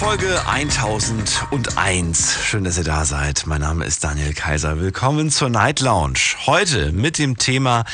Folge 1001. Schön, dass ihr da seid. Mein Name ist Daniel Kaiser. Willkommen zur Night Lounge. Heute mit dem Thema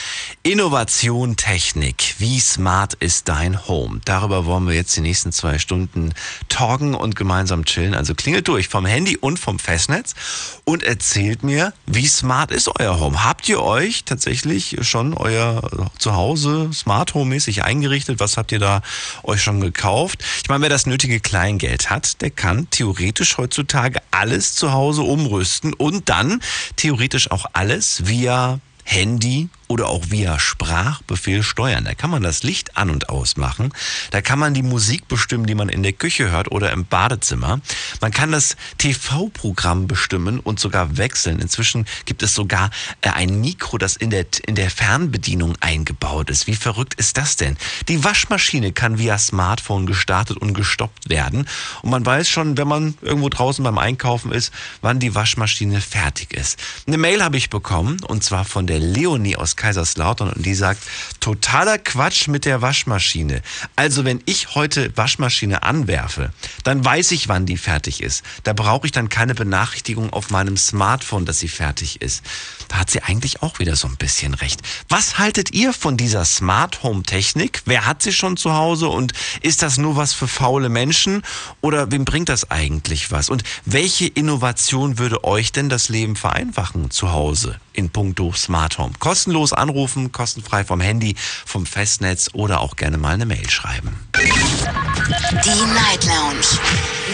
Innovation Technik. Wie smart ist dein Home? Darüber wollen wir jetzt die nächsten zwei Stunden talken und gemeinsam chillen. Also klingelt durch vom Handy und vom Festnetz und erzählt mir, wie smart ist euer Home? Habt ihr euch tatsächlich schon euer Zuhause Smart Home mäßig eingerichtet? Was habt ihr da euch schon gekauft? Ich meine, wer das nötige Kleingeld hat, hat, der kann theoretisch heutzutage alles zu Hause umrüsten und dann theoretisch auch alles via Handy oder auch via Sprachbefehl steuern. Da kann man das Licht an und ausmachen. Da kann man die Musik bestimmen, die man in der Küche hört oder im Badezimmer. Man kann das TV-Programm bestimmen und sogar wechseln. Inzwischen gibt es sogar äh, ein Mikro, das in der, in der Fernbedienung eingebaut ist. Wie verrückt ist das denn? Die Waschmaschine kann via Smartphone gestartet und gestoppt werden. Und man weiß schon, wenn man irgendwo draußen beim Einkaufen ist, wann die Waschmaschine fertig ist. Eine Mail habe ich bekommen und zwar von der Leonie aus Kaiserslautern und die sagt, totaler Quatsch mit der Waschmaschine. Also wenn ich heute Waschmaschine anwerfe, dann weiß ich, wann die fertig ist. Da brauche ich dann keine Benachrichtigung auf meinem Smartphone, dass sie fertig ist. Da hat sie eigentlich auch wieder so ein bisschen recht. Was haltet ihr von dieser Smart Home Technik? Wer hat sie schon zu Hause und ist das nur was für faule Menschen oder wem bringt das eigentlich was? Und welche Innovation würde euch denn das Leben vereinfachen zu Hause in puncto Smart Home? Kostenlos anrufen, kostenfrei vom Handy, vom Festnetz oder auch gerne mal eine Mail schreiben. Die Night Lounge.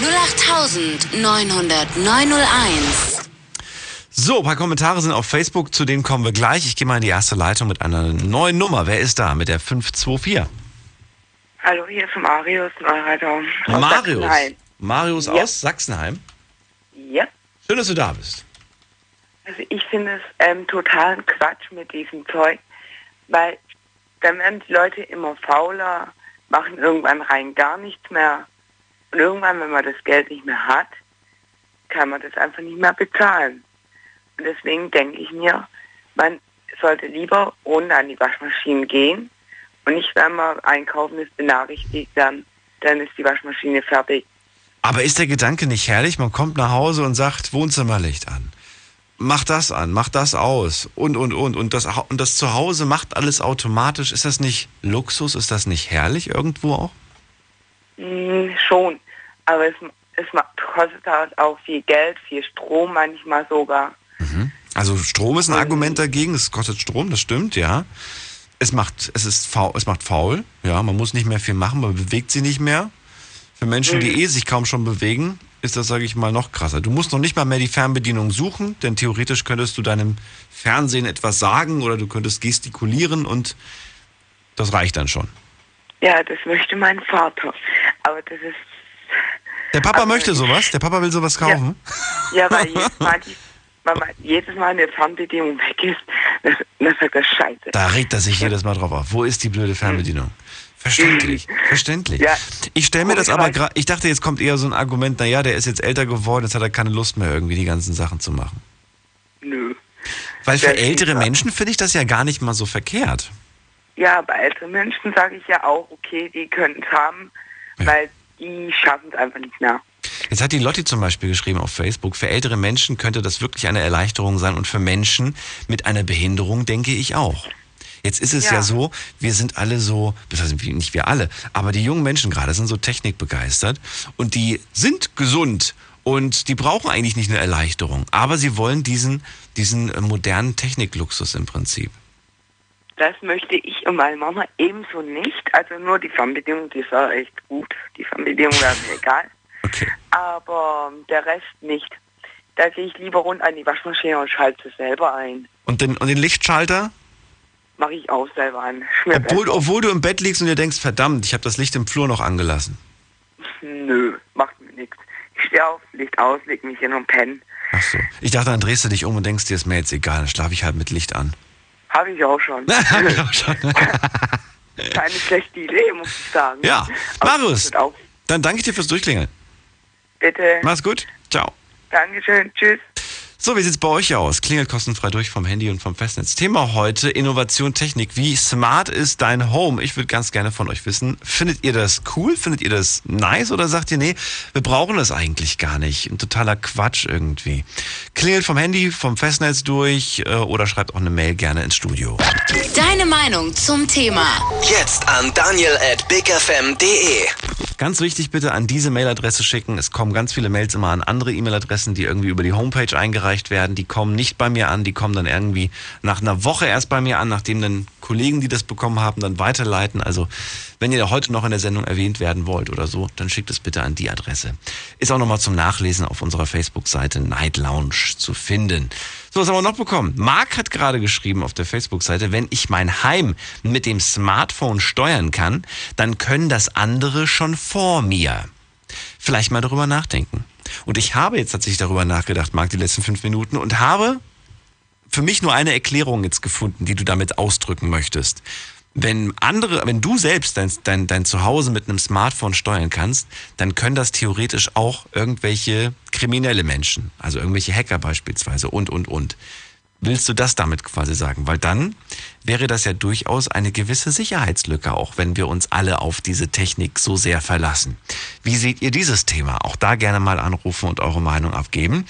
08901. So, ein paar Kommentare sind auf Facebook, zu denen kommen wir gleich. Ich gehe mal in die erste Leitung mit einer neuen Nummer. Wer ist da mit der 524? Hallo, hier ist Marius Neureiter. Marius. Sachsenheim. Marius Ja. aus Sachsenheim. Ja, Schön, dass du da bist. also ich finde es ähm, totalen Quatsch mit diesem Zeug, weil dann werden die Leute immer fauler, machen irgendwann rein gar nichts mehr. Und irgendwann, wenn man das Geld nicht mehr hat, kann man das einfach nicht mehr bezahlen. Und deswegen denke ich mir, man sollte lieber ohne an die Waschmaschine gehen und nicht, wenn man einkaufen ist, benachrichtigt dann, dann ist die Waschmaschine fertig. Aber ist der Gedanke nicht herrlich? Man kommt nach Hause und sagt Wohnzimmerlicht an. Mach das an, mach das aus und, und, und. Und das, und das Zuhause macht alles automatisch. Ist das nicht Luxus? Ist das nicht herrlich irgendwo auch? Mm, schon, aber es, es kostet halt auch viel Geld, viel Strom manchmal sogar. Also Strom ist ein Argument dagegen. Es kostet Strom, das stimmt, ja. Es macht, es ist faul, es macht faul, ja. Man muss nicht mehr viel machen, man bewegt sie nicht mehr. Für Menschen, die eh sich kaum schon bewegen, ist das, sage ich mal, noch krasser. Du musst noch nicht mal mehr die Fernbedienung suchen, denn theoretisch könntest du deinem Fernsehen etwas sagen oder du könntest gestikulieren und das reicht dann schon. Ja, das möchte mein Vater. Aber das ist, Der Papa Aber möchte sowas, der Papa will sowas kaufen. ja, weil jedes Mal, man jedes Mal eine Fernbedienung weg ist, dann, dann sagt er Scheiße. Da regt er sich jedes Mal drauf auf. Wo ist die blöde Fernbedienung? Verständlich, verständlich. Ja. Ich stelle mir das aber gerade, ich dachte, jetzt kommt eher so ein Argument, naja, der ist jetzt älter geworden, jetzt hat er keine Lust mehr, irgendwie die ganzen Sachen zu machen. Nö. Weil für ältere Menschen finde ich das ja gar nicht mal so verkehrt. Ja, bei älteren Menschen sage ich ja auch, okay, die können es haben, Ja. weil die schaffen es einfach nicht mehr. Jetzt hat die Lotti zum Beispiel geschrieben auf Facebook, für ältere Menschen könnte das wirklich eine Erleichterung sein und für Menschen mit einer Behinderung denke ich auch. Jetzt ist es ja, Ja. so, wir sind alle so, das heißt nicht wir alle, aber die jungen Menschen gerade sind so technikbegeistert und die sind gesund und die brauchen eigentlich nicht eine Erleichterung, aber sie wollen diesen, diesen modernen Technikluxus im Prinzip. Das möchte ich und meine Mama ebenso nicht. Also nur die Fernbedienung, die ist ja echt gut. Die Fernbedienung wäre mir egal. Okay. Aber der Rest nicht. Da gehe ich lieber rund an die Waschmaschine und schalte es selber ein. Und den, und den Lichtschalter? Mache ich auch selber an. Obwohl, besser. obwohl du im Bett liegst und dir denkst, verdammt, ich habe das Licht im Flur noch angelassen. Nö, macht mir nichts. Ich stehe auf, Licht aus, leg mich hin und penne. Ach so. Ich dachte, dann drehst du dich um und denkst dir, ist mir jetzt egal, dann schlafe ich halt mit Licht an. Habe ich auch schon. Hab ich auch schon. Keine schlechte Idee, muss ich sagen. Ja, Aber Marius. Dann danke ich dir fürs Durchklingeln. Bitte. Mach's gut. Ciao. Dankeschön. Tschüss. So, wie sieht's bei euch aus? Klingelt kostenfrei durch vom Handy und vom Festnetz. Thema heute Innovation, Technik. Wie smart ist dein Home? Ich würde ganz gerne von euch wissen. Findet ihr das cool? Findet ihr das nice? Oder sagt ihr, nee, wir brauchen das eigentlich gar nicht? Ein totaler Quatsch irgendwie. Klingelt vom Handy, vom Festnetz durch äh, oder schreibt auch eine Mail gerne ins Studio. Deine Meinung zum Thema. Jetzt an daniel at bigfm.de. Ganz wichtig, bitte an diese Mailadresse schicken. Es kommen ganz viele Mails immer an andere E-Mail-Adressen, die irgendwie über die Homepage eingereicht werden. Die kommen nicht bei mir an, die kommen dann irgendwie nach einer Woche erst bei mir an, nachdem dann Kollegen, die das bekommen haben, dann weiterleiten. Also wenn ihr heute noch in der Sendung erwähnt werden wollt oder so, dann schickt es bitte an die Adresse. Ist auch nochmal zum Nachlesen auf unserer Facebook-Seite Night Lounge zu finden. So, was haben wir noch bekommen? Marc hat gerade geschrieben auf der Facebook-Seite, wenn ich mein Heim mit dem Smartphone steuern kann, dann können das andere schon vor mir. Vielleicht mal darüber nachdenken. Und ich habe jetzt tatsächlich darüber nachgedacht, Marc, die letzten fünf Minuten und habe für mich nur eine Erklärung jetzt gefunden, die du damit ausdrücken möchtest. Wenn andere, wenn du selbst dein, dein, dein Zuhause mit einem Smartphone steuern kannst, dann können das theoretisch auch irgendwelche kriminelle Menschen, also irgendwelche Hacker beispielsweise und, und, und. Willst du das damit quasi sagen? Weil dann wäre das ja durchaus eine gewisse Sicherheitslücke, auch wenn wir uns alle auf diese Technik so sehr verlassen. Wie seht ihr dieses Thema? Auch da gerne mal anrufen und eure Meinung abgeben.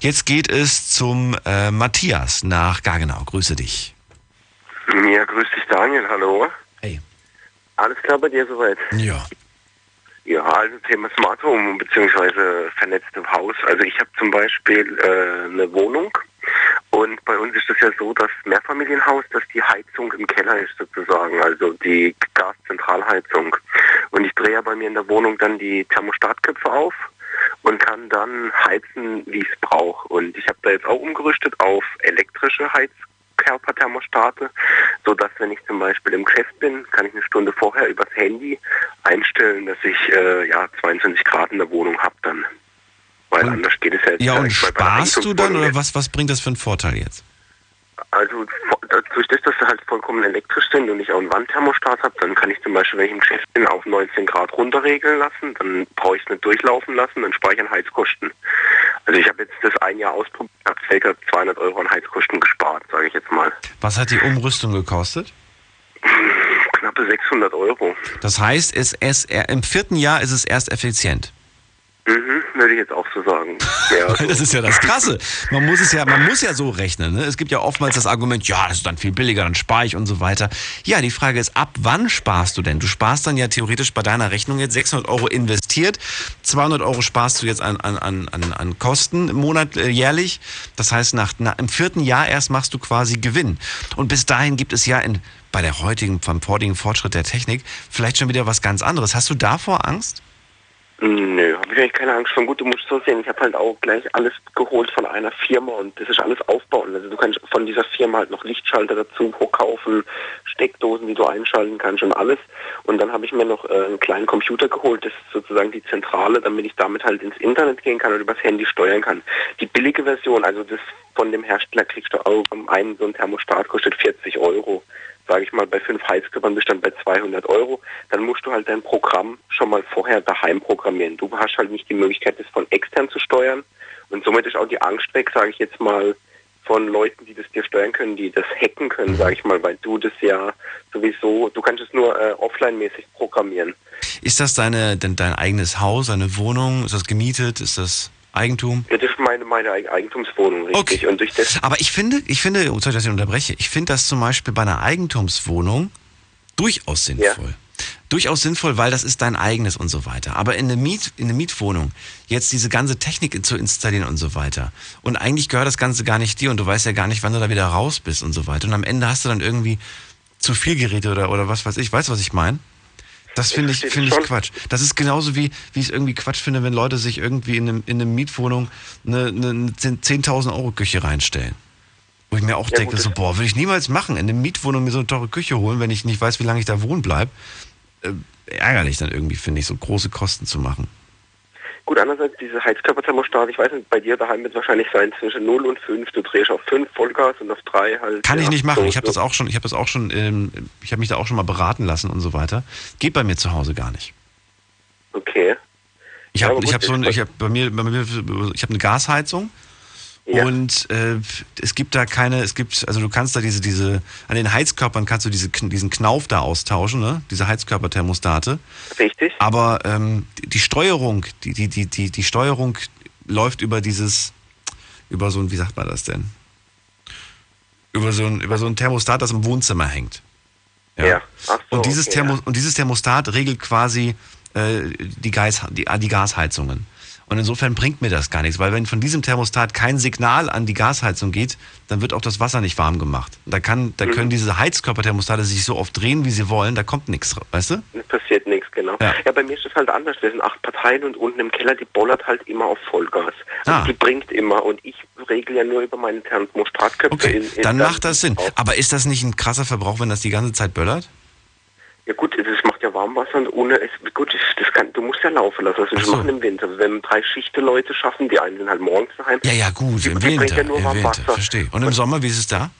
Jetzt geht es zum äh, Matthias nach Gagenau. Grüße dich. Ja, grüß dich Daniel, hallo. Hey. Alles klar bei dir soweit? Ja. Ja, also Thema Smart Home bzw. vernetzte Haus. Also ich habe zum Beispiel äh, eine Wohnung und bei uns ist es ja so, dass Mehrfamilienhaus, dass die Heizung im Keller ist sozusagen, also die Gaszentralheizung. Und ich drehe ja bei mir in der Wohnung dann die Thermostatköpfe auf und kann dann heizen, wie ich es brauche. Und ich habe da jetzt auch umgerüstet auf elektrische Heizkörperthermostate, sodass wenn ich zum Beispiel im Geschäft bin, kann ich eine Stunde vorher übers Handy einstellen, dass ich äh, ja 22 Grad in der Wohnung habe dann. Weil Und- anders geht es ja jetzt Ja, und sparst du dann oder was, was bringt das für einen Vorteil jetzt? also durch das, dass sie halt vollkommen elektrisch sind und ich auch einen Wandthermostat habe, dann kann ich zum Beispiel, wenn ich im Geschäft bin, auf 19 Grad runterregeln lassen, dann brauche ich es nicht durchlaufen lassen, dann spare ich an Heizkosten. Also ich habe jetzt das ein Jahr ausprobiert, habe ca. 200 Euro an Heizkosten gespart, sage ich jetzt mal. Was hat die Umrüstung gekostet? Knappe 600 Euro. Das heißt, es, es, im vierten Jahr ist es erst effizient. Mhm, würde ich jetzt auch so sagen. Ja, Weil das ist ja das Krasse. Man muss es ja, man muss ja so rechnen. Ne? Es gibt ja oftmals das Argument, ja, das ist dann viel billiger, dann spare ich und so weiter. Ja, die Frage ist, ab wann sparst du denn? Du sparst dann ja theoretisch bei deiner Rechnung jetzt 600 Euro investiert, 200 Euro sparst du jetzt an, an, an, an, Kosten im Monat äh, jährlich. Das heißt, nach, na, im vierten Jahr erst machst du quasi Gewinn. Und bis dahin gibt es ja in, bei der heutigen, beim heutigen Fortschritt der Technik vielleicht schon wieder was ganz anderes. Hast du davor Angst? Nö, habe ich eigentlich keine Angst von. Gut, du musst so sehen, ich habe halt auch gleich alles geholt von einer Firma und das ist alles aufbauen. Also du kannst von dieser Firma halt noch Lichtschalter dazu kaufen, Steckdosen, die du einschalten kannst und alles. Und dann habe ich mir noch äh, einen kleinen Computer geholt, das ist sozusagen die Zentrale, damit ich damit halt ins Internet gehen kann und übers Handy steuern kann. Die billige Version, also das von dem Hersteller kriegst du auch einen so ein Thermostat kostet 40 Euro sage ich mal, bei fünf Heizkörpern bist du dann bei 200 Euro, dann musst du halt dein Programm schon mal vorher daheim programmieren. Du hast halt nicht die Möglichkeit, das von extern zu steuern und somit ist auch die Angst weg, sage ich jetzt mal, von Leuten, die das dir steuern können, die das hacken können, sage ich mal, weil du das ja sowieso, du kannst es nur äh, offline-mäßig programmieren. Ist das deine, denn dein eigenes Haus, eine Wohnung? Ist das gemietet? Ist das Eigentum? Das ist meine, meine Eig- Eigentumswohnung, richtig. Okay. Und durch das Aber ich finde, ich finde, oh, sorry, dass ich unterbreche, ich finde das zum Beispiel bei einer Eigentumswohnung durchaus sinnvoll. Durchaus sinnvoll, weil das ist dein eigenes und so weiter. Aber in eine, Miet, in eine Mietwohnung jetzt diese ganze Technik zu installieren und so weiter. Und eigentlich gehört das Ganze gar nicht dir und du weißt ja gar nicht, wann du da wieder raus bist und so weiter. Und am Ende hast du dann irgendwie zu viel Geräte oder, oder was weiß ich. Weißt du, was ich meine? Das finde ich, finde ich. Quatsch. Das ist genauso wie, wie ich es irgendwie Quatsch finde, wenn Leute sich irgendwie in, einem, in eine Mietwohnung eine, eine, eine 10.000 Euro Küche reinstellen. Wo ich mir auch Ja, denke, gut, so, boah, will ich niemals machen, in eine Mietwohnung mir so eine teure Küche holen, wenn ich nicht weiß, wie lange ich da wohnen bleib. Äh, ärgerlich dann irgendwie, finde ich, so große Kosten zu machen. Gut, andererseits diese Heizkörperthermostat, ich weiß nicht, bei dir daheim wird wahrscheinlich sein zwischen 0 und 5, du drehst auf 5 Vollgas und auf 3 halt. Kann ich ja, nicht machen. Ich habe das auch schon, ich habe das auch schon, ähm, ich habe mich da auch schon mal beraten lassen und so weiter. Geht bei mir zu Hause gar nicht. Okay. Ich Ja, habe ich gut, hab so ein, ich hab bei mir, bei mir ich habe eine Gasheizung Ja. und äh, es gibt da keine, es gibt, also du kannst da diese, diese, an den Heizkörpern kannst du diese, diesen Knauf da austauschen, ne? Diese Heizkörperthermostate. Richtig? Aber ähm, die, Steuerung, die, die, die, die, die Steuerung läuft über dieses, über so ein, wie sagt man das denn? Über so ein, über so ein Thermostat, das im Wohnzimmer hängt. Ja. Ach so, und, dieses okay, Thermo, ja. und dieses Thermostat regelt quasi äh, die, Gas, die, die Gasheizungen. Und insofern bringt mir das gar nichts, weil wenn von diesem Thermostat kein Signal an die Gasheizung geht, dann wird auch das Wasser nicht warm gemacht. Da, kann, da Mhm. können diese Heizkörperthermostate sich so oft drehen, wie sie wollen, da kommt nichts, weißt du? Es passiert nichts, genau. Ja. Ja. bei mir ist es halt anders. Wir sind acht Parteien und unten im Keller, die bollert halt immer auf Vollgas. Also Ah. Die bringt immer und ich regel ja nur über meine Thermostatköpfe. Okay, in, in dann macht das Sinn. auf. Aber ist das nicht ein krasser Verbrauch, wenn das die ganze Zeit böllert? Ja gut, das macht ja Warmwasser und ohne es, gut, das, das kann, du musst ja laufen lassen. Das ist so. machen im Winter. Wenn drei Schichten Leute schaffen, die einen sind halt morgens daheim. Ja, ja, gut, Die- im die Winter, ja nur im Winter, verstehe. Und im Sommer, wie ist es da?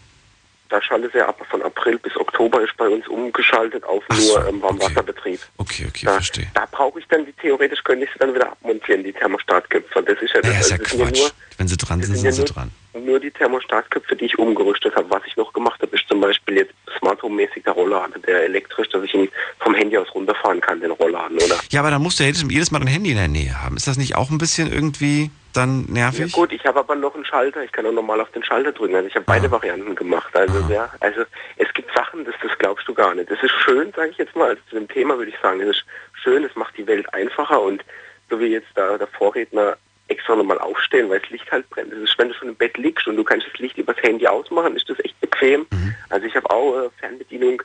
Da schaltet sie ab von April bis Oktober ist bei uns umgeschaltet auf Ach nur so, ähm, Warmwasserbetrieb. Okay, okay, Da, verstehe. da brauche ich dann, die theoretisch könnte ich sie dann wieder abmontieren, die Thermostatköpfe. Das ist ja das. Ja, ist ja das ja Quatsch. nur, Wenn sie dran das sind, sind sind ja sie nur, dran. Nur die Thermostatköpfe, die ich umgerüstet habe. Was ich noch gemacht habe, ist zum Beispiel jetzt Smart Home mäßig der Rollladen, der elektrisch, dass ich ihn vom Handy aus runterfahren kann, den Rollladen, oder? Ja, aber da musst du ja jedes, jedes Mal dein Handy in der Nähe haben. Ist das nicht auch ein bisschen irgendwie dann Ja nervig? gut, ich habe aber noch einen Schalter. Ich kann auch normal auf den Schalter drücken. Also ich habe beide Varianten gemacht. Also ja, also es gibt Sachen, das, das glaubst du gar nicht. Das ist schön, sage ich jetzt mal. Also zu dem Thema würde ich sagen, es ist schön, es macht die Welt einfacher und so wie jetzt da der Vorredner extra nochmal aufstellen, weil das Licht halt brennt. Das ist, wenn du schon im Bett liegst und du kannst das Licht übers Handy ausmachen, ist das echt bequem. Also ich habe auch äh, Fernbedienung,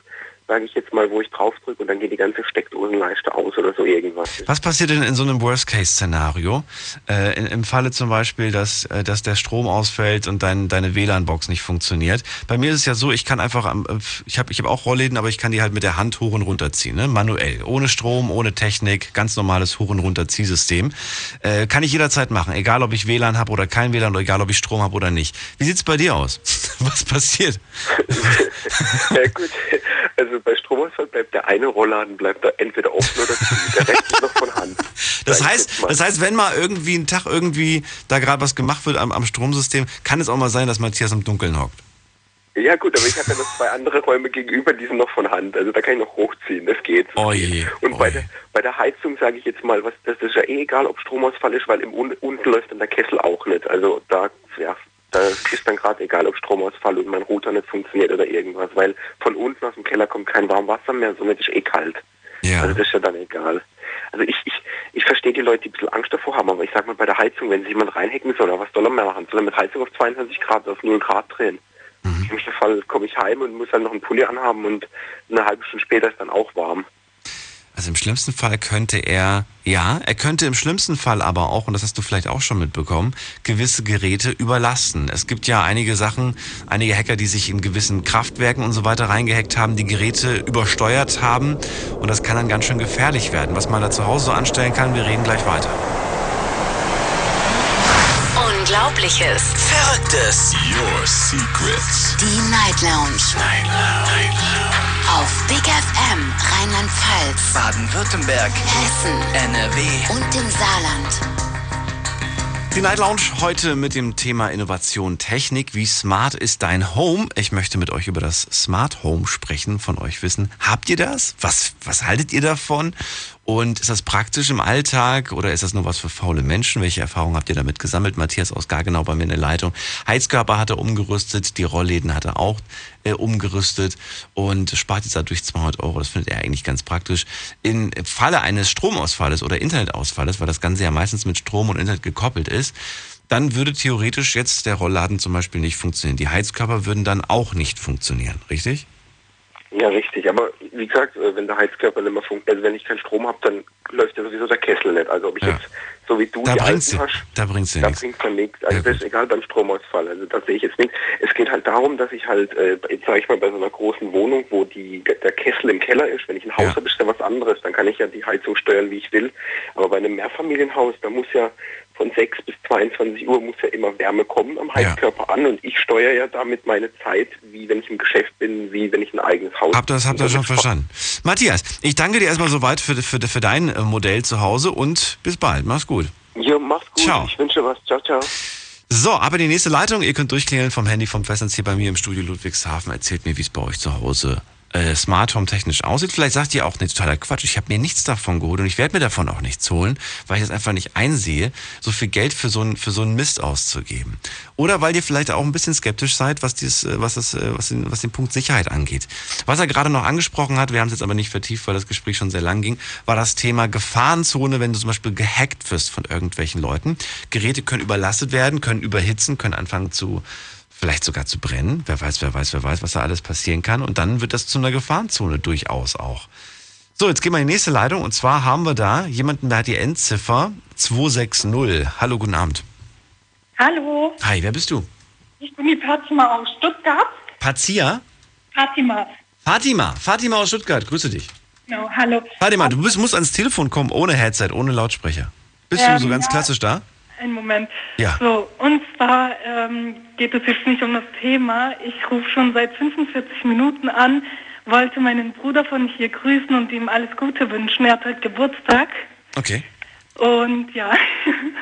sage ich jetzt mal, wo ich drauf drücke und dann geht die ganze Steckdosenleiste aus oder so irgendwas. Was passiert denn in so einem Worst-Case-Szenario? Äh, in, Im Falle zum Beispiel, dass, äh, dass der Strom ausfällt und dein, deine WLAN-Box nicht funktioniert. Bei mir ist es ja so, ich kann einfach, am- äh, ich habe ich hab auch Rollläden, aber ich kann die halt mit der Hand hoch und runter ziehen, ne? manuell. Ohne Strom, ohne Technik, ganz normales Hoch- und Runterziehsystem. Äh, kann ich jederzeit machen, egal ob ich WLAN habe oder kein WLAN oder egal ob ich Strom habe oder nicht. Wie sieht's bei dir aus? Was passiert? ja gut, also bei Stromausfall bleibt der eine Rollladen bleibt da entweder offen oder zu, der Rest ist noch von Hand. Das Sag heißt, das heißt, wenn mal irgendwie ein Tag irgendwie da gerade was gemacht wird am, am Stromsystem, kann es auch mal sein, dass Matthias im Dunkeln hockt. Ja gut, aber ich habe ja noch zwei andere Räume gegenüber, die sind noch von Hand. Also da kann ich noch hochziehen, das geht. Oh je, Und oh bei, der, bei der Heizung sage ich jetzt mal, was das ist ja eh egal, ob Stromausfall ist, weil im Un unten läuft dann der Kessel auch nicht. Also da, ja, da ist dann gerade egal, ob Stromausfall und mein Router nicht funktioniert oder irgendwas, weil von unten aus dem Keller kommt kein Warmwasser mehr, somit ist eh kalt. Ja. Also das ist ja dann egal. Also ich, ich, ich verstehe die Leute, die ein bisschen Angst davor haben, aber ich sag mal bei der Heizung, wenn sich jemand reinhacken soll, was soll er mehr machen? Soll er mit Heizung auf 22 Grad, auf 0 Grad drehen? Mhm. Im schlimmsten Fall komme ich heim und muss dann noch einen Pulli anhaben und eine halbe Stunde später ist dann auch warm. Also im schlimmsten Fall könnte er, ja, er könnte im schlimmsten Fall aber auch, und das hast du vielleicht auch schon mitbekommen, gewisse Geräte überlasten. Es gibt ja einige Sachen, einige Hacker, die sich in gewissen Kraftwerken und so weiter reingehackt haben, die Geräte übersteuert haben. Und das kann dann ganz schön gefährlich werden. Was man da zu Hause so anstellen kann, wir reden gleich weiter. Unglaubliches. Verrücktes. Your secrets. Die Night Lounge. Night Lounge. Auf Big FM Rheinland-Pfalz, Baden-Württemberg. Hessen NRW. und im Saarland. Die Night Lounge heute mit dem Thema Innovation Technik. Wie smart ist dein Home? Ich möchte mit euch über das Smart Home sprechen, von euch wissen. Habt ihr das? Was, was haltet ihr davon? Und ist das praktisch im Alltag oder ist das nur was für faule Menschen? Welche Erfahrungen habt ihr damit gesammelt? Matthias aus Gargenau bei mir in der Leitung. Heizkörper hat er umgerüstet, die Rollläden hat er auch äh, umgerüstet und spart jetzt dadurch 200 Euro. Das findet er eigentlich ganz praktisch. Im Falle eines Stromausfalles oder Internetausfalles, weil das Ganze ja meistens mit Strom und Internet gekoppelt ist, dann würde theoretisch jetzt der Rollladen zum Beispiel nicht funktionieren. Die Heizkörper würden dann auch nicht funktionieren, richtig? Ja, richtig. Aber wie gesagt, äh, wenn der Heizkörper nicht mehr funktioniert, also wenn ich keinen Strom habe, dann läuft ja sowieso der Kessel nicht. Also ob ich Ja. jetzt so wie du Da die alten hast, da bringt's dir da nichts. bringt man nichts. Also Ja, das ist egal beim Stromausfall. Also da sehe ich jetzt nichts. Es geht halt darum, dass ich halt, äh, jetzt sage ich mal, bei so einer großen Wohnung, wo die, der Kessel im Keller ist, wenn ich ein Haus Ja. habe, ist ja was anderes. Dann kann ich ja die Heizung steuern, wie ich will. Aber bei einem Mehrfamilienhaus, da muss ja von 6 bis 22 Uhr muss ja immer Wärme kommen am Heizkörper an und ich steuere ja damit meine Zeit, wie wenn ich im Geschäft bin, wie wenn ich ein eigenes Haus Habt ihr das, habt ihr schon verstanden. Matthias, ich danke dir erstmal soweit für, für, für dein äh, Modell zu Hause und bis bald. Mach's gut. Ja, mach's gut. Ciao. Ich wünsche was. Ciao, ciao. So, aber die nächste Leitung, ihr könnt durchklären vom Handy vom Festnetz hier bei mir im Studio Ludwigshafen. Erzählt mir, wie es bei euch zu Hause äh, Smart Home technisch aussieht. Vielleicht sagt ihr auch, nee, totaler Quatsch. Ich habe mir nichts davon geholt und ich werde mir davon auch nichts holen, weil ich das einfach nicht einsehe, so viel Geld für so einen für so einen Mist auszugeben. Oder weil ihr vielleicht auch ein bisschen skeptisch seid, was dieses, äh, was das, äh, was den, was den Punkt Sicherheit angeht. Was er gerade noch angesprochen hat, wir haben es jetzt aber nicht vertieft, weil das Gespräch schon sehr lang ging, war das Thema Gefahrenzone, wenn du zum Beispiel gehackt wirst von irgendwelchen Leuten. Geräte können überlastet werden, können überhitzen, können anfangen zu vielleicht sogar zu brennen. Wer weiß, wer weiß, wer weiß, was da alles passieren kann. Und dann wird das zu einer Gefahrenzone durchaus auch. So, jetzt gehen wir in die nächste Leitung. Und zwar haben wir da jemanden, der hat die Endziffer 260. Hallo, guten Abend. Hallo, Hi, wer bist du? ich bin die Fatima aus Stuttgart. Pazia? Fatima. Fatima. Fatima aus Stuttgart. Grüße dich. Genau, hallo. Fatima, du bist, musst ans Telefon kommen, ohne Headset, ohne Lautsprecher. Bist Ähm, du so ganz ja. klassisch da? Einen Moment. Ja. So, und zwar ähm, geht es jetzt nicht um das Thema. Ich rufe schon seit 45 Minuten an, wollte meinen Bruder von hier grüßen und ihm alles Gute wünschen. Er hat heute Geburtstag. Okay. Und ja,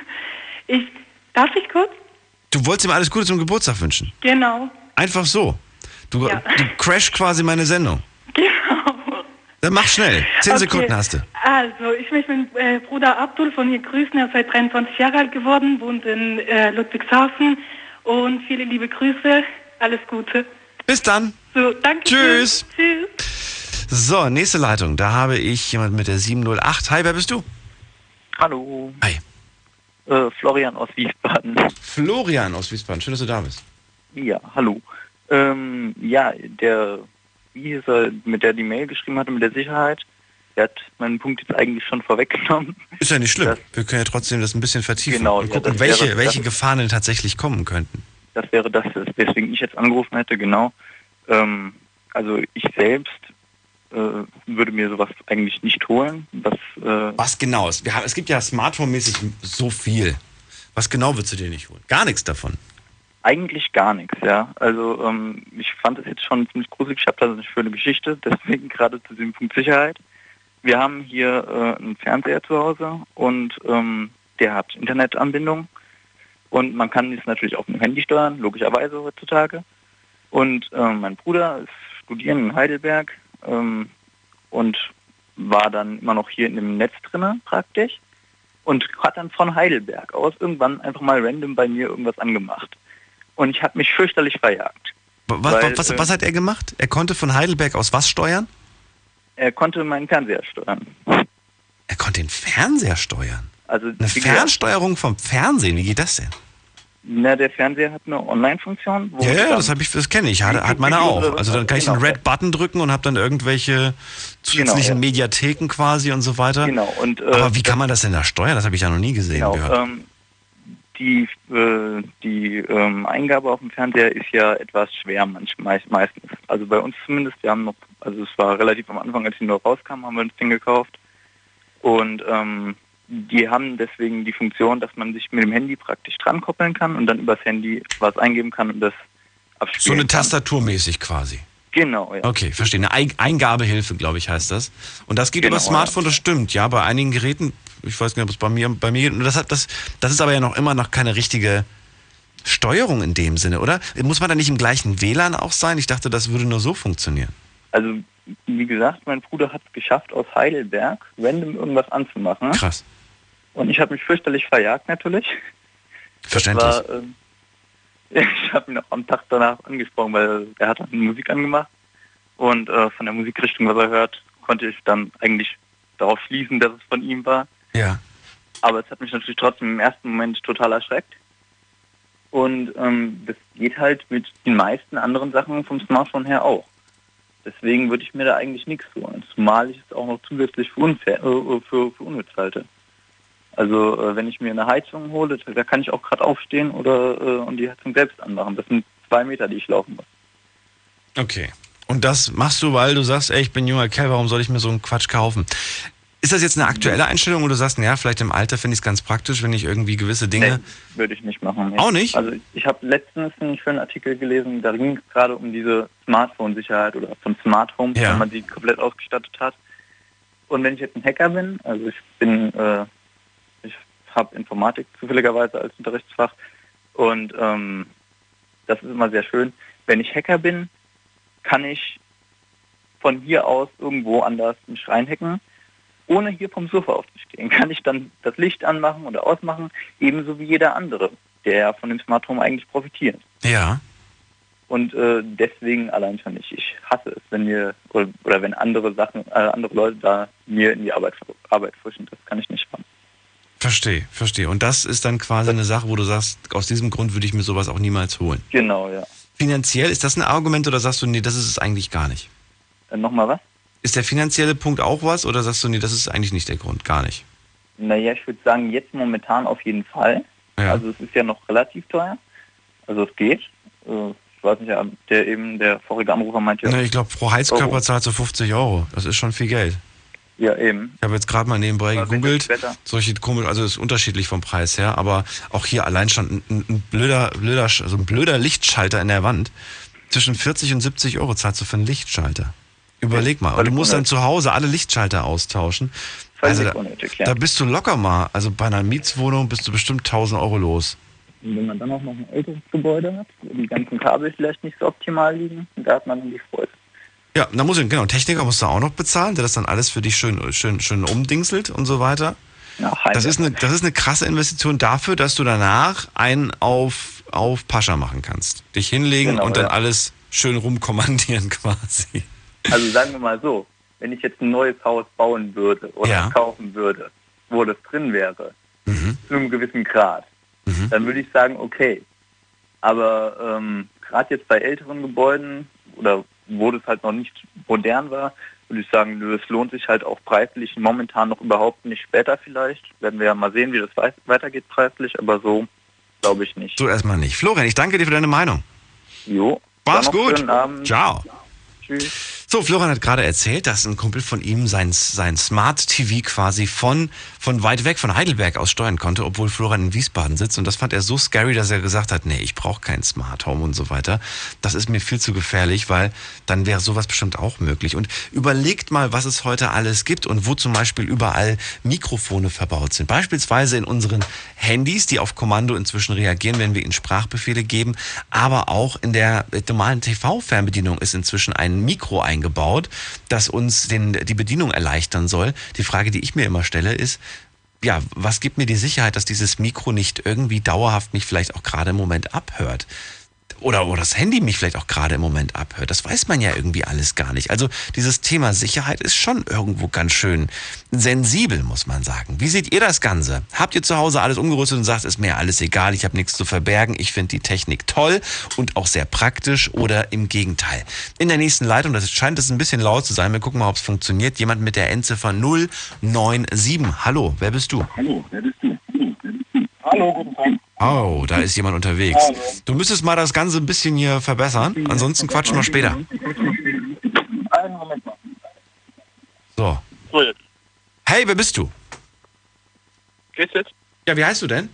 ich, darf ich kurz? Du wolltest ihm alles Gute zum Geburtstag wünschen. Genau, Einfach so. Du, Ja. du crash quasi meine Sendung. Dann mach schnell. Zehn Okay. Sekunden hast du. Also, ich möchte meinen äh, Bruder Abdul von hier grüßen. Er ist seit 23 Jahre alt geworden, wohnt in äh, Ludwigshafen. Und viele liebe Grüße. Alles Gute. Bis dann. So, danke. Tschüss. Tschüss. So, nächste Leitung. Da habe ich jemand mit der 708. Hi, wer bist du? Hallo, Hi. äh, Florian aus Wiesbaden. Florian aus Wiesbaden. Schön, dass du da bist. Ja, hallo. Ähm, ja, der, wie hieß er, mit der die Mail geschrieben hatte, mit der Sicherheit, der hat meinen Punkt jetzt eigentlich schon vorweggenommen. Ist ja nicht schlimm. Das- Wir können ja trotzdem das ein bisschen vertiefen Genau, und ja, gucken, das welche, wäre- welche Gefahren denn tatsächlich kommen könnten. Das wäre das, weswegen ich jetzt angerufen hätte, genau. Ähm, also ich selbst äh, würde mir sowas eigentlich nicht holen. Was, äh, Was genau ist? Wir haben, es gibt ja Smartphone-mäßig so viel. Was genau würdest du dir nicht holen? Gar nichts davon. Eigentlich gar nichts, ja. Also ähm, ich fand es jetzt schon ziemlich gruselig. Ich habe da eine schöne Geschichte, deswegen gerade zu dem Punkt Sicherheit. Wir haben hier äh, einen Fernseher zu Hause und ähm, der hat Internetanbindung und man kann es natürlich auf dem Handy steuern, logischerweise heutzutage. Und ähm, mein Bruder ist studieren in Heidelberg ähm, und war dann immer noch hier in dem Netz drinne praktisch und hat dann von Heidelberg aus irgendwann einfach mal random bei mir irgendwas angemacht. Und ich habe mich fürchterlich verjagt. Was, Weil, was, äh, was hat er gemacht? Er konnte von Heidelberg aus was steuern? Er konnte meinen Fernseher steuern. Er konnte den Fernseher steuern. Also Eine Fernsteuerung vom Fernsehen, wie geht das denn? na, der Fernseher hat eine Online-Funktion. Ja, ja, das habe ich, das kenne ich. Hat, hat meine auch. Also dann kann ich einen Genau. Red Button drücken und habe dann irgendwelche zusätzlichen Genau, ja. Mediatheken quasi und so weiter. Genau. Und, äh, Aber wie kann man das denn da steuern? Das habe ich ja noch nie gesehen. Genau, gehört. ähm, die äh, die ähm, Eingabe auf dem Fernseher ist ja etwas schwer manchmal meistens. Also bei uns zumindest, wir haben noch, also es war relativ am Anfang, als die nur rauskam, haben wir uns den gekauft. Und ähm, die haben deswegen die Funktion, dass man sich mit dem Handy praktisch dran koppeln kann und dann übers Handy was eingeben kann und das so abspielen eine kann. Tastaturmäßig quasi. Genau, ja. Okay, verstehe. Eine Ei- Eingabehilfe, glaube ich, heißt das. Und das geht Genau, über Smartphone, das stimmt. Ja, bei einigen Geräten, ich weiß nicht, ob es bei mir, bei mir, das, hat, das, das ist aber ja noch immer noch keine richtige Steuerung in dem Sinne, oder? Muss man da nicht im gleichen WLAN auch sein? Ich dachte, das würde nur so funktionieren. Also wie gesagt, mein Bruder hat es geschafft, aus Heidelberg random irgendwas anzumachen. Krass. Und ich habe mich fürchterlich verjagt natürlich. Verständlich. War, ähm, ich habe ihn auch am Tag danach angesprochen, weil er hat dann Musik angemacht. Und äh, von der Musikrichtung, was er hört, konnte ich dann eigentlich darauf schließen, dass es von ihm war. Ja. Aber es hat mich natürlich trotzdem im ersten Moment total erschreckt. Und ähm, das geht halt mit den meisten anderen Sachen vom Smartphone her auch. Deswegen würde ich mir da eigentlich nichts holen. Zumal ich es auch noch zusätzlich für, unfair, äh, für, für unnütz halte. Also äh, wenn ich mir eine Heizung hole, da kann ich auch gerade aufstehen oder äh, und die Heizung selbst anmachen. Das sind zwei Meter, die ich laufen muss. Okay. Und das machst du, weil du sagst, ey, ich bin junger Kerl, warum soll ich mir so einen Quatsch kaufen? Ist das jetzt eine aktuelle Einstellung oder du sagst, naja, vielleicht im Alter finde ich es ganz praktisch, wenn ich irgendwie gewisse Dinge. Nee, würde ich nicht machen. Nee. Auch nicht? Also ich habe letztens einen schönen Artikel gelesen, da ging es gerade um diese Smartphone-Sicherheit oder von Smart Home, Ja. wenn man die komplett ausgestattet hat. Und wenn ich jetzt ein Hacker bin, also ich bin, äh, ich habe Informatik zufälligerweise als Unterrichtsfach und ähm, das ist immer sehr schön. Wenn ich Hacker bin, kann ich von hier aus irgendwo anders mich reinhacken, ohne hier vom Sofa aufzustehen. Kann ich dann das Licht anmachen oder ausmachen, ebenso wie jeder andere, der von dem Smart Home eigentlich profitiert. Ja. Und äh, deswegen allein schon nicht. Ich hasse es, wenn wir oder, oder wenn andere Sachen, äh, andere Leute da mir in die Arbeit, Arbeit frischen. Das kann ich nicht machen. Verstehe, verstehe. Und das ist dann quasi eine Sache, wo du sagst, aus diesem Grund würde ich mir sowas auch niemals holen. Genau, ja. Finanziell, ist das ein Argument oder sagst du, nee, das ist es eigentlich gar nicht? Äh, Nochmal was? Ist der finanzielle Punkt auch was oder sagst du, nee, das ist eigentlich nicht der Grund, gar nicht? Naja, ich würde sagen, jetzt momentan auf jeden Fall. Ja. Also es ist ja noch relativ teuer. Also es geht. Äh, Ich weiß nicht, der eben, der vorige Anrufer meinte ja, Nee, ich glaube, pro Heizkörper Euro. zahlst du 50 Euro. Das ist schon viel Geld. ja eben. Ich habe jetzt gerade mal nebenbei Aber gegoogelt. Solche komisch, also ist unterschiedlich vom Preis her, aber auch hier allein schon ein, ein, blöder, blöder, also ein blöder Lichtschalter in der Wand. Zwischen 40 und 70 Euro zahlst du für einen Lichtschalter. Überleg mal. Und du musst dann zu Hause alle Lichtschalter austauschen. Völlig Also da, unnötig, ja. da bist du locker mal. Also bei einer Mietswohnung bist du bestimmt 1000 Euro los. Und wenn man dann auch noch ein älteres Gebäude hat, wo die ganzen Kabel vielleicht nicht so optimal liegen, da hat man dann die Freude. Ja, da muss ich, genau, Techniker musst du auch noch bezahlen, der das dann alles für dich schön, schön, schön umdingselt und so weiter. Ja, Das ist, eine, das ist eine krasse Investition dafür, dass du danach einen auf, auf Pascha machen kannst. Dich hinlegen Genau, und dann ja. alles schön rumkommandieren quasi. Also sagen wir mal so, wenn ich jetzt ein neues Haus bauen würde oder Ja. kaufen würde, wo das drin wäre, Mhm. zu einem gewissen Grad, Mhm. dann würde ich sagen, okay. Aber ähm, gerade jetzt bei älteren Gebäuden oder wo das halt noch nicht modern war, würde ich sagen, es lohnt sich halt auch preislich momentan noch überhaupt nicht. Später vielleicht werden wir ja mal sehen, wie das wei- weitergeht preislich, aber so glaube ich nicht. So erstmal nicht. Florian, ich danke dir für deine Meinung. Jo. Mach's gut. schönen Abend. Ciao. Tschüss. So, Florian hat gerade erzählt, dass ein Kumpel von ihm sein, sein Smart TV quasi von, von weit weg, von Heidelberg aus steuern konnte, obwohl Florian in Wiesbaden sitzt. Und das fand er so scary, dass er gesagt hat, nee, ich brauche kein Smart Home und so weiter. Das ist mir viel zu gefährlich, weil dann wäre sowas bestimmt auch möglich. Und überlegt mal, was es heute alles gibt und wo zum Beispiel überall Mikrofone verbaut sind. Beispielsweise in unseren Handys, die auf Kommando inzwischen reagieren, wenn wir ihnen Sprachbefehle geben. Aber auch in der normalen TV-Fernbedienung ist inzwischen ein Mikro eingebaut, das uns den, die Bedienung erleichtern soll. Die Frage, die ich mir immer stelle, ist, ja, was gibt mir die Sicherheit, dass dieses Mikro nicht irgendwie dauerhaft mich vielleicht auch gerade im Moment abhört? Oder, oder das Handy mich vielleicht auch gerade im Moment abhört. Das weiß man ja irgendwie alles gar nicht. Also dieses Thema Sicherheit ist schon irgendwo ganz schön sensibel, muss man sagen. Wie seht ihr das Ganze? Habt ihr zu Hause alles umgerüstet und sagt, ist mir alles egal, ich habe nichts zu verbergen, ich finde die Technik toll und auch sehr praktisch oder im Gegenteil? In der nächsten Leitung, das scheint es ein bisschen laut zu sein, wir gucken mal, ob es funktioniert. Jemand mit der Endziffer 097. Hallo, wer bist du? Hallo, wer bist du? Hallo, guten Tag. Oh, da ist jemand unterwegs. Du müsstest mal das Ganze ein bisschen hier verbessern. Ansonsten quatschen wir später. So. Hey, wer bist du? Geht's jetzt? Ja, wie heißt du denn?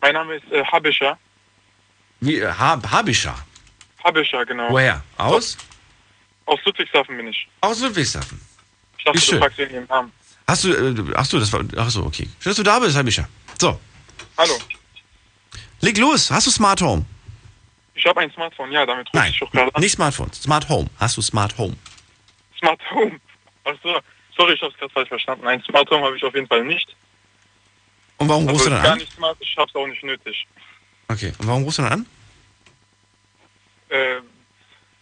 Mein Name ist äh, Habischer. Wie, äh, Hab, Habischer. Habischer, genau. Woher? Aus? Aus Ludwigshafen bin ich. Aus Ludwigshafen. Ich dachte, Wie schön. du fragst wegen dem Namen. Hast du, äh, ach so, das war, ach so, okay. Schön, dass du da bist, Habischer. So, Hallo. Leg los. Hast du Smart Home? Ich habe ein Smartphone, ja, damit rufe Nein, ich auch gerade an. nicht Smartphone. Smart Home. Hast du Smart Home? Smart Home. Ach so. Sorry, ich habe es gerade falsch verstanden. Ein Smart Home habe ich auf jeden Fall nicht. Und warum rufst du Also dann gar an? nicht smart, ich habe es auch nicht nötig. Okay, und warum rufst du dann an? Äh,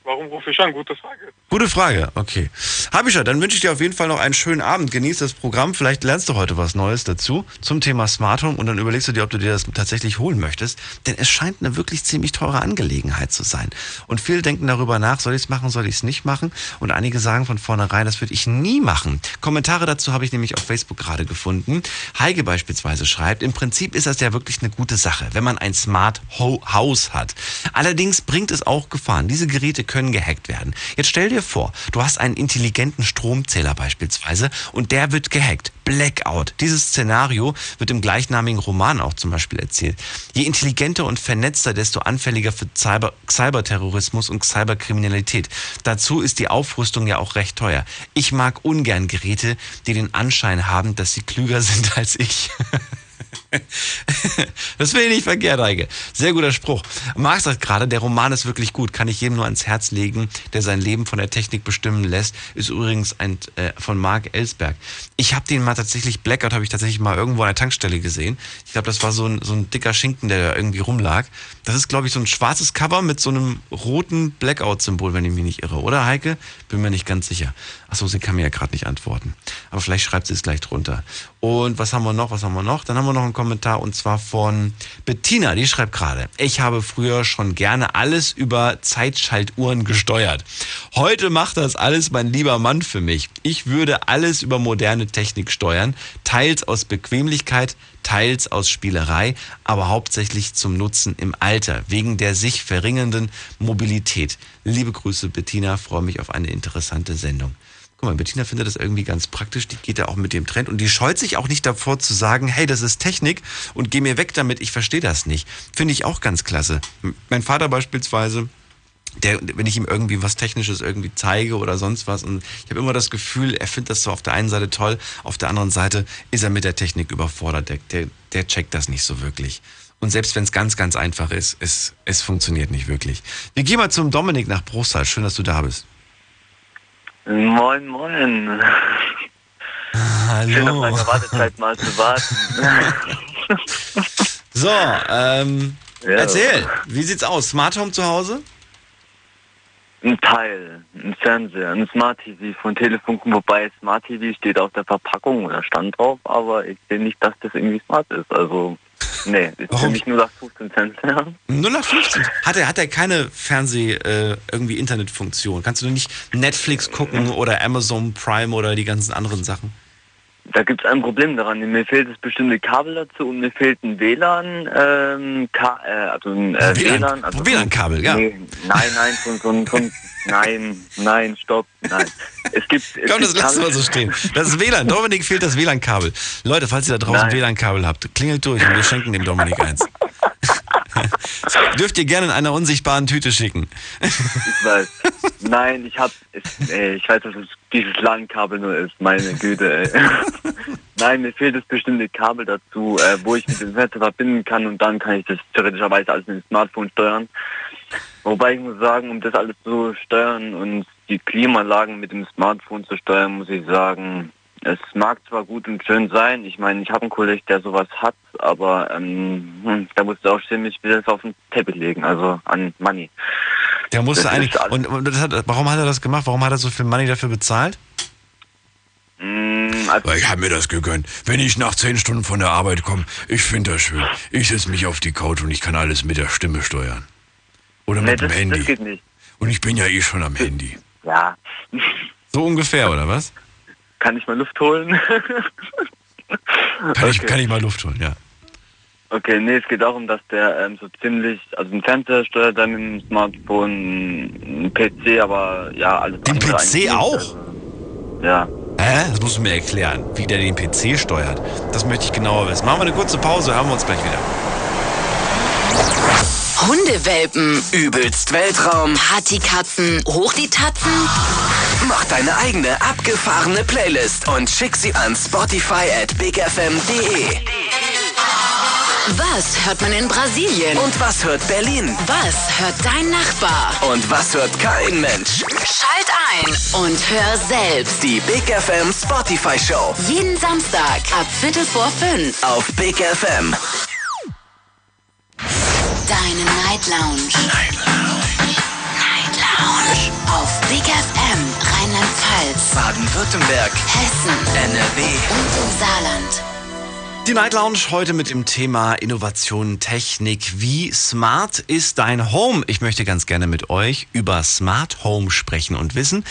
warum rufe ich an? Gute Frage. Gute Frage, okay. Habischer, dann wünsche ich dir auf jeden Fall noch einen schönen Abend. Genieß das Programm. Vielleicht lernst du heute was Neues dazu zum Thema Smart Home und dann überlegst du dir, ob du dir das tatsächlich holen möchtest. Denn es scheint eine wirklich ziemlich teure Angelegenheit zu sein. Und viele denken darüber nach, soll ich es machen, soll ich es nicht machen? Und einige sagen von vornherein, das würde ich nie machen. Kommentare dazu habe ich nämlich auf Facebook gerade gefunden. Heike beispielsweise schreibt, im Prinzip ist das ja wirklich eine gute Sache, wenn man ein Smart House hat. Allerdings bringt es auch Gefahren. Diese Geräte können gehackt werden. Jetzt stell dir vor, du hast einen intelligenten Stromzähler beispielsweise und der wird gehackt. Blackout. Dieses Szenario wird im gleichnamigen Roman auch zum Beispiel erzählt. Je intelligenter und vernetzter, desto anfälliger für Cyber Cyberterrorismus und Cyberkriminalität. Dazu ist die Aufrüstung ja auch recht teuer. Ich mag ungern Geräte, die den Anschein haben, dass sie klüger sind als ich. das finde ich nicht verkehrt, Heike. Sehr guter Spruch. Marc sagt gerade, der Roman ist wirklich gut. Kann ich jedem nur ans Herz legen, der sein Leben von der Technik bestimmen lässt. Ist übrigens ein, äh, von Marc Ellsberg. Ich habe den mal tatsächlich, Blackout habe ich tatsächlich mal irgendwo an der Tankstelle gesehen. Ich glaube, das war so ein, so ein dicker Schinken, der da irgendwie rumlag. Das ist, glaube ich, so ein schwarzes Cover mit so einem roten Blackout-Symbol, wenn ich mich nicht irre. Oder, Heike? Bin mir nicht ganz sicher. Achso, sie kann mir ja gerade nicht antworten. Aber vielleicht schreibt sie es gleich drunter. Und was haben wir noch? Was haben wir noch? Dann haben wir noch einen Kommentar und zwar von Bettina. Die schreibt gerade, ich habe früher schon gerne alles über Zeitschaltuhren gesteuert. Heute macht das alles mein lieber Mann für mich. Ich würde alles über moderne Technik steuern, teils aus Bequemlichkeit, teils aus Spielerei, aber hauptsächlich zum Nutzen im Alter, wegen der sich verringernden Mobilität. Liebe Grüße, Bettina, freue mich auf eine interessante Sendung. Guck mal, Bettina findet das irgendwie ganz praktisch. Die geht da auch mit dem Trend und die scheut sich auch nicht davor zu sagen, hey, das ist Technik und geh mir weg damit, ich verstehe das nicht. Finde ich auch ganz klasse. Mein Vater beispielsweise, der, wenn ich ihm irgendwie was Technisches irgendwie zeige oder sonst was und ich habe immer das Gefühl, er findet das so auf der einen Seite toll, auf der anderen Seite ist er mit der Technik überfordert. Der, der, der checkt das nicht so wirklich. Und selbst wenn es ganz, ganz einfach ist, es, es funktioniert nicht wirklich. Wir gehen mal zum Dominik nach Bruchsal. Schön, dass du da bist. Moin, moin. Hallo. Schön auf meine Wartezeit mal zu warten. so, ähm, Ja. erzähl, wie sieht's aus? Smart Home zu Hause? Ein Teil, ein Fernseher, ein Smart TV von Telefunken, wobei Smart TV steht auf der Verpackung oder stand drauf, aber ich sehe nicht, dass das irgendwie smart ist. Also, nee, ist für Warum? mich nur nach 15 Cent. Ja. 0815. Hat er, hat er keine Fernseh, äh, irgendwie Internetfunktion? Kannst du nicht Netflix gucken oder Amazon Prime oder die ganzen anderen Sachen? Da gibt es ein Problem daran. Mir fehlt das bestimmte Kabel dazu und mir fehlt ein WLAN, ähm, Ka äh, also ein äh, WLAN. Also WLAN-Kabel, ja. Nee, nein, nein, von, von, von, nein, nein, stopp, nein. Es gibt, es Komm, das lassen wir so stehen. Das ist WLAN. Dominik fehlt das WLAN-Kabel. Leute, falls ihr da draußen. WLAN-Kabel habt, klingelt durch und wir schenken dem Dominik eins. Dürft ihr gerne in einer unsichtbaren Tüte schicken. Ich weiß. Nein, ich hab, es- ey, ich weiß, dass es dieses LAN-Kabel nur ist, meine Güte, ey. Nein, mir fehlt das bestimmte Kabel dazu, äh, wo ich mit dem Fernseher verbinden kann und dann kann ich das theoretischerweise alles mit dem Smartphone steuern. Wobei ich muss sagen, um das alles zu steuern und die Klimaanlagen mit dem Smartphone zu steuern, muss ich sagen, es mag zwar gut und schön sein, ich meine, ich habe einen Kollegen, der sowas hat, aber ähm, hm, da musste auch ziemlich viel auf den Teppich legen, also an Money. Der musste Das eigentlich. Und, und hat, warum hat er das gemacht? Warum hat er so viel Money dafür bezahlt? Mm, also, Ich habe mir das gegönnt. Wenn ich nach zehn Stunden von der Arbeit komme, ich finde das schön. Ich setze mich auf die Couch und ich kann alles mit der Stimme steuern. Oder nee, mit das, dem Handy. das geht nicht. Und ich bin ja eh schon am Handy. Ja, So ungefähr, oder was? Kann ich mal Luft holen? Kann, ich, Okay. kann ich mal Luft holen, ja. okay, nee, es geht darum, dass der ähm, so ziemlich, also ein Fernseher steuert dann dem Smartphone, ein PC, aber ja, alles Den PC auch? Also, ja. Hä? Das musst du mir erklären, wie der den PC steuert. Das möchte ich genauer wissen. Machen wir eine kurze Pause, hören wir uns gleich wieder. Hundewelpen, Übelst Weltraum. Partykatzen, hoch die Tatzen. Mach deine eigene abgefahrene Playlist und schick sie an Spotify at bigfm.de. Was hört man in Brasilien? Und was hört Berlin? Was hört dein Nachbar? Und was hört kein Mensch? Schalt ein und hör selbst. Die Big FM Spotify Show Jeden Samstag ab Viertel vor fünf. auf Big FM. Deine Night Lounge. Night Lounge. Night Lounge. Baden-Württemberg, Hessen, NRW. und im Saarland. Die Night Lounge heute mit dem Thema Innovation, Technik. Wie smart ist dein Home? Ich möchte ganz gerne mit euch über Smart Home sprechen und wissen,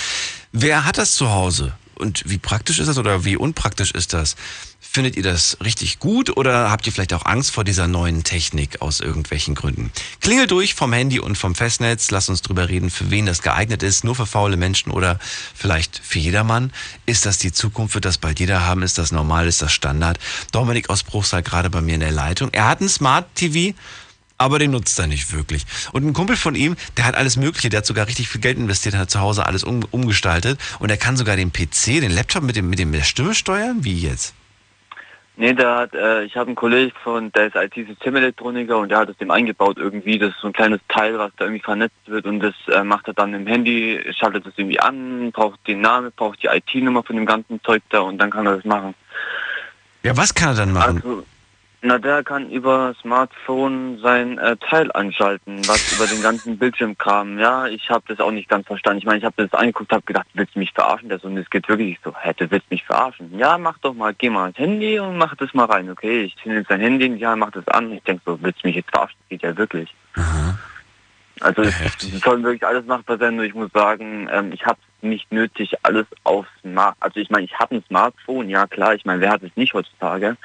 wer hat das zu Hause? Und wie praktisch ist das oder wie unpraktisch ist das? Findet ihr das richtig gut oder habt ihr vielleicht auch Angst vor dieser neuen Technik aus irgendwelchen Gründen? Klingelt durch vom Handy und vom Festnetz. Lasst uns drüber reden, für wen das geeignet ist. Nur für faule Menschen oder vielleicht für jedermann. Ist das die Zukunft? Wird das bald jeder haben? Ist das normal? Ist das Standard? Dominik aus Bruchsal gerade bei mir in der Leitung. Er hat ein Smart TV. Aber den nutzt er nicht wirklich. Und ein Kumpel von ihm, der hat alles Mögliche, der hat sogar richtig viel Geld investiert, hat zu Hause alles um, umgestaltet und er kann sogar den PC, den Laptop mit dem mit dem mit der Stimme steuern. Wie jetzt? Nee, der hat, äh, ich habe einen Kollegen von, der ist IT-Systemelektroniker und der hat es dem eingebaut irgendwie. Das ist so ein kleines Teil, was da irgendwie vernetzt wird und das äh, macht er dann im Handy, schaltet das irgendwie an, braucht den Namen, braucht die IT-Nummer von dem ganzen Zeug da und dann kann er das machen. Ja, was kann er dann machen? Also, na, der kann über Smartphone sein äh, Teil anschalten, was über den ganzen Bildschirm kam. Ja, ich habe das auch nicht ganz verstanden. Ich meine, ich habe das angeguckt, habe gedacht, willst du mich verarschen? Der so, und es geht wirklich nicht so. Hä, du willst mich verarschen? Ja, mach doch mal, geh mal ans Handy und mach das mal rein. Okay, ich ziehe jetzt sein Handy, ja, mach das an. Ich denke so, willst du mich jetzt verarschen? Das geht ja wirklich. Also es, es soll wirklich alles machbar sein. Nur ich muss sagen, ähm, ich habe nicht nötig, alles auf Smart. Also ich meine, ich habe ein Smartphone, ja klar. Ich meine, wer hat es nicht heutzutage?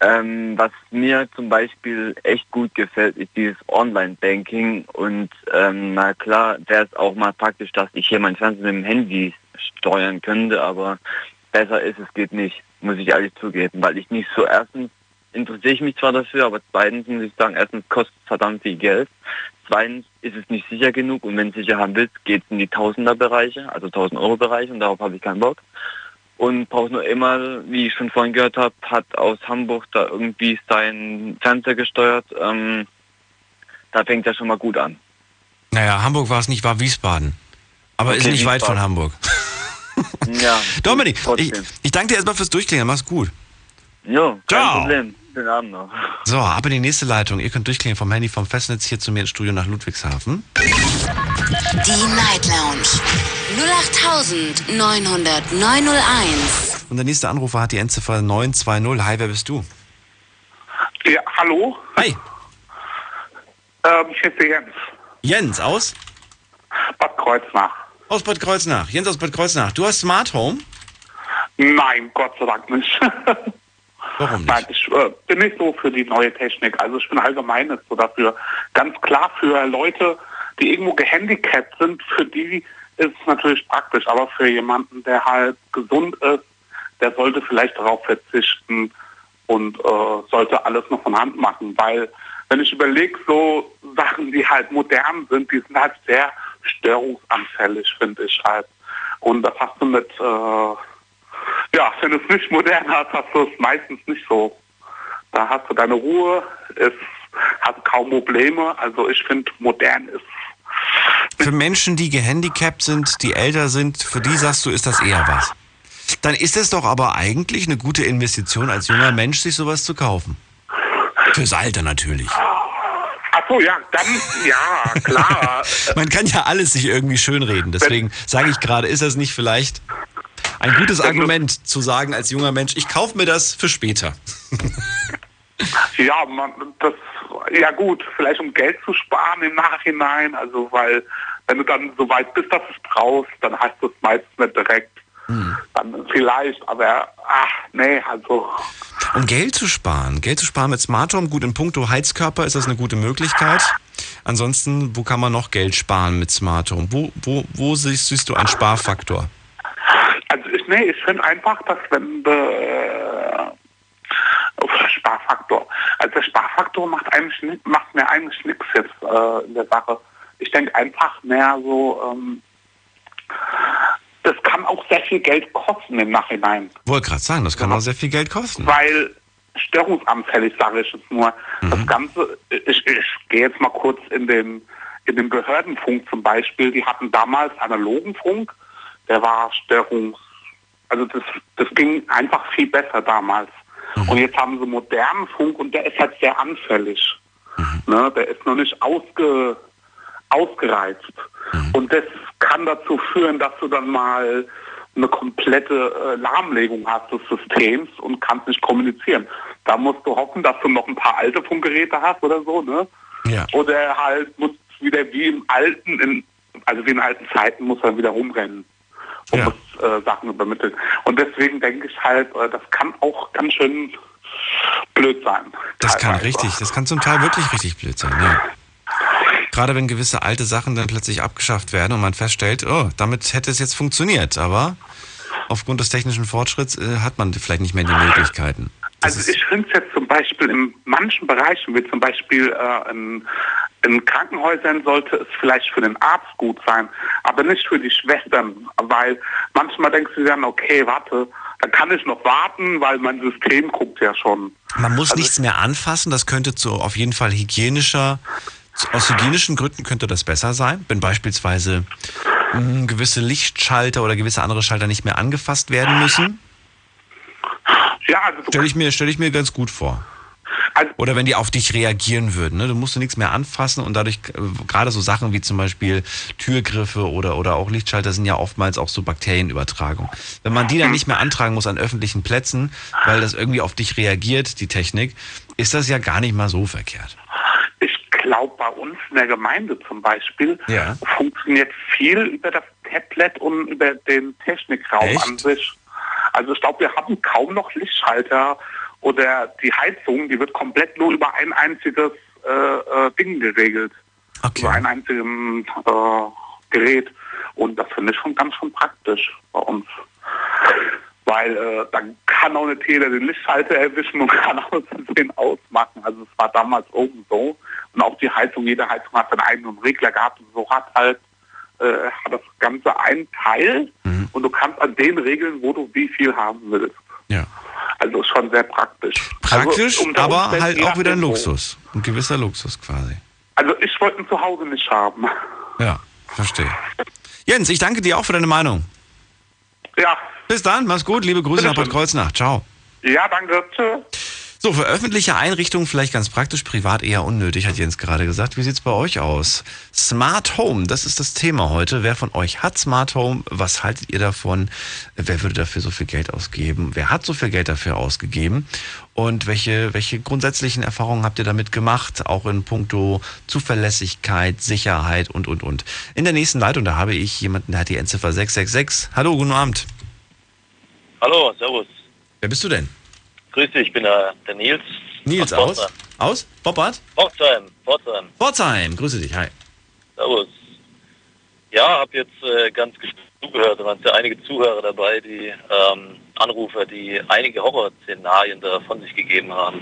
Ähm, was mir zum Beispiel echt gut gefällt, ist dieses Online-Banking und ähm, na klar wäre es auch mal praktisch, dass ich hier mein Fernsehen mit dem Handy steuern könnte, aber besser ist es geht nicht, muss ich ehrlich zugeben, weil ich nicht so erstens interessiere ich mich zwar dafür, aber zweitens muss ich sagen, erstens kostet es verdammt viel Geld, zweitens ist es nicht sicher genug und wenn du sicher haben willst, geht es in die Tausenderbereiche, also 1000 Euro Bereich und darauf habe ich keinen Bock und braucht nur immer, wie ich schon vorhin gehört habe, hat aus Hamburg da irgendwie sein Fernseher gesteuert. Ähm, da fängt er schon mal gut an. Naja, Hamburg war es nicht, war Wiesbaden. Aber ist Okay, nicht weit von Wiesbaden. Hamburg. Ja. Dominik, ich, ich danke dir erstmal fürs Durchklingen. Mach's gut. Jo, kein Ciao. Problem. Schönen Abend noch. So, ab in die nächste Leitung. Ihr könnt durchklingen vom Handy vom Festnetz hier zu mir ins Studio nach Ludwigshafen. Die Night Lounge 0890901. Und der nächste Anrufer hat die Endziffer 920. Hi, wer bist du? Ja, hallo? Hi. Ähm, ich heiße Jens. Jens aus? Bad Kreuznach. Aus Bad Kreuznach. Jens aus Bad Kreuznach. Du hast Smart Home? Nein, Gott sei Dank nicht. Warum nicht? Nein, ich äh, bin nicht so für die neue Technik. Also ich bin allgemein so dafür. Ganz klar für Leute, die irgendwo gehandicapt sind, für die ist es natürlich praktisch. Aber für jemanden, der halt gesund ist, der sollte vielleicht darauf verzichten und äh, sollte alles noch von Hand machen. Weil wenn ich überlege, so Sachen, die halt modern sind, die sind halt sehr störungsanfällig, finde ich halt. Und das hast du mit, äh, ja, wenn du es nicht modern hast, hast du es meistens nicht so. Da hast du deine Ruhe, es hat kaum Probleme. Also ich finde, modern ist Für Menschen, die gehandicapt sind, die älter sind, für die sagst du, ist das eher was. Dann ist es doch aber eigentlich eine gute Investition, als junger Mensch sich sowas zu kaufen. Fürs Alter natürlich. Ach so, ja, dann, ja, klar. Man kann ja alles sich irgendwie schönreden. Deswegen sage ich gerade, ist das nicht vielleicht ein gutes Argument zu sagen als junger Mensch, ich kaufe mir das für später. Ja, man, das, ja gut, vielleicht um Geld zu sparen im Nachhinein, also weil wenn du dann so weit bist, dass du es brauchst, dann hast du es meistens nicht direkt. Dann vielleicht, aber ach nee, also Um Geld zu sparen, Geld zu sparen mit Smart Home, gut in puncto Heizkörper ist das eine gute Möglichkeit. Ansonsten, wo kann man noch Geld sparen mit Smart Home? Wo, wo, wo siehst, siehst du einen Sparfaktor? Also ich, nee, ich finde einfach, dass wenn äh, Sparfaktor. Also der Sparfaktor macht eigentlich macht mir eigentlich nichts jetzt äh, in der Sache. Ich denke einfach mehr so, ähm, das kann auch sehr viel Geld kosten im Nachhinein. Wollte gerade sagen, das kann auch sehr viel Geld kosten. Weil störungsanfällig, sage ich jetzt nur. Das Ganze, ich, ich gehe jetzt mal kurz in den, in den Behördenfunk zum Beispiel. Die hatten damals analogen Funk, der war störungs... Also das, das ging einfach viel besser damals. Und jetzt haben sie modernen Funk und der ist halt sehr anfällig. Ne, der ist noch nicht ausge, ausgereizt. Und das kann dazu führen, dass du dann mal eine komplette äh, Lahmlegung hast des Systems und kannst nicht kommunizieren. Da musst du hoffen, dass du noch ein paar alte Funkgeräte hast oder so, ne? Ja. Oder halt musst wieder wie im alten, in, also wie in alten Zeiten muss er wieder rumrennen und Ja. muss äh, Sachen übermitteln. Und deswegen denke ich halt, äh, das kann auch ganz schön blöd sein. Das kann richtig, das kann zum Teil wirklich richtig blöd sein, ja. Gerade wenn gewisse alte Sachen dann plötzlich abgeschafft werden und man feststellt, oh, damit hätte es jetzt funktioniert, aber aufgrund des technischen Fortschritts äh, hat man vielleicht nicht mehr die Möglichkeiten. Also ich finde es jetzt zum Beispiel in manchen Bereichen, wie zum Beispiel äh, in, in Krankenhäusern, sollte es vielleicht für den Arzt gut sein, aber nicht für die Schwestern, weil manchmal denkst du dann, okay, warte, dann kann ich noch warten, weil mein System guckt ja schon. Man muss Also nichts mehr anfassen, das könnte zu auf jeden Fall hygienischer, aus hygienischen Gründen könnte das besser sein, wenn beispielsweise mh, gewisse Lichtschalter oder gewisse andere Schalter nicht mehr angefasst werden müssen. Ja, also Stelle ich mir, stelle ich mir ganz gut vor. Oder wenn die auf dich reagieren würden, ne? du musst du nichts mehr anfassen und dadurch äh, gerade so Sachen wie zum Beispiel Türgriffe oder, oder auch Lichtschalter sind ja oftmals auch so Bakterienübertragung. Wenn man die dann nicht mehr antragen muss an öffentlichen Plätzen, weil das irgendwie auf dich reagiert, die Technik, ist das ja gar nicht mal so verkehrt. Ich glaube, bei uns in der Gemeinde zum Beispiel Ja. funktioniert viel über das Tablet und über den Technikraum Echt? an sich. Also ich glaube, wir haben kaum noch Lichtschalter oder die Heizung, die wird komplett nur über ein einziges äh, äh, Ding geregelt. Über ein einziges äh, Gerät. Und das finde ich schon ganz schon praktisch bei uns. Weil äh, dann kann auch nicht jeder den Lichtschalter erwischen und kann auch den ausmachen. Also es war damals oben so. Und auch die Heizung, jede Heizung hat seinen eigenen Regler gehabt und so hat halt äh, hat das Ganze ein Teil und du kannst an den regeln, wo du wie viel haben willst. Ja. Also schon sehr praktisch. Praktisch, also, unter aber Umständen halt auch wieder ein wo. Luxus. Ein gewisser Luxus quasi. Also ich wollte ihn zu Hause nicht haben. Ja, verstehe. Jens, ich danke dir auch für deine Meinung. Ja. Bis dann, mach's gut, liebe Grüße nach Bad Kreuznach. Ciao. Ja, danke. Tschüss. So, für öffentliche Einrichtungen vielleicht ganz praktisch, privat eher unnötig, hat Jens gerade gesagt. Wie sieht's bei euch aus? Smart Home, das ist das Thema heute. Wer von euch hat Smart Home? Was haltet ihr davon? Wer würde dafür so viel Geld ausgeben? Wer hat so viel Geld dafür ausgegeben? Und welche, welche grundsätzlichen Erfahrungen habt ihr damit gemacht? Auch in puncto Zuverlässigkeit, Sicherheit und, und, und. In der nächsten Leitung, da habe ich jemanden, der hat die Endziffer 666. Hallo, guten Abend. Hallo, servus. Wer bist du denn? Grüß dich, ich bin der, der Nils. Nils aus aus? Aus? Bobbart? Pforzheim. Pforzheim. Pforzheim, grüße dich, hi. Servus. Ja, habe jetzt äh, ganz gespannt zugehört. Da waren ja einige Zuhörer dabei, die ähm, Anrufer, die einige Horrorszenarien da von sich gegeben haben.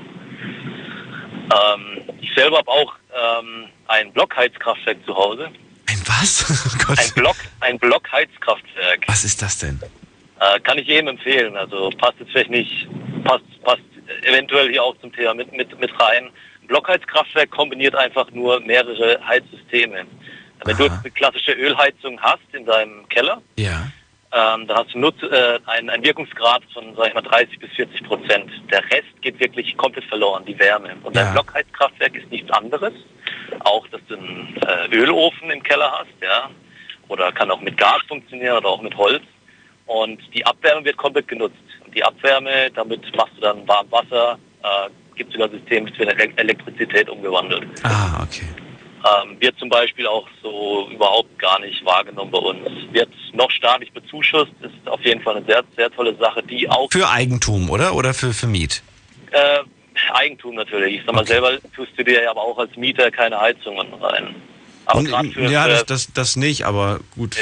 Ähm, ich selber habe auch ähm, ein Blockheizkraftwerk zu Hause. Ein was? Oh. Ein Block, ein Blockheizkraftwerk. Was ist das denn? Äh, kann ich jedem empfehlen. Also passt jetzt vielleicht nicht, passt, passt eventuell hier auch zum Thema mit, mit, mit rein. Ein Blockheizkraftwerk kombiniert einfach nur mehrere Heizsysteme. Wenn du jetzt eine klassische Ölheizung hast in deinem Keller, Ja. ähm, dann hast du nur äh, einen, einen Wirkungsgrad von, sag ich mal, 30 bis 40 Prozent. Der Rest geht wirklich komplett verloren, die Wärme. Und Ja. ein Blockheizkraftwerk ist nichts anderes. Auch, dass du einen äh, Ölofen im Keller hast, ja. Oder kann auch mit Gas funktionieren oder auch mit Holz. Und die Abwärme wird komplett genutzt. Und die Abwärme, damit machst du dann warm Wasser, äh, gibt sogar System, das wird in Ele- Elektrizität umgewandelt. Ah, okay. Ähm, wird zum Beispiel auch so überhaupt gar nicht wahrgenommen bei uns. Wird noch staatlich bezuschusst, ist auf jeden Fall eine sehr, sehr tolle Sache, die auch Für Eigentum, oder? Oder für, für Miet? äh, Eigentum natürlich. Ich sag mal, selber tust du dir ja aber auch als Mieter keine Heizungen rein. Aber Und, für, ja, das, das, das nicht, aber gut.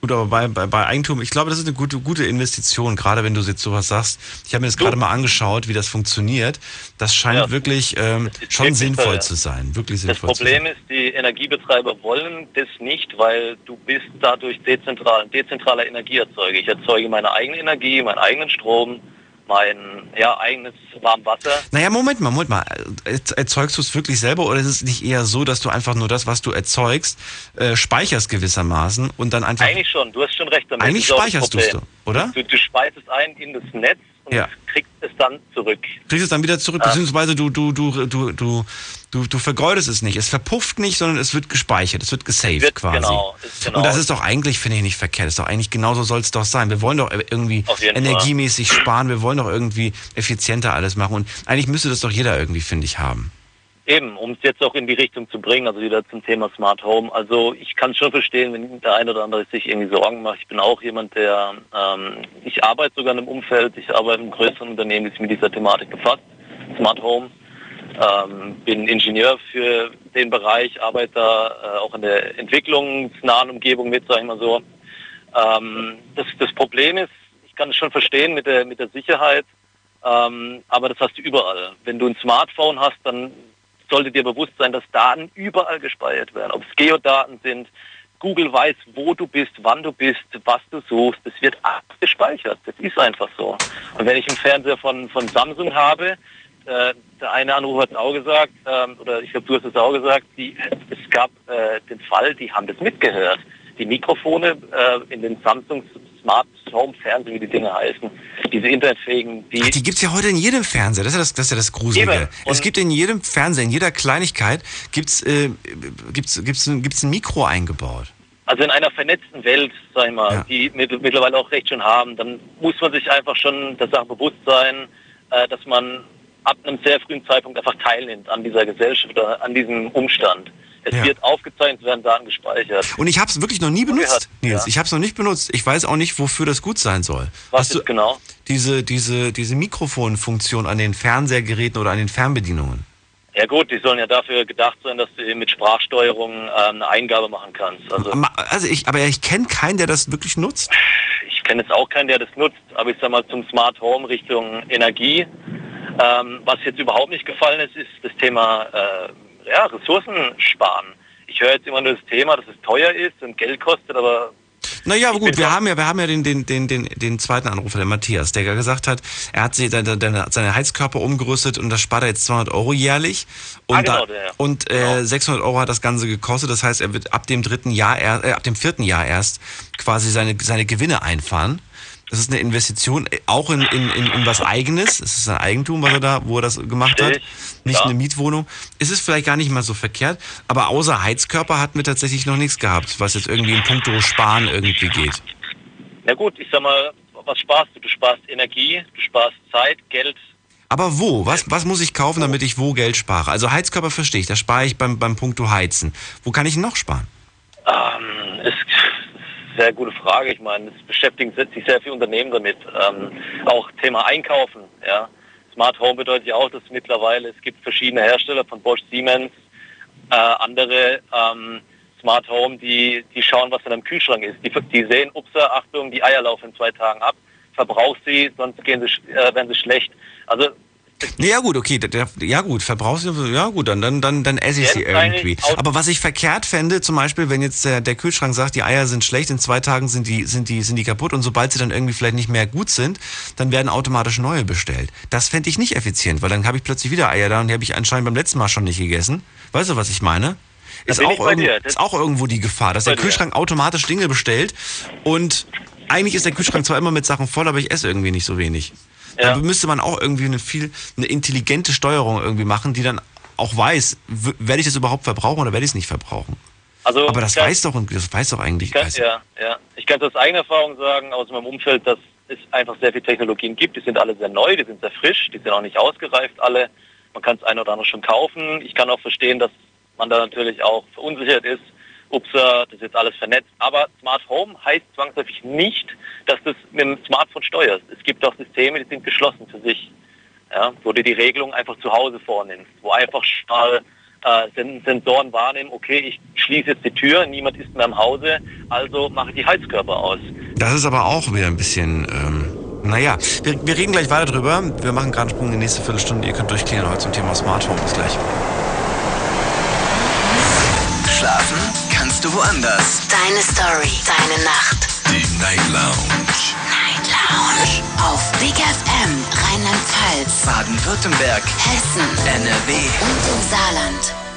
Gut, aber bei, bei, bei Eigentum, ich glaube, das ist eine gute, gute Investition, gerade wenn du jetzt sowas sagst. Ich habe mir das gerade mal angeschaut, wie das funktioniert. Das scheint Ja. wirklich ähm, schon wirklich sinnvoll ja. zu sein. Wirklich Das sinnvoll zu Problem ist, die Energiebetreiber wollen das nicht, weil du bist dadurch dezentral, dezentraler Energieerzeuger. Ich erzeuge meine eigene Energie, meinen eigenen Strom, mein ja, eigenes Warmwasser. Naja, Moment mal, Moment mal. Er- Erzeugst du es wirklich selber oder ist es nicht eher so, dass du einfach nur das, was du erzeugst, äh, speicherst gewissermaßen und dann einfach. Eigentlich schon, du hast schon recht damit. Eigentlich speicherst Problem. doch, oder? Du, du speist es ein in das Netz und Ja. kriegst es dann zurück. kriegst es dann wieder zurück, Ja. beziehungsweise du, du, du, du, du Du, du vergeudest es nicht. Es verpufft nicht, sondern es wird gespeichert, es wird gesaved Wird- quasi. genau, genau. Und das ist doch eigentlich, finde ich, nicht verkehrt. Das ist doch eigentlich genauso soll es doch sein. Wir wollen doch irgendwie energiemäßig sparen, wir wollen doch irgendwie effizienter alles machen. Und eigentlich müsste das doch jeder irgendwie, finde ich, haben. Eben, um es jetzt auch in die Richtung zu bringen, also wieder zum Thema Smart Home. Also ich kann schon verstehen, wenn der eine oder andere sich irgendwie Sorgen macht. Ich bin auch jemand, der, ähm, ich arbeite sogar in einem Umfeld, ich arbeite in einem größeren Unternehmen, das sich mit dieser Thematik befasst, Smart Home. Ähm, bin Ingenieur für den Bereich, arbeite da äh, auch in der entwicklungsnahen Umgebung mit, sag ich mal so. Ähm, das, das Problem ist, ich kann es schon verstehen mit der, mit der Sicherheit, ähm, aber das hast du überall. Wenn du ein Smartphone hast, dann sollte dir bewusst sein, dass Daten überall gespeichert werden. Ob es Geodaten sind, Google weiß, wo du bist, wann du bist, was du suchst. Das wird alles gespeichert. Das ist einfach so. Und wenn ich einen Fernseher von, von Samsung habe, äh, der eine Anrufer hat es auch gesagt, ähm, oder ich glaube, du hast es auch gesagt, die, es gab äh, den Fall, die haben das mitgehört. Die Mikrofone äh, in den Samsung Smart Home Fernsehen, wie die Dinge heißen, diese internetfähigen, die, Ach, die gibt's ja heute in jedem Fernseher. Das ist ja das, das, ist ja das Gruselige. Es gibt in jedem Fernseher, in jeder Kleinigkeit, gibt's, äh, gibt's, gibt's, ein, gibt's ein Mikro eingebaut. Also in einer vernetzten Welt, sag ich mal, die mit, mittlerweile auch recht schon haben, dann muss man sich einfach schon der Sache bewusst sein, äh, dass man ab einem sehr frühen Zeitpunkt einfach teilnimmt an dieser Gesellschaft oder an diesem Umstand. Es Ja. wird aufgezeichnet, es werden Daten gespeichert. Und ich habe es wirklich noch nie benutzt, Gehört, Nils. ja. Ich habe es noch nicht benutzt. Ich weiß auch nicht, wofür das gut sein soll. Was ist genau? diese, diese, diese Mikrofonfunktion an den Fernsehgeräten oder an den Fernbedienungen? Ja gut, die sollen ja dafür gedacht sein, dass du eben mit Sprachsteuerung äh, eine Eingabe machen kannst. Also Also ich, aber ich kenne keinen, der das wirklich nutzt. ich kenne jetzt auch keinen, der das nutzt, aber ich sag mal zum Smart Home Richtung Energie. Ähm, was jetzt überhaupt nicht gefallen ist, ist das Thema äh, ja, Ressourcen sparen. Ich höre jetzt immer nur das Thema, dass es teuer ist und Geld kostet, aber Naja, aber gut, wir haben ja, wir haben ja den, den, den, den, den zweiten Anrufer, der Matthias, der gesagt hat, er hat sie- seine, seine, Heizkörper umgerüstet und das spart er jetzt 200 Euro jährlich. Und, Ah, genau, da, ja. und äh, 600 Euro hat das Ganze gekostet. Das heißt, er wird ab dem dritten Jahr, äh, ab dem vierten Jahr erst quasi seine, seine Gewinne einfahren. Das ist eine Investition, äh, auch in, in, in, in was Eigenes. Es ist sein Eigentum, was er da, wo er das gemacht hat. Nicht ja. eine Mietwohnung. Ist es vielleicht gar nicht mal so verkehrt. Aber außer Heizkörper hatten wir tatsächlich noch nichts gehabt, was jetzt irgendwie in puncto Sparen irgendwie geht. na gut, ich sag mal, was sparst du? Du sparst Energie, du sparst Zeit, Geld. Aber wo? Was, was muss ich kaufen, damit ich wo Geld spare? Also Heizkörper verstehe ich, da spare ich beim, beim Punkto Heizen. Wo kann ich noch sparen? Ähm, eine sehr gute Frage. Ich meine, es beschäftigen sich sehr viele Unternehmen damit. Ähm, auch Thema Einkaufen. Ja. Smart Home bedeutet ja auch, dass mittlerweile es gibt verschiedene Hersteller von Bosch, Siemens, äh, andere ähm, Smart Home, die, die schauen, was in einem Kühlschrank ist. Die, die sehen, ups, Achtung, die Eier laufen in zwei Tagen ab, verbrauch sie, sonst gehen sie, äh, werden sie schlecht. Also Nee, ja gut, okay, ja gut, verbrauchst du, ja gut, dann, dann, dann, dann esse ich sie irgendwie. Aber was ich verkehrt fände, zum Beispiel, wenn jetzt der, der Kühlschrank sagt, die Eier sind schlecht, in zwei Tagen sind die, sind die, sind die kaputt und sobald sie dann irgendwie vielleicht nicht mehr gut sind, dann werden automatisch neue bestellt. Das fände ich nicht effizient, weil dann habe ich plötzlich wieder Eier da und die habe ich anscheinend beim letzten Mal schon nicht gegessen. Weißt du, was ich meine? Ist auch. Das- ist auch irgendwo die Gefahr, dass der. Kühlschrank automatisch Dinge bestellt und eigentlich ist der Kühlschrank zwar immer mit Sachen voll, aber ich esse irgendwie nicht so wenig. Ja. Dann müsste man auch irgendwie eine viel, eine intelligente Steuerung irgendwie machen, die dann auch weiß, werde ich das überhaupt verbrauchen oder werde ich es nicht verbrauchen? Also aber das kann- weiß doch, das weiß doch eigentlich. Ich kann, ja, ja. Ich kann aus eigener Erfahrung sagen, aus meinem Umfeld, dass es einfach sehr viele Technologien gibt. Die sind alle sehr neu, die sind sehr frisch, die sind auch nicht ausgereift alle. Man kann es ein oder andere schon kaufen. Ich kann auch verstehen, dass man da natürlich auch verunsichert ist. Ups, das ist jetzt alles vernetzt. Aber Smart Home heißt zwangsläufig nicht, dass du es mit dem Smartphone steuerst. Es gibt auch Systeme, die sind geschlossen für sich. Ja, wo du die Regelung einfach zu Hause vornimmst, wo einfach mal äh, Sen- Sensoren wahrnehmen, okay, ich schließe jetzt die Tür, niemand ist mehr im Hause, also mache ich die Heizkörper aus. Das ist aber auch wieder ein bisschen, ähm, naja, wir, wir reden gleich weiter drüber. Wir machen gerade einen Sprung in die nächste Viertelstunde. Ihr könnt durchklären heute zum Thema Smart Home. Bis gleich. Schlafen kannst du woanders. Deine Story, deine Nacht. Die Night Lounge. Night Lounge. Auf Big FM, Rheinland-Pfalz, Baden-Württemberg, Hessen, NRW. und im Saarland.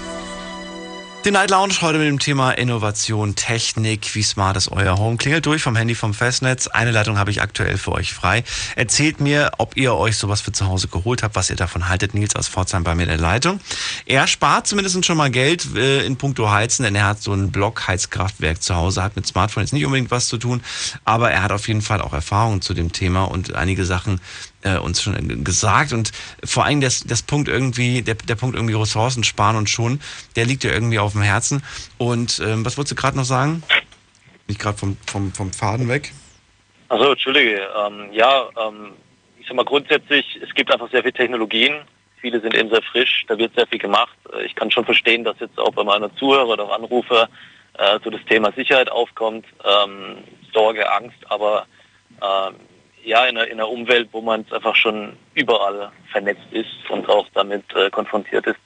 Die Night Lounge heute mit dem Thema Innovation, Technik, wie smart ist euer Home. Klingelt durch vom Handy vom Festnetz. Eine Leitung habe ich aktuell für euch frei. Erzählt mir, ob ihr euch sowas für zu Hause geholt habt, was ihr davon haltet. Nils aus Pforzheim bei mir in der Leitung. Er spart zumindest schon mal Geld äh, in puncto Heizen, denn er hat so ein Blockheizkraftwerk zu Hause, hat mit Smartphone jetzt nicht unbedingt was zu tun, aber er hat auf jeden Fall auch Erfahrung zu dem Thema und einige Sachen äh, uns schon gesagt und vor allem das, das Punkt irgendwie, der, der Punkt irgendwie Ressourcen sparen und schon, der liegt ja irgendwie auf dem Herzen. Und ähm, was wolltest du gerade noch sagen? Nicht gerade vom, vom, vom Faden weg. Also entschuldige, ähm, ja, ähm, ich sag mal grundsätzlich, es gibt einfach sehr viele Technologien. Viele sind eben sehr frisch, da wird sehr viel gemacht. Äh, Ich kann schon verstehen, dass jetzt auch bei meiner Zuhörer oder Anrufer äh, so das Thema Sicherheit aufkommt, ähm, Sorge, Angst, aber ähm, ja, in einer, in einer Umwelt, wo man einfach schon überall vernetzt ist und auch damit äh, konfrontiert ist.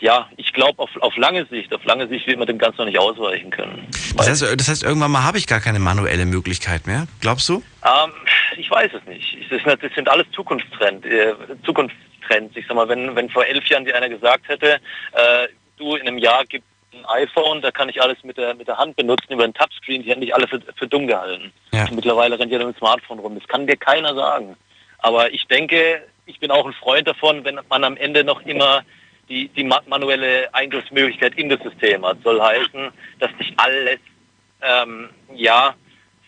Ja, ich glaube, auf, auf lange Sicht, auf lange Sicht wird man dem Ganzen noch nicht ausweichen können. Das heißt, das heißt, irgendwann mal habe ich gar keine manuelle Möglichkeit mehr. Glaubst du? Ähm, ich weiß es nicht. Das, sind alles Zukunftstrends. Äh, Zukunftstrends. Ich sag mal, wenn, wenn vor elf Jahren dir einer gesagt hätte, äh, du in einem Jahr gibt ein iPhone, da kann ich alles mit der mit der Hand benutzen über ein Touchscreen, die hätten dich alle für, für dumm gehalten. Ja. Mittlerweile rennt jeder mit dem Smartphone rum. Das kann dir keiner sagen. Aber ich denke, ich bin auch ein Freund davon, wenn man am Ende noch immer die, die ma- manuelle Eingriffsmöglichkeit in das System hat. Soll heißen, dass nicht alles ähm, ja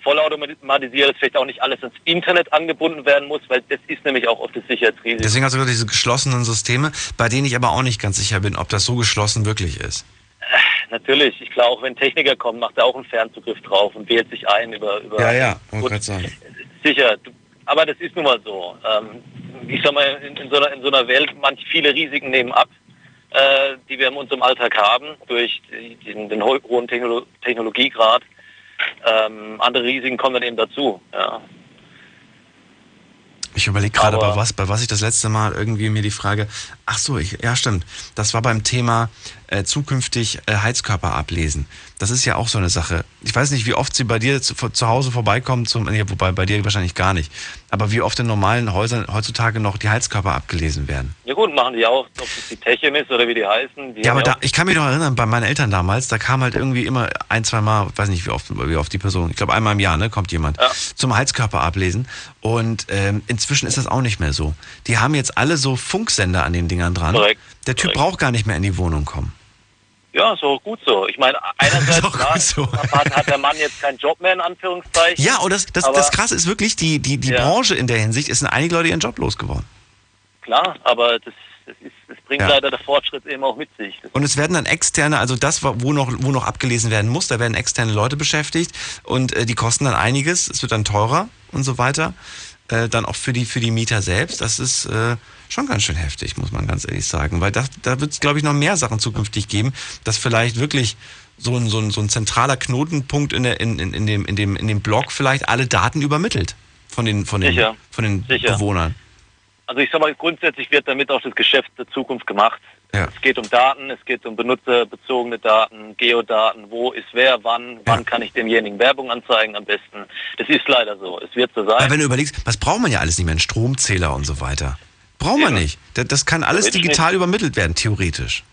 vollautomatisiert ist, vielleicht auch nicht alles ins Internet angebunden werden muss, weil das ist nämlich auch oft das Sicherheitsrisiko. Deswegen hast du diese geschlossenen Systeme, bei denen ich aber auch nicht ganz sicher bin, ob das so geschlossen wirklich ist. Natürlich, ich glaube, auch wenn Techniker kommen, macht er auch einen Fernzugriff drauf und wählt sich ein über... über Ja, ja, wollte Gut, gerade sagen. Sicher, aber das ist nun mal so. Ähm, ich sag mal, in, in, so einer, in so einer Welt, manch viele Risiken nehmen ab, äh, die wir in unserem Alltag haben, durch den, den ho- hohen Technolo Technologiegrad. Ähm, andere Risiken kommen dann eben dazu. Ja. Ich überlege gerade, bei was, bei was ich das letzte Mal irgendwie mir die Frage, ach so, ich, ja stimmt, das war beim Thema äh, zukünftig äh, Heizkörper ablesen. Das ist ja auch so eine Sache. Ich weiß nicht, wie oft sie bei dir zu, zu Hause vorbeikommen, zum, nee, wobei bei dir wahrscheinlich gar nicht, aber wie oft in normalen Häusern heutzutage noch die Heizkörper abgelesen werden. ja gut, machen die auch, ob es die Techem ist oder wie die heißen. Die Ja, aber da, ich kann mich noch erinnern, bei meinen Eltern damals, da kam halt irgendwie immer ein, zwei Mal, weiß nicht wie oft, wie oft die Person, ich glaube einmal im Jahr, ne, kommt jemand zum Heizkörper ablesen. Und ähm, inzwischen ist das auch nicht mehr so. Die haben jetzt alle so Funksender an den Dingern dran. Korrekt, Der Typ braucht gar nicht mehr in die Wohnung kommen. Ja, ist auch gut so. Ich meine, einerseits klar, hat, hat der Mann jetzt keinen Job mehr, in Anführungszeichen. Ja, und das, das, aber, das Krasse ist wirklich, die, die, die Ja. Branche in der Hinsicht ist in einige Leute ihren Job losgeworden. Klar, aber das, das, ist, das bringt Ja. leider der Fortschritt eben auch mit sich. Das Und es werden dann externe, also das, wo noch, wo noch abgelesen werden muss, da werden externe Leute beschäftigt und äh, die kosten dann einiges, es wird dann teurer und so weiter. Äh, dann auch für die, für die Mieter selbst. Das ist äh, schon ganz schön heftig, muss man ganz ehrlich sagen. Weil das, da wird es, glaube ich, noch mehr Sachen zukünftig geben, dass vielleicht wirklich so ein, so ein, so ein zentraler Knotenpunkt in, der, in, in, in, dem, in, dem, in dem Blog vielleicht alle Daten übermittelt von den, von den, Sicher. von den Sicher. Bewohnern. Also ich sag mal, grundsätzlich wird damit auch das Geschäft der Zukunft gemacht. Ja. Es geht um Daten, es geht um benutzerbezogene Daten, Geodaten, wo ist wer, wann, wann kann ich demjenigen Werbung anzeigen am besten. Das ist leider so. Es wird so sein. Aber wenn du überlegst, was braucht man ja alles nicht mehr? Ein Stromzähler und so weiter. Braucht man nicht. Das, das kann alles digital nicht. übermittelt werden, theoretisch.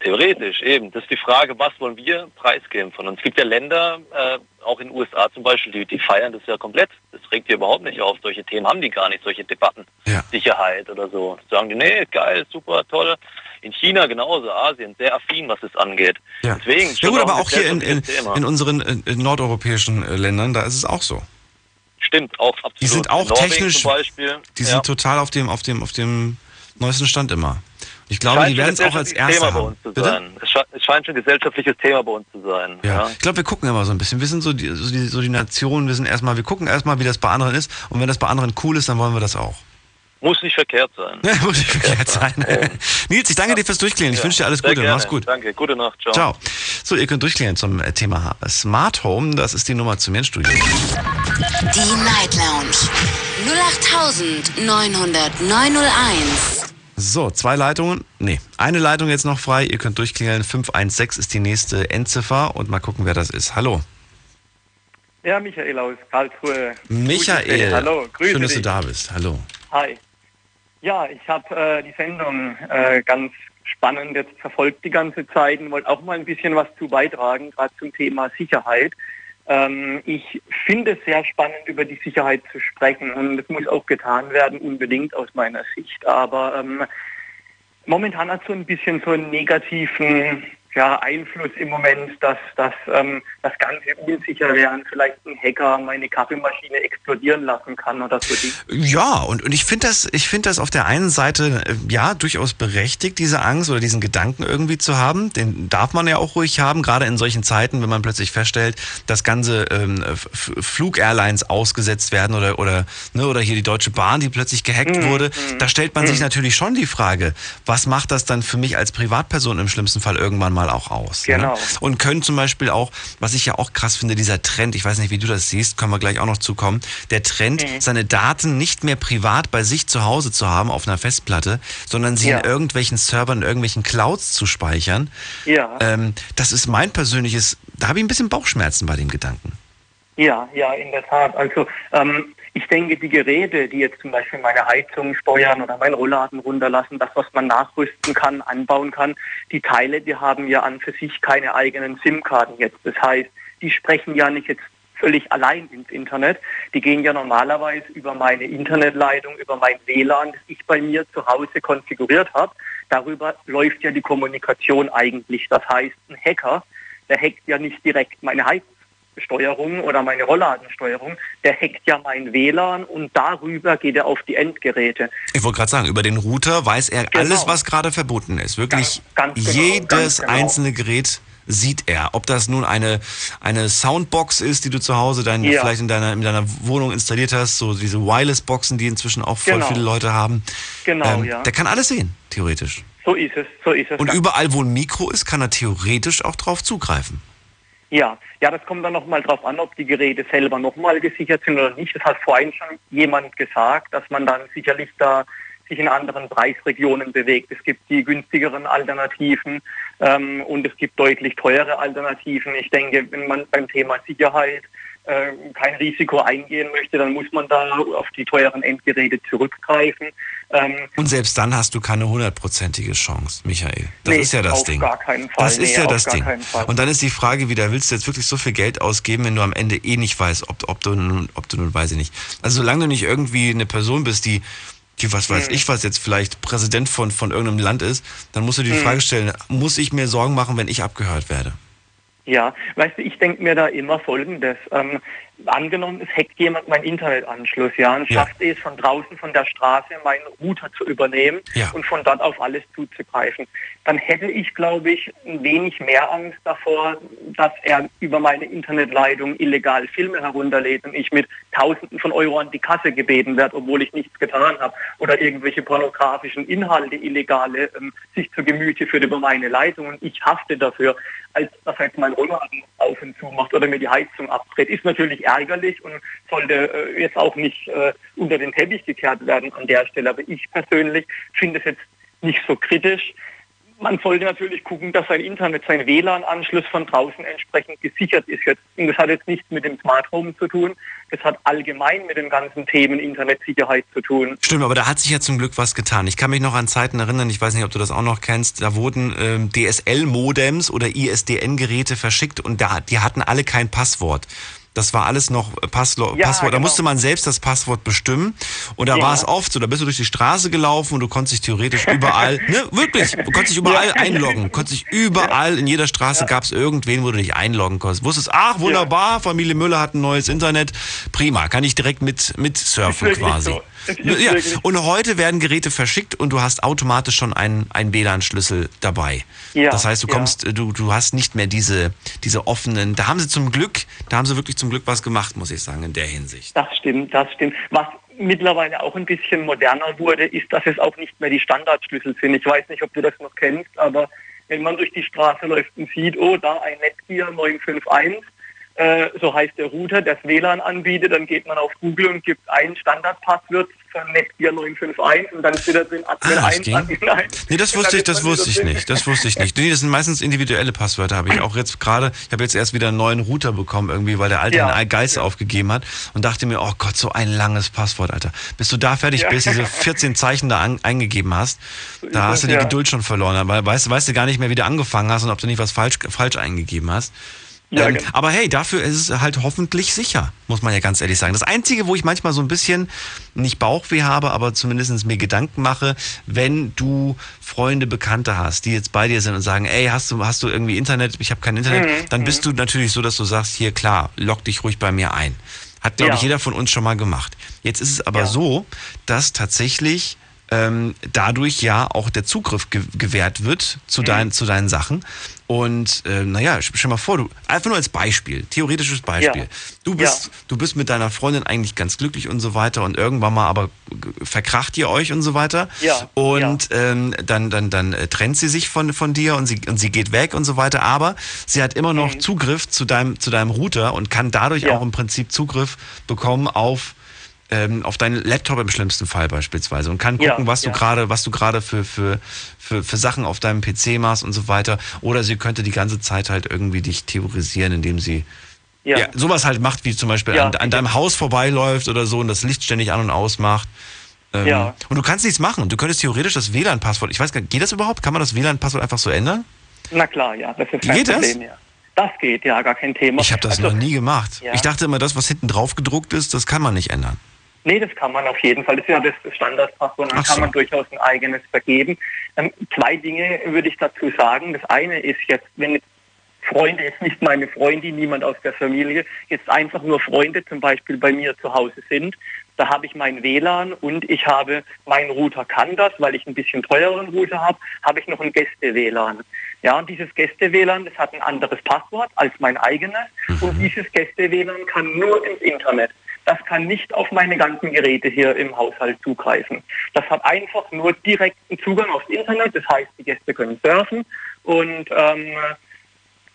Theoretisch eben. Das ist die Frage, was wollen wir preisgeben von uns? Es gibt ja Länder, äh, auch in den USA zum Beispiel, die, die feiern das ja komplett. Das regt die überhaupt nicht auf. Solche Themen haben die gar nicht, solche Debatten. Sicherheit oder so. Sagen die, nee, geil, super, toll. In China genauso, Asien, sehr affin, was es angeht. Ja. Deswegen, Ja gut, aber auch hier in, in, in unseren äh, in nordeuropäischen äh, Ländern, da ist es auch so. Stimmt, auch absolut. Die sind auch Norwegen technisch, die ja. sind total auf dem, auf dem, auf dem neuesten Stand immer. Ich glaube, Scheint die werden es auch als Erste Thema bei haben. uns zu Bitte? sein. Es, sche es scheint schon ein gesellschaftliches Thema bei uns zu sein. Ja. Ich glaube, wir gucken immer so ein bisschen. Wir sind so die, so die, so die Nation, wir sind erstmal, wir gucken erstmal, wie das bei anderen ist. Und wenn das bei anderen cool ist, dann wollen wir das auch. Muss nicht verkehrt sein. Ja, muss nicht verkehrt sein. Nils, ich danke dir fürs Durchklären. Ich Ja, wünsche dir alles sehr Gute. gerne. Mach's gut. Danke, gute Nacht. Ciao. Ciao. So, ihr könnt durchklären zum äh, Thema Smart Home. Das ist die Nummer zu mir ins Studio. Die Night Lounge 0890901. So, zwei Leitungen. Nee, eine Leitung jetzt noch frei. Ihr könnt durchklingeln. 516 ist die nächste Endziffer und mal gucken, wer das ist. Hallo. Ja, Michael aus Karlsruhe. Michael. Grüße dich. Hallo, grüße Schön, dass du dich. da bist. Hallo. Hi. Ja, ich habe äh, die Sendung äh, ganz spannend jetzt verfolgt die ganze Zeit und wollte auch mal ein bisschen was zu beitragen, gerade zum Thema Sicherheit. Ähm, ich finde es sehr spannend, über die Sicherheit zu sprechen und es muss auch getan werden, unbedingt aus meiner Sicht. Aber ähm, momentan hat so ein bisschen so einen negativen ja, Einfluss im Moment, dass, dass ähm, das Ganze unsicher und vielleicht ein Hacker meine Kaffeemaschine explodieren lassen kann oder so. Ja, und, und ich finde das, ich finde das auf der einen Seite äh, ja durchaus berechtigt, diese Angst oder diesen Gedanken irgendwie zu haben. Den darf man ja auch ruhig haben, gerade in solchen Zeiten, wenn man plötzlich feststellt, dass ganze ähm, Flug-Airlines ausgesetzt werden oder, oder, ne, oder hier die Deutsche Bahn, die plötzlich gehackt mhm. wurde. Da stellt man mhm. sich natürlich schon die Frage, was macht das dann für mich als Privatperson im schlimmsten Fall irgendwann mal mal auch aus. Ne? Genau. Ne? Und können zum Beispiel auch, was ich ja auch krass finde, dieser Trend, ich weiß nicht, wie du das siehst, können wir gleich auch noch zukommen, der Trend, mhm. seine Daten nicht mehr privat bei sich zu Hause zu haben auf einer Festplatte, sondern sie ja. in irgendwelchen Servern, in irgendwelchen Clouds zu speichern. Ja. Ähm, das ist mein persönliches, da habe ich ein bisschen Bauchschmerzen bei dem Gedanken. Ja, ja, in der Tat. Also ähm, ich denke, die Geräte, die jetzt zum Beispiel meine Heizung steuern oder meinen Rollladen runterlassen, das, was man nachrüsten kann, anbauen kann, die Teile, die haben ja an für sich keine eigenen SIM-Karten jetzt. Das heißt, die sprechen ja nicht jetzt völlig allein ins Internet. Die gehen ja normalerweise über meine Internetleitung, über mein WLAN, das ich bei mir zu Hause konfiguriert habe. Darüber läuft ja die Kommunikation eigentlich. Das heißt, ein Hacker, der hackt ja nicht direkt meine Heizung Steuerung oder meine Rollladensteuerung, der hackt ja mein WLAN und darüber geht er auf die Endgeräte. Ich wollte gerade sagen, über den Router weiß er genau. alles, was gerade verboten ist. Wirklich ganz, ganz genau, jedes genau. einzelne Gerät sieht er. Ob das nun eine, eine Soundbox ist, die du zu Hause dein, ja. vielleicht in deiner, in deiner Wohnung installiert hast, so diese Wireless-Boxen, die inzwischen auch voll genau. viele Leute haben. Genau, ähm, ja. Der kann alles sehen, theoretisch. So ist es, so ist es. Und überall, wo ein Mikro ist, kann er theoretisch auch drauf zugreifen. Ja, ja, das kommt dann nochmal drauf an, ob die Geräte selber nochmal gesichert sind oder nicht. Das hat vorhin schon jemand gesagt, dass man dann sicherlich da sich in anderen Preisregionen bewegt. Es gibt die günstigeren Alternativen ähm, und es gibt deutlich teure Alternativen. Ich denke, wenn man beim Thema Sicherheit äh, kein Risiko eingehen möchte, dann muss man da auf die teuren Endgeräte zurückgreifen. Ähm, und selbst dann hast du keine hundertprozentige Chance, Michael. Das nee, ist ja das auf Ding. Gar keinen Fall. Das ist nee, ja das Ding. Und dann ist die Frage wieder, willst du jetzt wirklich so viel Geld ausgeben, wenn du am Ende eh nicht weißt, ob, ob du nun, ob du nun weiß ich nicht. Also solange du nicht irgendwie eine Person bist, die die, was weiß hm. ich, was jetzt vielleicht Präsident von, von irgendeinem Land ist, dann musst du dir die hm. Frage stellen, muss ich mir Sorgen machen, wenn ich abgehört werde? Ja, weißt du, ich denke mir da immer Folgendes. Ähm, angenommen, es hackt jemand meinen Internetanschluss, ja, und schafft ja. es von draußen von der Straße meinen Router zu übernehmen ja. und von dort auf alles zuzugreifen, dann hätte ich, glaube ich, ein wenig mehr Angst davor, dass er über meine Internetleitung illegal Filme herunterlädt und ich mit Tausenden von Euro an die Kasse gebeten werde, obwohl ich nichts getan habe oder irgendwelche pornografischen Inhalte illegale ähm, sich zu Gemüte führt über meine Leitung und ich hafte dafür, als dass er jetzt mein Rollladen auf und zu macht oder mir die Heizung abdreht, ist natürlich ärgerlich und sollte äh, jetzt auch nicht äh, unter den Teppich gekehrt werden an der Stelle. Aber ich persönlich finde es jetzt nicht so kritisch. Man sollte natürlich gucken, dass sein Internet, sein WLAN-Anschluss von draußen entsprechend gesichert ist. Jetzt, und das hat jetzt nichts mit dem Smart Home zu tun. Das hat allgemein mit den ganzen Themen Internetsicherheit zu tun. Stimmt, aber da hat sich ja zum Glück was getan. Ich kann mich noch an Zeiten erinnern, ich weiß nicht, ob du das auch noch kennst, da wurden ähm, DSL-Modems oder ISDN-Geräte verschickt und da, die hatten alle kein Passwort. Das war alles noch Passlo ja, Passwort. Da genau. musste man selbst das Passwort bestimmen. Und da ja. war es oft so, da bist du durch die Straße gelaufen und du konntest dich theoretisch überall, ne, wirklich, du konntest dich überall ja. einloggen. Konntest dich überall, in jeder Straße gab es irgendwen, wo du dich einloggen konntest. Wusstest, ach, wunderbar, Familie Müller hat ein neues Internet. Prima, kann ich direkt mit, mit surfen quasi. So. Ja, und heute werden Geräte verschickt und du hast automatisch schon einen, einen WLAN-Schlüssel dabei. Ja, das heißt, du kommst, ja. du, du hast nicht mehr diese, diese offenen, da haben sie zum Glück, da haben sie wirklich zum Glück was gemacht, muss ich sagen, in der Hinsicht. Das stimmt, das stimmt. Was mittlerweile auch ein bisschen moderner wurde, ist, dass es auch nicht mehr die Standardschlüssel sind. Ich weiß nicht, ob du das noch kennst, aber wenn man durch die Straße läuft und sieht, oh, da ein Netgear 951, äh, so heißt der Router, der das WLAN anbietet, dann geht man auf Google und gibt ein Standardpasswort von Netgear 951 und dann steht da drin Admin Ah, das 1, ging? Admin 1. Nee, das wusste ich, das wusste ich nicht. Das wusste ich nicht. Nee, das sind meistens individuelle Passwörter, habe ich auch jetzt gerade. Ich habe jetzt erst wieder einen neuen Router bekommen, irgendwie, weil der alte Ja. einen Geist aufgegeben hat und dachte mir, oh Gott, so ein langes Passwort, Alter. Bis du da fertig Ja. bist, diese 14 Zeichen da an, eingegeben hast, da hast du die ja. Geduld schon verloren, weil weißt, weißt du gar nicht mehr, wie du angefangen hast und ob du nicht was falsch, falsch eingegeben hast. Ja, ähm, genau. aber hey, dafür ist es halt hoffentlich sicher, muss man ja ganz ehrlich sagen. Das Einzige, wo ich manchmal so ein bisschen nicht Bauchweh habe, aber zumindest mir Gedanken mache, wenn du Freunde, Bekannte hast, die jetzt bei dir sind und sagen, ey, hast du, hast du irgendwie Internet? Ich habe kein Internet. Mhm, Dann bist du natürlich so, dass du sagst, hier klar, log dich ruhig bei mir ein. Hat, glaube Ja. ich, jeder von uns schon mal gemacht. Jetzt ist es aber so, dass tatsächlich ähm, dadurch ja auch der Zugriff ge gewährt wird Mhm. zu, dein, zu deinen Sachen. Und äh, naja, stell mal vor, du, einfach nur als Beispiel, theoretisches Beispiel. Ja. Du, bist, du bist mit deiner Freundin eigentlich ganz glücklich und so weiter und irgendwann mal aber verkracht ihr euch und so weiter. Ja, Und Ähm, dann, dann, dann äh, trennt sie sich von, von dir und sie, und sie geht weg und so weiter. Aber sie hat immer noch Zugriff zu deinem, zu deinem Router und kann dadurch Mhm. Ja. auch im Prinzip Zugriff bekommen auf ähm, auf deinen Laptop im schlimmsten Fall beispielsweise und kann Ja, gucken, was du ja. gerade, was du gerade für, für, für, für Sachen auf deinem PC machst und so weiter. Oder sie könnte die ganze Zeit halt irgendwie dich terrorisieren, indem sie Ja. ja. sowas halt macht, wie zum Beispiel Ja, an, an deinem Haus vorbeiläuft oder so und das Licht ständig an und aus macht. Ähm, Ja. Und du kannst nichts machen. Du könntest theoretisch das WLAN-Passwort, ich weiß gar nicht, geht das überhaupt? Kann man das WLAN-Passwort einfach so ändern? Na klar, ja, das ist kein Geht das? Problem. Ja. Das geht, ja, gar kein Thema. Ich habe das Also, noch nie gemacht. Ja. Ich dachte immer, das, was hinten drauf gedruckt ist, das kann man nicht ändern. Nee, das kann man auf jeden Fall. Das ist ja das Standardpasswort. Dann so. kann man durchaus ein eigenes vergeben. Ähm, zwei Dinge würde ich dazu sagen. Das eine ist jetzt, wenn jetzt Freunde, jetzt nicht meine Freundin, niemand aus der Familie, jetzt einfach nur Freunde zum Beispiel bei mir zu Hause sind, da habe ich mein WLAN und ich habe, mein Router kann das, weil ich ein bisschen teureren Router habe, habe ich noch ein Gäste-WLAN. Ja, und dieses Gäste-WLAN, das hat ein anderes Passwort als mein eigenes und dieses Gäste-WLAN kann nur ins Internet. Das kann nicht auf meine ganzen Geräte hier im Haushalt zugreifen. Das hat einfach nur direkten Zugang aufs Internet. Das heißt, die Gäste können surfen und ähm,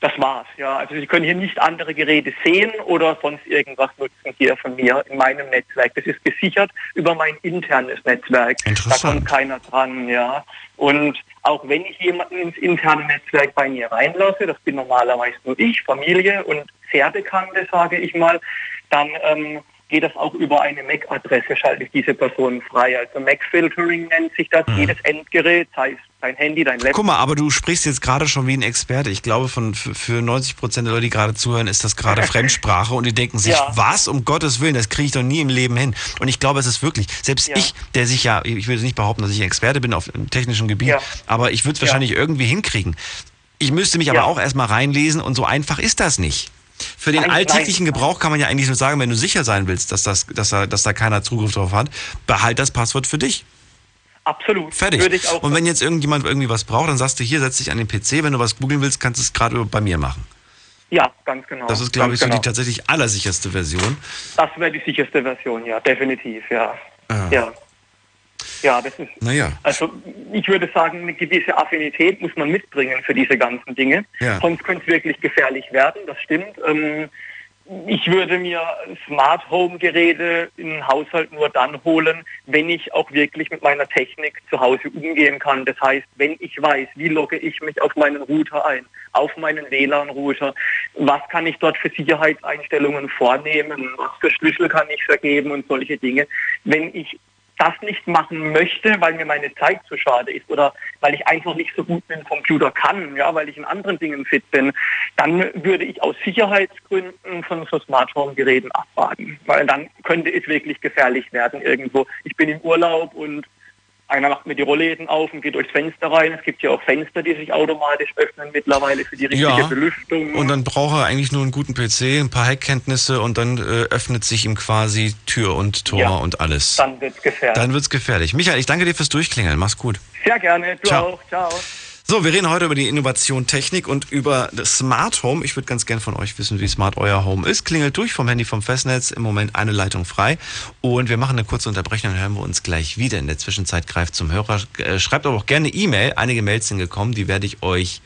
das war's. Ja, also Sie können hier nicht andere Geräte sehen oder sonst irgendwas nutzen hier von mir in meinem Netzwerk. Das ist gesichert über mein internes Netzwerk. Da kommt keiner dran. Ja, und auch wenn ich jemanden ins interne Netzwerk bei mir reinlasse, das bin normalerweise nur ich, Familie und sehr Bekannte, sage ich mal, dann ähm, geht das auch über eine MAC-Adresse, schalte ich diese Person frei. Also MAC-Filtering nennt sich das. Jedes Endgerät, sei es dein Handy, dein Laptop. Guck mal, aber du sprichst jetzt gerade schon wie ein Experte. Ich glaube, von, für, für 90 Prozent der Leute, die gerade zuhören, ist das gerade Fremdsprache und die denken sich, Ja. was, um Gottes Willen, das kriege ich doch nie im Leben hin. Und ich glaube, es ist wirklich, selbst Ja. ich, der sich ja, ich will nicht behaupten, dass ich ein Experte bin auf dem technischen Gebiet, Ja. aber ich würde es wahrscheinlich irgendwie hinkriegen. Ich müsste mich aber auch erstmal reinlesen und so einfach ist das nicht. Für den alltäglichen. Gebrauch kann man ja eigentlich nur sagen, wenn du sicher sein willst, dass, das, dass, da, dass da keiner Zugriff drauf hat, behalt das Passwort für dich. Absolut. Fertig. Würde ich auch Und wenn jetzt irgendjemand irgendwie was braucht, dann sagst du hier, setz dich an den PC, wenn du was googeln willst, kannst du es gerade bei mir machen. Ja, ganz genau. Das ist, glaube ich, so genau. die tatsächlich allersicherste Version. Das wäre die sicherste Version, ja, definitiv, ja. Ah. Ja. Ja, das ist. Naja. Also ich würde sagen, eine gewisse Affinität muss man mitbringen für diese ganzen Dinge. Ja. Sonst könnte es wirklich gefährlich werden, das stimmt. Ähm, ich würde mir Smart Home Geräte in den Haushalt nur dann holen, wenn ich auch wirklich mit meiner Technik zu Hause umgehen kann. Das heißt, wenn ich weiß, wie logge ich mich auf meinen Router ein, auf meinen WLAN-Router, was kann ich dort für Sicherheitseinstellungen vornehmen, was für Schlüssel kann ich vergeben und solche Dinge. Wenn ich das nicht machen möchte, weil mir meine Zeit zu schade ist oder weil ich einfach nicht so gut mit dem Computer kann, ja, weil ich in anderen Dingen fit bin, dann würde ich aus Sicherheitsgründen von so Smart Home Geräten abraten, weil dann könnte es wirklich gefährlich werden irgendwo. Ich bin im Urlaub und einer macht mir die Rollläden auf und geht durchs Fenster rein. Es gibt ja auch Fenster, die sich automatisch öffnen mittlerweile für die richtige Ja. Belüftung. Und dann braucht er eigentlich nur einen guten PC, ein paar Hackkenntnisse und dann äh, öffnet sich ihm quasi Tür und Tor Ja. und alles. Dann wird's gefährlich. Dann wird's gefährlich. Michael, ich danke dir fürs Durchklingeln. Mach's gut. Sehr gerne. Du Ciao. auch. Ciao. So, wir reden heute über die Innovation Technik und über das Smart Home. Ich würde ganz gern von euch wissen, wie smart euer Home ist. Klingelt durch vom Handy vom Festnetz. Im Moment eine Leitung frei. Und wir machen eine kurze Unterbrechung und hören wir uns gleich wieder. In der Zwischenzeit greift zum Hörer. Äh, Schreibt aber auch gerne E-Mail. Einige Mails sind gekommen. Die werde ich euch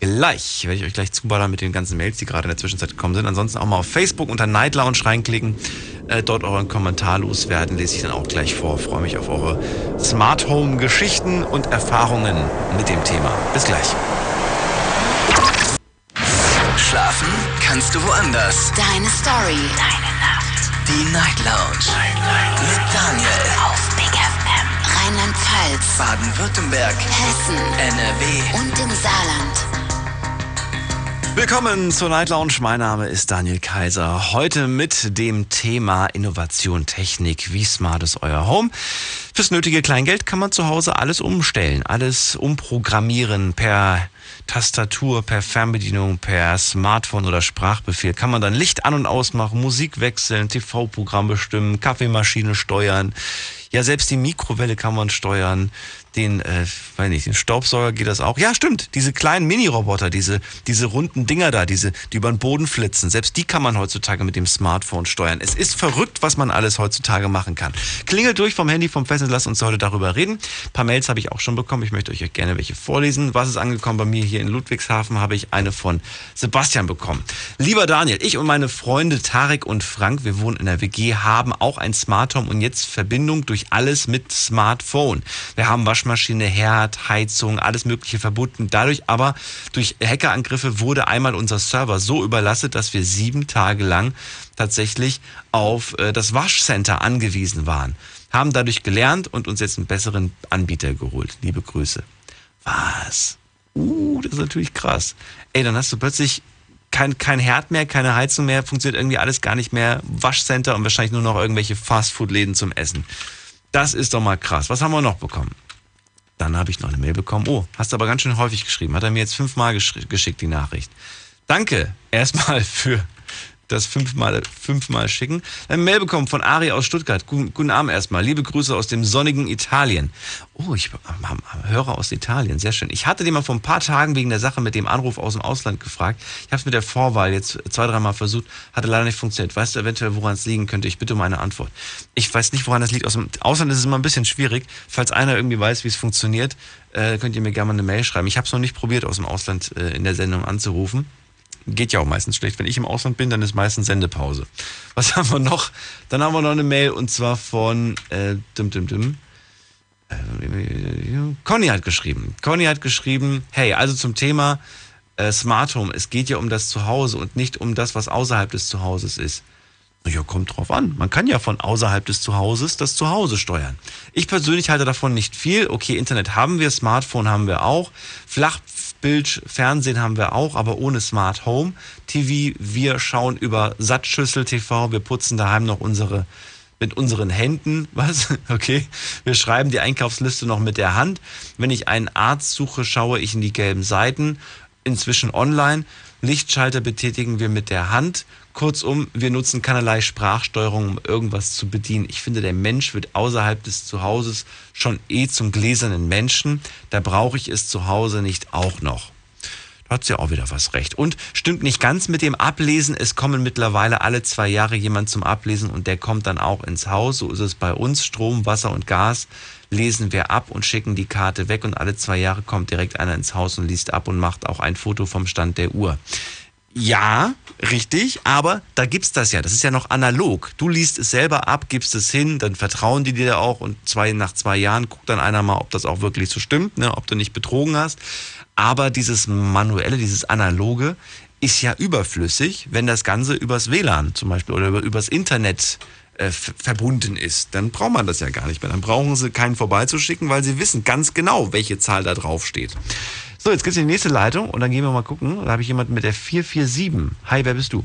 gleich. Werde ich euch gleich zuballern mit den ganzen Mails, die gerade in der Zwischenzeit gekommen sind. Ansonsten auch mal auf Facebook unter Night Lounge reinklicken, äh, dort euren Kommentar loswerden, lese ich dann auch gleich vor. Freue mich auf eure Smart Home Geschichten und Erfahrungen mit dem Thema. Bis gleich. Schlafen kannst du woanders. Deine Story. Deine Nacht. Die Night Lounge. Night, Night. Mit Daniel. Auf Big FM. Rheinland-Pfalz. Baden-Württemberg. Hessen. NRW. Und im Saarland. Willkommen zur Night Lounge. Mein Name ist Daniel Kaiser. Heute mit dem Thema Innovation, Technik. Wie smart ist euer Home? Fürs nötige Kleingeld kann man zu Hause alles umstellen, alles umprogrammieren per Tastatur, per Fernbedienung, per Smartphone oder Sprachbefehl. Kann man dann Licht an und ausmachen, Musik wechseln, TV-Programm bestimmen, Kaffeemaschine steuern. Ja, selbst die Mikrowelle kann man steuern den, äh, weiß nicht, den Staubsauger geht das auch. Ja, stimmt. Diese kleinen Mini-Roboter, diese, diese runden Dinger da, diese, die über den Boden flitzen. Selbst die kann man heutzutage mit dem Smartphone steuern. Es ist verrückt, was man alles heutzutage machen kann. Klingelt durch vom Handy, vom Festnetz, lasst uns heute darüber reden. Ein paar Mails habe ich auch schon bekommen. Ich möchte euch gerne welche vorlesen. Was ist angekommen bei mir hier in Ludwigshafen? Habe ich eine von Sebastian bekommen. Lieber Daniel, ich und meine Freunde Tarek und Frank, wir wohnen in der WG, haben auch ein Smart Home und jetzt Verbindung durch alles mit Smartphone. Wir haben Waschmaschine, Herd, Heizung, alles Mögliche verbunden. Dadurch aber durch Hackerangriffe wurde einmal unser Server so überlastet, dass wir sieben Tage lang tatsächlich auf äh, das Waschcenter angewiesen waren. Haben dadurch gelernt und uns jetzt einen besseren Anbieter geholt. Liebe Grüße. Was? Uh, das ist natürlich krass. Ey, dann hast du plötzlich kein, kein Herd mehr, keine Heizung mehr, funktioniert irgendwie alles gar nicht mehr. Waschcenter und wahrscheinlich nur noch irgendwelche Fastfood-Läden zum Essen. Das ist doch mal krass. Was haben wir noch bekommen? Dann habe ich noch eine Mail bekommen. Oh, hast du aber ganz schön häufig geschrieben. Hat er mir jetzt fünfmal geschickt, die Nachricht. Danke erstmal für das fünfmal, fünfmal schicken. Eine Mail bekommen von Ari aus Stuttgart. Guten, guten Abend erstmal. Liebe Grüße aus dem sonnigen Italien. Oh, ich höre aus Italien. Sehr schön. Ich hatte den mal vor ein paar Tagen wegen der Sache mit dem Anruf aus dem Ausland gefragt. Ich habe es mit der Vorwahl jetzt zwei, dreimal versucht. Hatte leider nicht funktioniert. Weißt du eventuell, woran es liegen könnte? Ich bitte um eine Antwort. Ich weiß nicht, woran es liegt. Aus dem Ausland ist es immer ein bisschen schwierig. Falls einer irgendwie weiß, wie es funktioniert, äh, könnt ihr mir gerne mal eine Mail schreiben. Ich habe es noch nicht probiert, aus dem Ausland äh, in der Sendung anzurufen. Geht ja auch meistens schlecht. Wenn ich im Ausland bin, dann ist meistens Sendepause. Was haben wir noch? Dann haben wir noch eine Mail und zwar von äh, dim, dim, dim. Äh, Conny hat geschrieben. Conny hat geschrieben, hey, also zum Thema äh, Smart Home. Es geht ja um das Zuhause und nicht um das, was außerhalb des Zuhauses ist. Ja, kommt drauf an. Man kann ja von außerhalb des Zuhauses das Zuhause steuern. Ich persönlich halte davon nicht viel. Okay, Internet haben wir, Smartphone haben wir auch, Flachbild, Fernsehen haben wir auch, aber ohne Smart Home TV. Wir schauen über Sattschüssel TV, wir putzen daheim noch unsere mit unseren Händen, was? Okay. Wir schreiben die Einkaufsliste noch mit der Hand. Wenn ich einen Arzt suche, schaue ich in die gelben Seiten, inzwischen online. Lichtschalter betätigen wir mit der Hand. Kurzum, wir nutzen keinerlei Sprachsteuerung, um irgendwas zu bedienen. Ich finde, der Mensch wird außerhalb des Zuhauses schon eh zum gläsernen Menschen. Da brauche ich es zu Hause nicht auch noch. Da hat sie auch wieder was recht. Und stimmt nicht ganz mit dem Ablesen. Es kommen mittlerweile alle zwei Jahre jemand zum Ablesen und der kommt dann auch ins Haus. So ist es bei uns. Strom, Wasser und Gas lesen wir ab und schicken die Karte weg und alle zwei Jahre kommt direkt einer ins Haus und liest ab und macht auch ein Foto vom Stand der Uhr. Ja, richtig, aber da gibt's das ja. Das ist ja noch analog. Du liest es selber ab, gibst es hin, dann vertrauen die dir auch und zwei, nach zwei Jahren guckt dann einer mal, ob das auch wirklich so stimmt, ne, ob du nicht betrogen hast. Aber dieses manuelle, dieses analoge ist ja überflüssig, wenn das Ganze übers WLAN zum Beispiel oder übers Internet äh, verbunden ist. Dann braucht man das ja gar nicht mehr. Dann brauchen sie keinen vorbeizuschicken, weil sie wissen ganz genau, welche Zahl da drauf steht. So, jetzt geht's in die nächste Leitung und dann gehen wir mal gucken. Da habe ich jemanden mit der 447. Hi, wer bist du?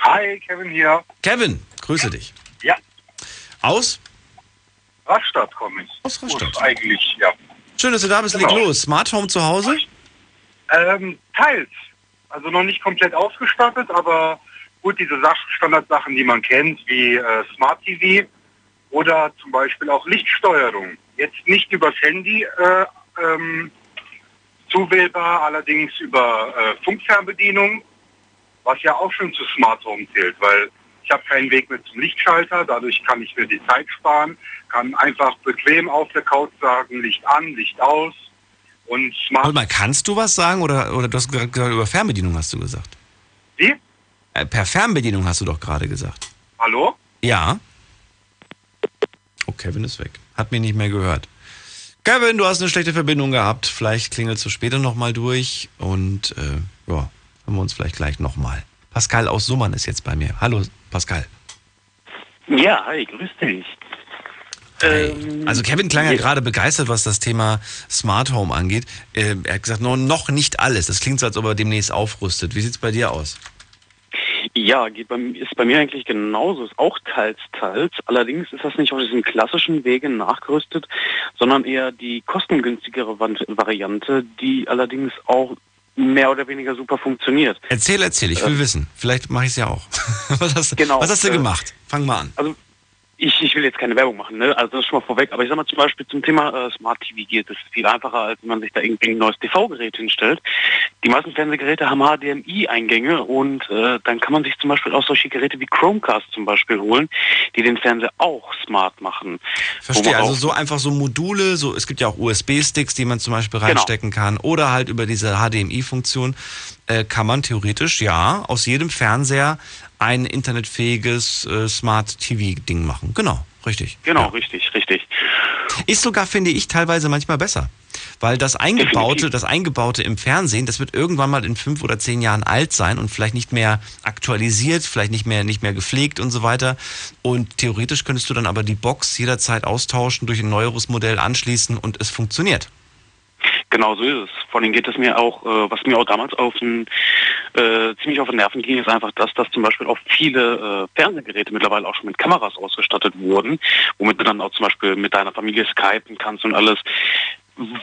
Hi, Kevin hier. Kevin, grüße dich. Ja. Aus? Rastatt komme ich. Aus Rastatt. Und eigentlich, ja. Schön, dass du da bist. Leg Genau. los. Smart Home zu Hause? Ähm, teils. Also noch nicht komplett ausgestattet, aber gut, diese Sach Standardsachen, die man kennt, wie äh, Smart TV oder zum Beispiel auch Lichtsteuerung. Jetzt nicht übers Handy äh, ähm, zuwählbar, allerdings über äh, Funkfernbedienung, was ja auch schon zu Smart Home zählt, weil ich habe keinen Weg mehr zum Lichtschalter, dadurch kann ich mir die Zeit sparen, kann einfach bequem auf der Couch sagen, Licht an, Licht aus. Und Smart Warte mal, kannst du was sagen oder, oder du hast gesagt, über Fernbedienung hast du gesagt? Wie? Äh, per Fernbedienung hast du doch gerade gesagt. Hallo? Ja. Oh, Kevin ist weg. Hat mich nicht mehr gehört. Kevin, du hast eine schlechte Verbindung gehabt. Vielleicht klingelst du später nochmal durch und äh, ja, hören wir uns vielleicht gleich nochmal. Pascal aus Summern ist jetzt bei mir. Hallo, Pascal. Ja, hi, grüß dich. Ähm, Also Kevin klang ja gerade begeistert, was das Thema Smart Home angeht. Äh, er hat gesagt, no, noch nicht alles. Das klingt so, als ob er demnächst aufrüstet. Wie sieht's bei dir aus? Ja, geht bei, ist bei mir eigentlich genauso. Ist auch teils, teils. Allerdings ist das nicht auf diesen klassischen Wege nachgerüstet, sondern eher die kostengünstigere Variante, die allerdings auch mehr oder weniger super funktioniert. Erzähl, erzähl, ich will Äh, wissen. Vielleicht mache ich es ja auch. was hast, Genau, was hast du äh, gemacht? Fang mal an. Also ich, ich will jetzt keine Werbung machen, ne? Also das ist schon mal vorweg. Aber ich sag mal zum Beispiel zum Thema äh, Smart TV geht es viel einfacher, als wenn man sich da irgendwie ein neues TV-Gerät hinstellt. Die meisten Fernsehgeräte haben HDMI-Eingänge und äh, dann kann man sich zum Beispiel auch solche Geräte wie Chromecast zum Beispiel holen, die den Fernseher auch smart machen. Verstehe, also so einfach so Module, so es gibt ja auch USB-Sticks, die man zum Beispiel Genau. reinstecken kann, oder halt über diese HDMI-Funktion äh, kann man theoretisch ja aus jedem Fernseher ein internetfähiges äh, Smart TV-Ding machen. Genau, richtig. Genau, richtig, richtig. Ist sogar, finde ich, teilweise manchmal besser. Weil das Eingebaute, das Eingebaute im Fernsehen, das wird irgendwann mal in fünf oder zehn Jahren alt sein und vielleicht nicht mehr aktualisiert, vielleicht nicht mehr, nicht mehr gepflegt und so weiter. Und theoretisch könntest du dann aber die Box jederzeit austauschen, durch ein neueres Modell anschließen und es funktioniert. Genau so ist es. Vor allem geht es mir auch, äh, was mir auch damals auf den, äh, ziemlich auf den Nerven ging, ist einfach das, dass zum Beispiel auch viele äh, Fernsehgeräte mittlerweile auch schon mit Kameras ausgestattet wurden, womit du dann auch zum Beispiel mit deiner Familie skypen kannst und alles.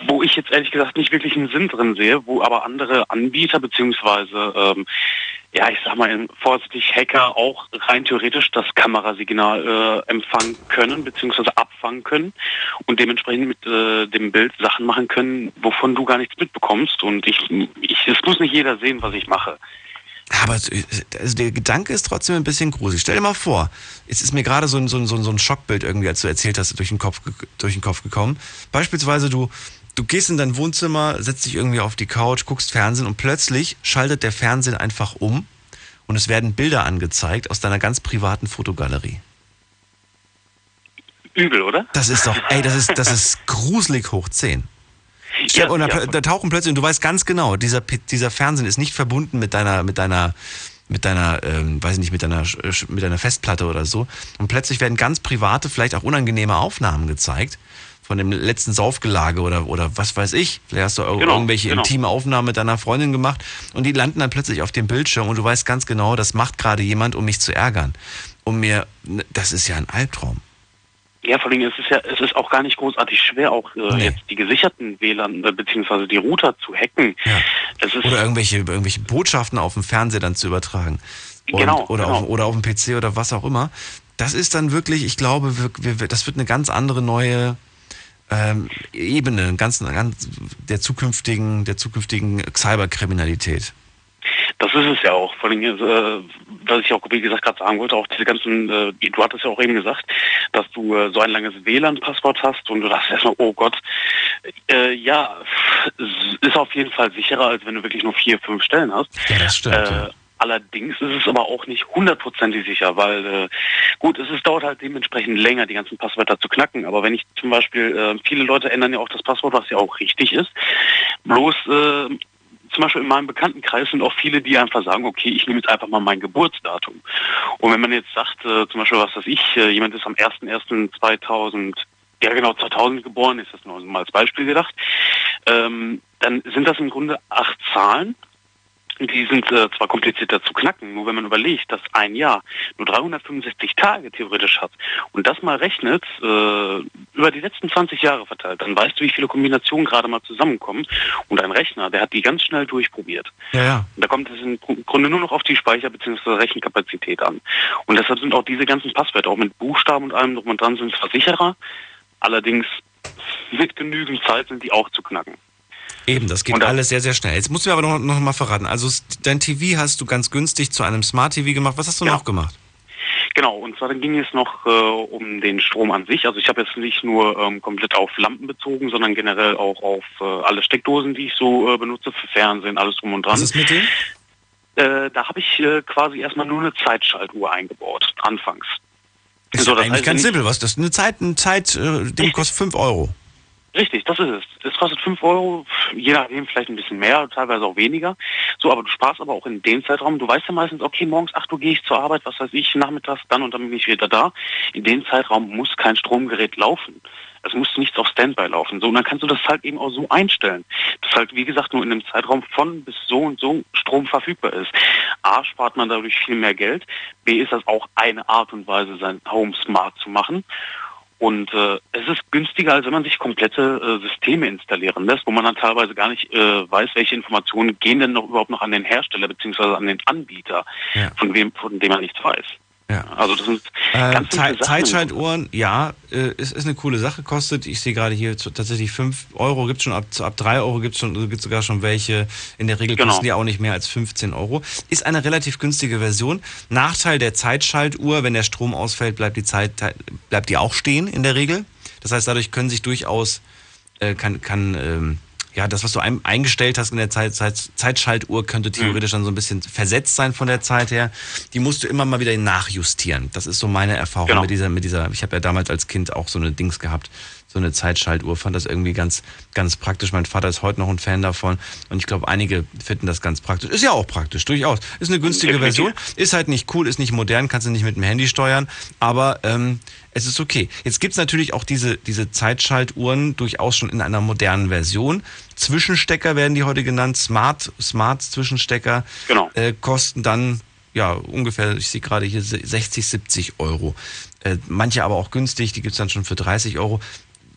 Wo ich jetzt ehrlich gesagt nicht wirklich einen Sinn drin sehe, wo aber andere Anbieter beziehungsweise ähm, ja, ich sag mal vorsichtig Hacker auch rein theoretisch das Kamerasignal äh, empfangen können beziehungsweise abfangen können und dementsprechend mit äh, dem Bild Sachen machen können, wovon du gar nichts mitbekommst. Und ich, ich es muss nicht jeder sehen, was ich mache. Aber äh, also der Gedanke ist trotzdem ein bisschen gruselig. Stell dir mal vor, es ist mir gerade so ein, so, ein, so ein Schockbild irgendwie, als du erzählt hast, durch den Kopf, durch den Kopf gekommen. Beispielsweise du, du gehst in dein Wohnzimmer, setzt dich irgendwie auf die Couch, guckst Fernsehen und plötzlich schaltet der Fernsehen einfach um und es werden Bilder angezeigt aus deiner ganz privaten Fotogalerie. Übel, oder? Das ist doch, ey, das ist, das ist gruselig hoch 10. Ja, und da, ja. da tauchen plötzlich, und du weißt ganz genau, dieser, dieser Fernsehen ist nicht verbunden mit deiner, mit deiner, mit deiner, ähm, weiß ich nicht, mit deiner, Sch- mit deiner Festplatte oder so. Und plötzlich werden ganz private, vielleicht auch unangenehme Aufnahmen gezeigt. Von dem letzten Saufgelage oder, oder was weiß ich. Vielleicht hast du Genau, irgendwelche genau. intime Aufnahmen mit deiner Freundin gemacht und die landen dann plötzlich auf dem Bildschirm und du weißt ganz genau, das macht gerade jemand, um mich zu ärgern. Um mir, das ist ja ein Albtraum. Ja, vor allem ist es ja, es ist auch gar nicht großartig schwer, auch äh, jetzt die gesicherten WLAN äh, beziehungsweise die Router zu hacken. Es ist Oder irgendwelche, irgendwelche Botschaften auf dem Fernseher dann zu übertragen. Und, Genau, Oder, genau. Auf, oder auf dem PC oder was auch immer. Das ist dann wirklich, ich glaube, wir, wir, das wird eine ganz andere neue ähm, Ebene, ganz, ganz der zukünftigen, der zukünftigen Cyberkriminalität. Das ist es ja auch. Vor allem, äh, was ich auch, wie gesagt, gerade sagen wollte, auch diese ganzen, äh, du hattest ja auch eben gesagt, dass du äh, so ein langes WLAN-Passwort hast und du dachtest erstmal, oh Gott, äh, ja, ist auf jeden Fall sicherer, als wenn du wirklich nur vier, fünf Stellen hast. Ja, das stimmt. Äh, Allerdings ist es aber auch nicht hundertprozentig sicher, weil äh, gut, es ist, dauert halt dementsprechend länger, die ganzen Passwörter zu knacken. Aber wenn ich zum Beispiel, äh, viele Leute ändern ja auch das Passwort, was ja auch richtig ist. Bloß äh, zum Beispiel in meinem Bekanntenkreis sind auch viele, die einfach sagen, okay, ich nehme jetzt einfach mal mein Geburtsdatum. Und wenn man jetzt sagt, äh, zum Beispiel, was weiß ich, äh, jemand ist am 01.01.2000, ja genau, 2000 geboren, ist das nur mal als Beispiel gedacht, ähm, dann sind das im Grunde acht Zahlen, die sind äh, zwar komplizierter zu knacken, nur wenn man überlegt, dass ein Jahr nur 365 Tage theoretisch hat und das mal rechnet, äh, über die letzten 20 Jahre verteilt, dann weißt du, wie viele Kombinationen gerade mal zusammenkommen. Und ein Rechner, der hat die ganz schnell durchprobiert. Ja, ja. Und da kommt es im Grunde nur noch auf die Speicher- bzw. Rechenkapazität an. Und deshalb sind auch diese ganzen Passwörter, auch mit Buchstaben und allem drum und dran, sind zwar sicherer, allerdings mit genügend Zeit sind die auch zu knacken. Eben, das geht alles sehr, sehr schnell. Jetzt musst du mir aber noch, noch mal verraten. Also dein TV hast du ganz günstig zu einem Smart TV gemacht. Was hast du noch gemacht? Genau, und zwar ging es noch äh, um den Strom an sich. Also ich habe jetzt nicht nur ähm, komplett auf Lampen bezogen, sondern generell auch auf äh, alle Steckdosen, die ich so äh, benutze, für Fernsehen, alles drum und dran. Was ist mit dem? Äh, da habe ich äh, quasi erstmal nur eine Zeitschaltuhr eingebaut, anfangs. Ist So, ja das eigentlich heißt, ganz simpel. Was das eine Zeit, ein Zeit, äh, Ding kostet 5 Euro. Richtig, das ist es. Es kostet 5 Euro, je nachdem vielleicht ein bisschen mehr, teilweise auch weniger. So, aber du sparst aber auch in dem Zeitraum. Du weißt ja meistens, okay, morgens 8 Uhr gehe ich zur Arbeit, was weiß ich, nachmittags dann und dann bin ich wieder da. In dem Zeitraum muss kein Stromgerät laufen. Es muss nichts auf Standby laufen. So, und dann kannst du das halt eben auch so einstellen. Dass halt, wie gesagt, nur in einem Zeitraum von bis so und so Strom verfügbar ist. A, spart man dadurch viel mehr Geld. B, ist das auch eine Art und Weise, sein Home smart zu machen. Und äh, es ist günstiger, als wenn man sich komplette äh, Systeme installieren lässt, wo man dann teilweise gar nicht äh, weiß, welche Informationen gehen denn noch überhaupt noch an den Hersteller beziehungsweise an den Anbieter, von wem, von dem man nichts weiß. Ja. Also das sind Äh, ganz Sachen. Zeitschaltuhren, ja, äh, ist, ist eine coole Sache, kostet, ich sehe gerade hier tatsächlich 5 Euro, gibt schon ab, ab 3 Euro gibt es schon, gibt sogar schon welche, in der Regel Genau. kosten die auch nicht mehr als 15 Euro. Ist eine relativ günstige Version. Nachteil der Zeitschaltuhr, wenn der Strom ausfällt, bleibt die Zeit, bleibt die auch stehen in der Regel. Das heißt, dadurch können sich durchaus, äh, kann, kann, ähm, ja, das, was du ein, eingestellt hast in der Zeit, Zeit, Zeitschaltuhr, könnte theoretisch dann so ein bisschen versetzt sein von der Zeit her. Die musst du immer mal wieder nachjustieren. Das ist so meine Erfahrung Genau. mit dieser, mit dieser, ich habe ja damals als Kind auch so eine Dings gehabt, so eine Zeitschaltuhr, fand das irgendwie ganz, ganz praktisch. Mein Vater ist heute noch ein Fan davon und ich glaube, einige finden das ganz praktisch. Ist ja auch praktisch, durchaus. Ist eine günstige Definitiv. Version, ist halt nicht cool, ist nicht modern, kannst du nicht mit dem Handy steuern, aber ähm, es ist okay. Jetzt gibt's natürlich auch diese, diese Zeitschaltuhren durchaus schon in einer modernen Version. Zwischenstecker werden die heute genannt, Smart, Smart Zwischenstecker, Genau. äh, kosten dann ja ungefähr, ich sehe gerade hier 60, 70 Euro. Äh, manche aber auch günstig, die gibt's dann schon für 30 Euro.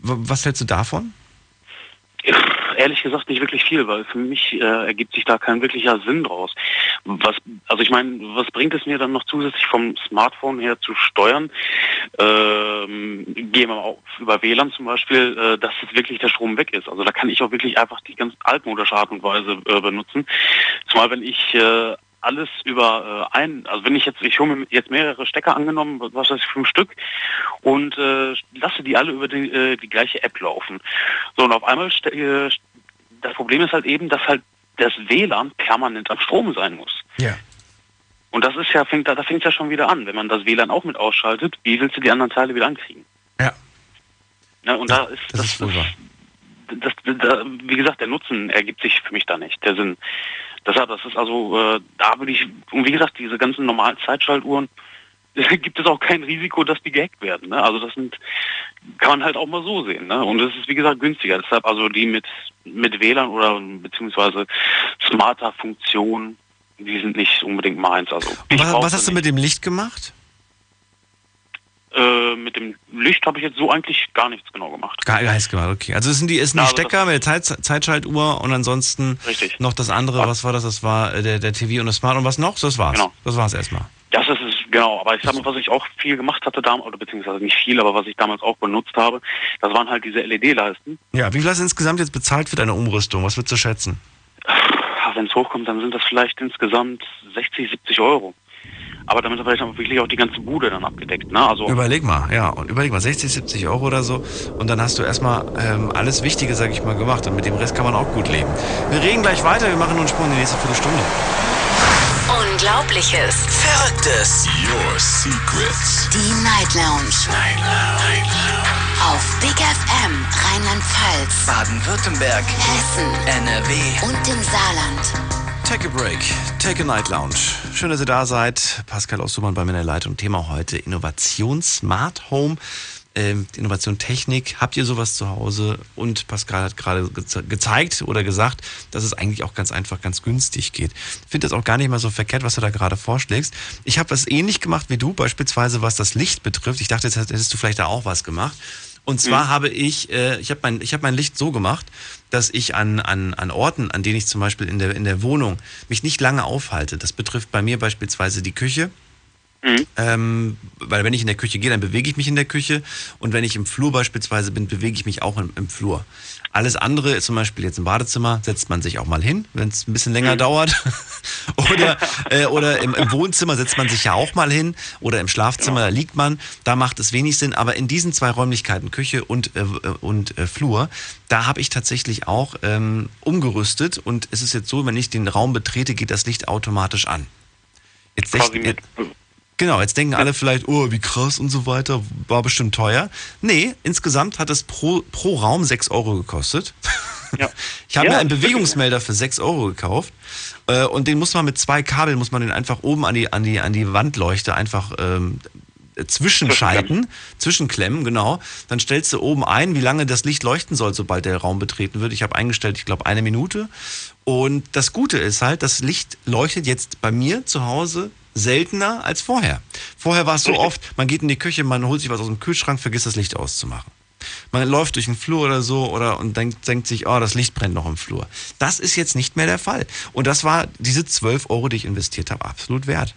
Was hältst du davon? Ehrlich gesagt nicht wirklich viel, weil für mich äh, ergibt sich da kein wirklicher Sinn draus. Was, also ich meine, was bringt es mir dann noch zusätzlich vom Smartphone her zu steuern? Ähm, gehen wir auf, über WLAN zum Beispiel, äh, dass jetzt wirklich der Strom weg ist. Also da kann ich auch wirklich einfach die ganz altmodische Art und Weise äh, benutzen. Zumal wenn ich äh, alles über äh, ein, also wenn ich jetzt, ich hole mir jetzt mehrere Stecker angenommen, was weiß ich, fünf Stück, und äh, lasse die alle über die, äh, die gleiche App laufen. So, und auf einmal, äh, das Problem ist halt eben, dass halt das WLAN permanent am Strom sein muss. Ja. Und das ist ja, fängt da, da fängt ja schon wieder an. Wenn man das WLAN auch mit ausschaltet, wie willst du die anderen Teile wieder ankriegen? Ja. Na, und da ist Das ist wohl wahr. das, da, wie gesagt, der Nutzen ergibt sich für mich da nicht, der Sinn. Deshalb, das ist also, äh, da würde ich, und wie gesagt, diese ganzen normalen Zeitschaltuhren, gibt es auch kein Risiko, dass die gehackt werden. Ne? Also das sind, kann man halt auch mal so sehen. Ne? Und es ist, wie gesagt, günstiger. Deshalb also die mit, mit WLAN oder beziehungsweise smarter Funktion, die sind nicht unbedingt meins. Also Was, was hast du mit dem Licht gemacht? Äh, mit dem Licht habe ich jetzt so eigentlich gar nichts genau gemacht. Gar nichts gemacht, okay. Also es sind die, ist ein Ja, also Stecker mit der Zeit, Zeitschaltuhr und ansonsten Richtig. noch das andere, was war das? Das war äh, der, der TV und das Smart und was noch? Das war's. Genau. Das war's erstmal. Das ist es, genau. Aber ich sag mal, was ich auch viel gemacht hatte damals, oder beziehungsweise nicht viel, aber was ich damals auch benutzt habe, das waren halt diese LED-Leisten. Ja, wie viel hast du insgesamt jetzt bezahlt für deine Umrüstung? Was würdest du schätzen? Wenn es hochkommt, dann sind das vielleicht insgesamt 60, 70 Euro. Aber damit habe ich dann wirklich auch die ganze Bude dann abgedeckt. Ne? Also Überleg mal, ja, und überleg mal, 60, 70 Euro oder so. Und dann hast du erstmal ähm, alles Wichtige, sag ich mal, gemacht. Und mit dem Rest kann man auch gut leben. Wir reden gleich weiter, wir machen nun einen Sprung in die nächste Viertelstunde. Unglaubliches. Verrücktes. Your secrets. Die Night Lounge. Night Lounge. Auf Big FM Rheinland-Pfalz, Baden-Württemberg. Hessen NRW. und im Saarland. Take a break, take a night lounge. Schön, dass ihr da seid. Pascal Ostermann bei mir in der Leitung. Thema heute Innovation, Smart Home, ähm, Innovation Technik. Habt ihr sowas zu Hause? Und Pascal hat gerade ge gezeigt oder gesagt, dass es eigentlich auch ganz einfach, ganz günstig geht. Ich finde das auch gar nicht mal so verkehrt, was du da gerade vorschlägst. Ich habe was ähnlich gemacht wie du, beispielsweise was das Licht betrifft. Ich dachte, jetzt hättest du vielleicht da auch was gemacht. Und zwar Mhm. habe ich, äh, ich habe mein, ich habe mein Licht so gemacht, dass ich an, an, an Orten, an denen ich zum Beispiel in der, in der Wohnung mich nicht lange aufhalte. Das betrifft bei mir beispielsweise die Küche. Ähm, weil wenn ich in der Küche gehe, dann bewege ich mich in der Küche und wenn ich im Flur beispielsweise bin, bewege ich mich auch im, im Flur. Alles andere, zum Beispiel jetzt im Badezimmer, setzt man sich auch mal hin, wenn es ein bisschen länger dauert. oder äh, oder im, im Wohnzimmer setzt man sich ja auch mal hin oder im Schlafzimmer da liegt man. Da macht es wenig Sinn. Aber in diesen zwei Räumlichkeiten, Küche und, äh, und äh, Flur, da habe ich tatsächlich auch ähm, umgerüstet. Und es ist jetzt so, wenn ich den Raum betrete, geht das Licht automatisch an. Jetzt, Quasi mit, Genau, jetzt denken alle vielleicht, oh, wie krass und so weiter, war bestimmt teuer. Nee, insgesamt hat es pro, pro Raum 6 Euro gekostet. Ja. Ich habe Ja, mir einen Bewegungsmelder für 6 Euro gekauft. Äh, und den muss man mit zwei Kabeln, muss man den einfach oben an die, an die, an die Wandleuchte einfach ähm, zwischenschalten, zwischenklemmen, genau. Dann stellst du oben ein, wie lange das Licht leuchten soll, sobald der Raum betreten wird. Ich habe eingestellt, ich glaube, eine Minute. Und das Gute ist halt, das Licht leuchtet jetzt bei mir zu Hause seltener als vorher. Vorher war es so oft, man geht in die Küche, man holt sich was aus dem Kühlschrank, vergisst das Licht auszumachen. Man läuft durch den Flur oder so oder und denkt, denkt sich, oh, das Licht brennt noch im Flur. Das ist jetzt nicht mehr der Fall. Und das war diese 12 Euro, die ich investiert habe, absolut wert.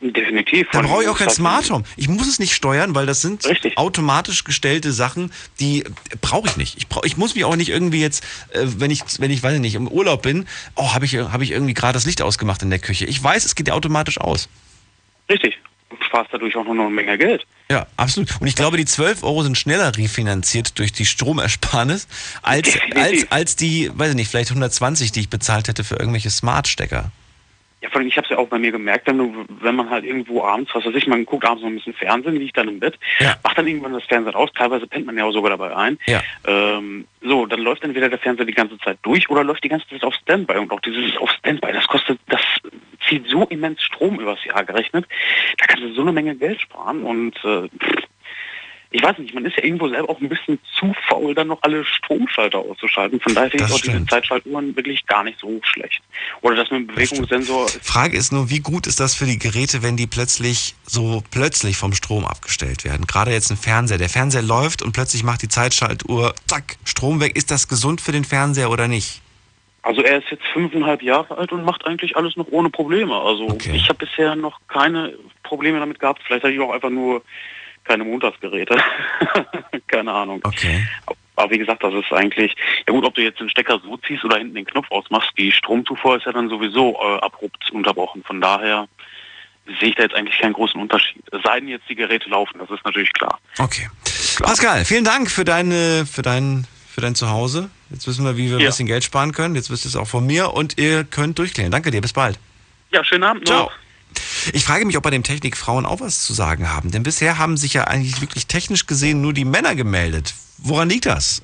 Definitiv. Da Von- brauche ich auch kein Smart Home. Ich muss es nicht steuern, weil das sind automatisch gestellte Sachen, die äh, brauche ich nicht. Ich, brauch, ich muss mich auch nicht irgendwie jetzt, äh, wenn ich, wenn ich, weiß ich nicht, im Urlaub bin, oh, habe ich, hab ich irgendwie gerade das Licht ausgemacht in der Küche. Ich weiß, es geht ja automatisch aus. Richtig. Du sparst dadurch auch noch eine Menge Geld. Ja, absolut. Und ich glaube, die 12 Euro sind schneller refinanziert durch die Stromersparnis als, als, als die, weiß ich nicht, vielleicht 120, die ich bezahlt hätte für irgendwelche Smart-Stecker. Ja, vor allem, ich habe es ja auch bei mir gemerkt, wenn, du, wenn man halt irgendwo abends, was weiß ich, man guckt abends noch ein bisschen Fernsehen, liegt dann im Bett, macht dann irgendwann das Fernsehen aus, teilweise pennt man ja auch sogar dabei ein. Ja. Ähm, so, dann läuft entweder der Fernseher die ganze Zeit durch oder läuft die ganze Zeit auf Standby. Und auch dieses auf Standby, das kostet, das zieht so immens Strom übers Jahr gerechnet. Da kannst du so eine Menge Geld sparen und äh, ich weiß nicht, man ist ja irgendwo selber auch ein bisschen zu faul, dann noch alle Stromschalter auszuschalten. Von daher finde ich Das auch diese stimmt. Zeitschaltuhren wirklich gar nicht so schlecht. Oder das mit dem Bewegungssensor Frage ist nur, wie gut ist das für die Geräte, wenn die plötzlich so plötzlich vom Strom abgestellt werden? Gerade jetzt ein Fernseher. Der Fernseher läuft und plötzlich macht die Zeitschaltuhr, zack, Strom weg. Ist das gesund für den Fernseher oder nicht? Also er ist jetzt fünfeinhalb Jahre alt und macht eigentlich alles noch ohne Probleme. Also ich habe bisher noch keine Probleme damit gehabt. Vielleicht hatte ich auch einfach nur keine Montagsgeräte. keine Ahnung. Okay. Aber wie gesagt, das ist eigentlich, ja gut, ob du jetzt den Stecker so ziehst oder hinten den Knopf ausmachst, die Stromzufuhr ist ja dann sowieso äh, abrupt unterbrochen. Von daher sehe ich da jetzt eigentlich keinen großen Unterschied. Es sei denn jetzt die Geräte laufen, das ist natürlich klar. Okay. Pascal, vielen Dank für deine, für dein, für dein Zuhause. Jetzt wissen wir, wie wir ein Ja. bisschen Geld sparen können. Jetzt wisst ihr es auch von mir und ihr könnt durchklären. Danke dir, bis bald. Ja, schönen Abend Ciao. noch. Ich frage mich, ob bei dem Technikfrauen auch was zu sagen haben. Denn bisher haben sich ja eigentlich wirklich technisch gesehen nur die Männer gemeldet. Woran liegt das?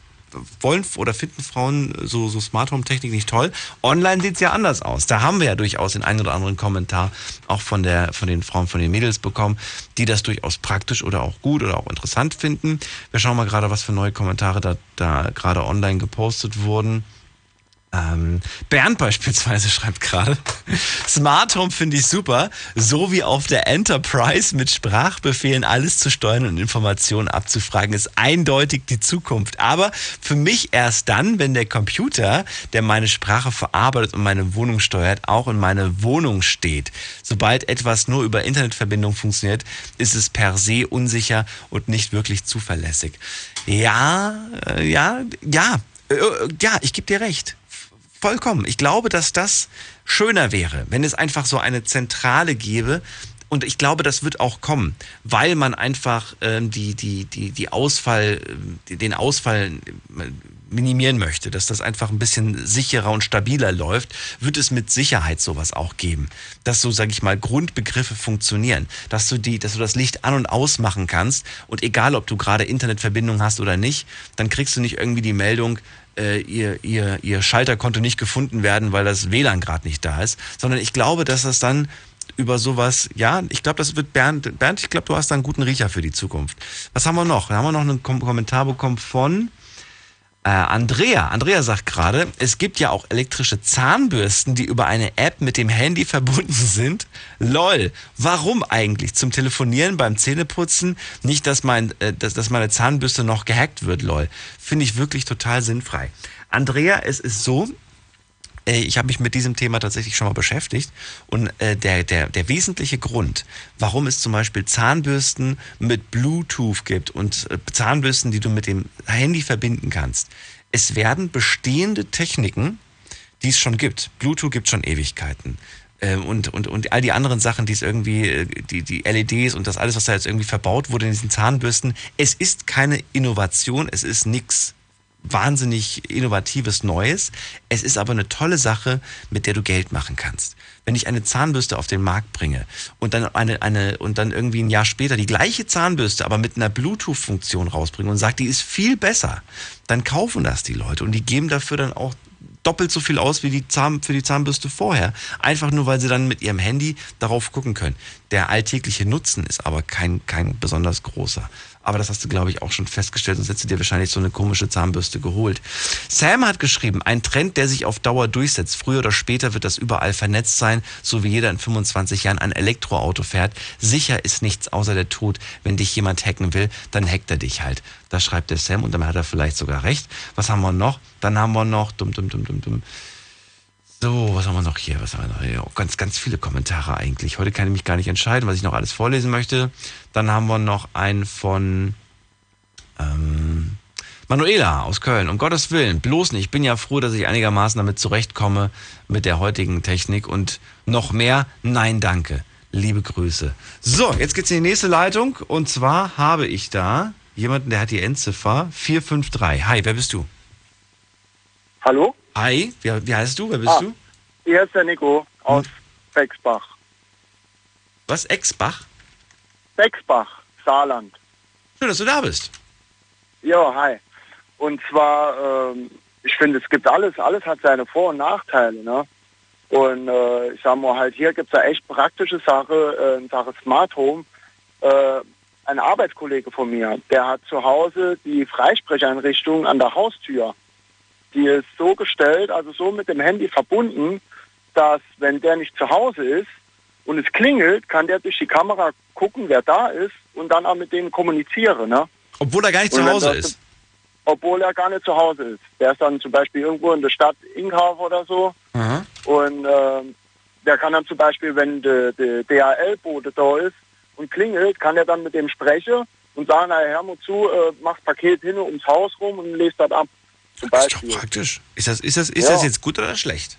Wollen oder finden Frauen so, so Smart Home Technik nicht toll? Online sieht es ja anders aus. Da haben wir ja durchaus den einen oder anderen Kommentar auch von, der, von den Frauen, von den Mädels bekommen, die das durchaus praktisch oder auch gut oder auch interessant finden. Wir schauen mal gerade, was für neue Kommentare da, da gerade online gepostet wurden. Ähm, Bernd beispielsweise schreibt gerade, Smart Home finde ich super, so wie auf der Enterprise mit Sprachbefehlen alles zu steuern und Informationen abzufragen, ist eindeutig die Zukunft. Aber für mich erst dann, wenn der Computer, der meine Sprache verarbeitet und meine Wohnung steuert, auch in meine Wohnung steht. Sobald etwas nur über Internetverbindung funktioniert, ist es per se unsicher und nicht wirklich zuverlässig. Ja, äh, ja, ja, äh, äh, ja, ich gebe dir recht. Vollkommen. Ich glaube, dass das schöner wäre, wenn es einfach so eine Zentrale gäbe. Und ich glaube, das wird auch kommen, weil man einfach ähm, die, die, die, die Ausfall, ähm, den Ausfall äh, minimieren möchte, dass das einfach ein bisschen sicherer und stabiler läuft, wird es mit Sicherheit sowas auch geben. Dass so, sage ich mal, Grundbegriffe funktionieren, dass du die, dass du das Licht an und ausmachen kannst und egal, ob du gerade Internetverbindung hast oder nicht, dann kriegst du nicht irgendwie die Meldung, äh, ihr, ihr, ihr Schalter konnte nicht gefunden werden, weil das WLAN gerade nicht da ist, sondern ich glaube, dass das dann über sowas, ja, ich glaube, das wird Bernd, Bernd, ich glaube, du hast da einen guten Riecher für die Zukunft. Was haben wir noch? Da haben wir noch einen Kom Kommentar bekommen von äh, Andrea. Andrea sagt gerade, es gibt ja auch elektrische Zahnbürsten, die über eine App mit dem Handy verbunden sind. Lol. Warum eigentlich? Zum Telefonieren beim Zähneputzen? Nicht, dass, mein, äh, dass, dass meine Zahnbürste noch gehackt wird, lol. Finde ich wirklich total sinnfrei. Andrea, es ist so, ich habe mich mit diesem Thema tatsächlich schon mal beschäftigt und äh, der, der, der wesentliche Grund, warum es zum Beispiel Zahnbürsten mit Bluetooth gibt und äh, Zahnbürsten, die du mit dem Handy verbinden kannst, es werden bestehende Techniken, die es schon gibt. Bluetooth gibt schon Ewigkeiten. ähm, und, und, und all die anderen Sachen, die es irgendwie, äh, die, die LEDs und das alles, was da jetzt irgendwie verbaut wurde in diesen Zahnbürsten, es ist keine Innovation, es ist nichts wahnsinnig innovatives Neues. Es ist aber eine tolle Sache, mit der du Geld machen kannst. Wenn ich eine Zahnbürste auf den Markt bringe und dann eine, eine, und dann irgendwie ein Jahr später die gleiche Zahnbürste, aber mit einer Bluetooth-Funktion rausbringe und sage, die ist viel besser, dann kaufen das die Leute und die geben dafür dann auch doppelt so viel aus wie die Zahn, für die Zahnbürste vorher. Einfach nur, weil sie dann mit ihrem Handy darauf gucken können. Der alltägliche Nutzen ist aber kein, kein besonders großer. Aber das hast du, glaube ich, auch schon festgestellt, sonst hättest du dir wahrscheinlich so eine komische Zahnbürste geholt. Sam hat geschrieben, ein Trend, der sich auf Dauer durchsetzt. Früher oder später wird das überall vernetzt sein, so wie jeder in 25 Jahren ein Elektroauto fährt. Sicher ist nichts außer der Tod. Wenn dich jemand hacken will, dann hackt er dich halt. Da schreibt der Sam und dann hat er vielleicht sogar recht. Was haben wir noch? Dann haben wir noch, dumm, dumm, dumm, dumm, dumm. So, was haben wir noch hier? Was haben wir noch hier? Oh, ganz, ganz viele Kommentare eigentlich. Heute kann ich mich gar nicht entscheiden, was ich noch alles vorlesen möchte. Dann haben wir noch einen von ähm, Manuela aus Köln. Um Gottes Willen, bloß nicht. Ich bin ja froh, dass ich einigermaßen damit zurechtkomme mit der heutigen Technik und noch mehr. Nein, danke. Liebe Grüße. So, jetzt geht's in die nächste Leitung und zwar habe ich da jemanden, der hat die Endziffer 453. Hi, wer bist du? Hallo? Hi, wie, wie heißt du? Wer bist ah, du? Hier ist der Nico aus Bexbach. Was? Exbach? Bexbach, Saarland. Schön, dass du da bist. Ja, hi. Und zwar, ähm, ich finde, es gibt alles, alles hat seine Vor- und Nachteile, ne? Und äh, ich sag mal halt, hier gibt es ja echt praktische Sache äh, in Sache Smart Home. Äh, ein Arbeitskollege von mir, der hat zu Hause die Freisprecheinrichtung an der Haustür. Die ist so gestellt, also so mit dem Handy verbunden, dass wenn der nicht zu Hause ist und es klingelt, kann der durch die Kamera gucken, wer da ist und dann auch mit denen kommunizieren. Ne? Obwohl er gar nicht zu Hause das- ist. Obwohl er gar nicht zu Hause ist. Der ist dann zum Beispiel irgendwo in der Stadt Inkauf oder so. Aha. Und ähm, der kann dann zum Beispiel, wenn der de DHL-Bote da ist und klingelt, kann er dann mit dem sprechen und sagen, na mal zu, äh, mach Paket hin ums Haus rum und lest das ab. Zum Beispiel. Praktisch. Ist das, ist das, ist Ja. das jetzt gut oder schlecht?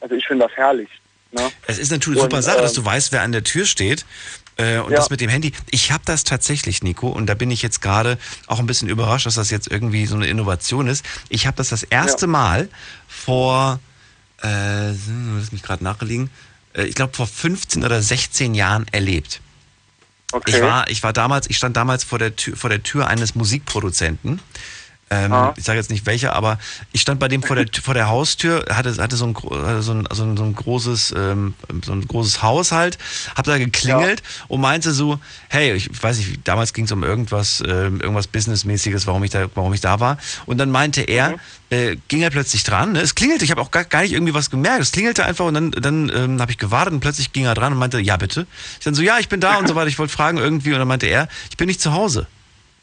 Also ich finde das herrlich. Ne? Es ist natürlich eine Und, super Sache, dass ähm, du weißt, wer an der Tür steht. Äh, und Ja. das mit dem Handy. Ich habe das tatsächlich, Nico, und da bin ich jetzt gerade auch ein bisschen überrascht, dass das jetzt irgendwie so eine Innovation ist. Ich habe das das erste Ja. Mal vor, äh, lass mich gerade nachliegen, äh, ich glaube vor 15 oder 16 Jahren erlebt. Okay. Ich war, ich war damals, ich stand damals vor der Tür, vor der Tür eines Musikproduzenten. Ähm, Ah. Ich sage jetzt nicht welcher, aber ich stand bei dem vor der, vor der Haustür, hatte, hatte so ein, so ein, so ein, so ein großes, ähm, so ein großes Haus halt, hab da geklingelt und meinte so, hey, ich weiß nicht, damals ging es um irgendwas, ähm, irgendwas Businessmäßiges, warum ich da, warum ich da war. Und dann meinte er, äh, ging er plötzlich dran, ne? es klingelte, ich habe auch gar, gar nicht irgendwie was gemerkt, es klingelte einfach und dann, dann ähm, habe ich gewartet und plötzlich ging er dran und meinte, ja bitte. Ich dann so, ja, ich bin da und so weiter, ich wollte fragen irgendwie und dann meinte er, ich bin nicht zu Hause.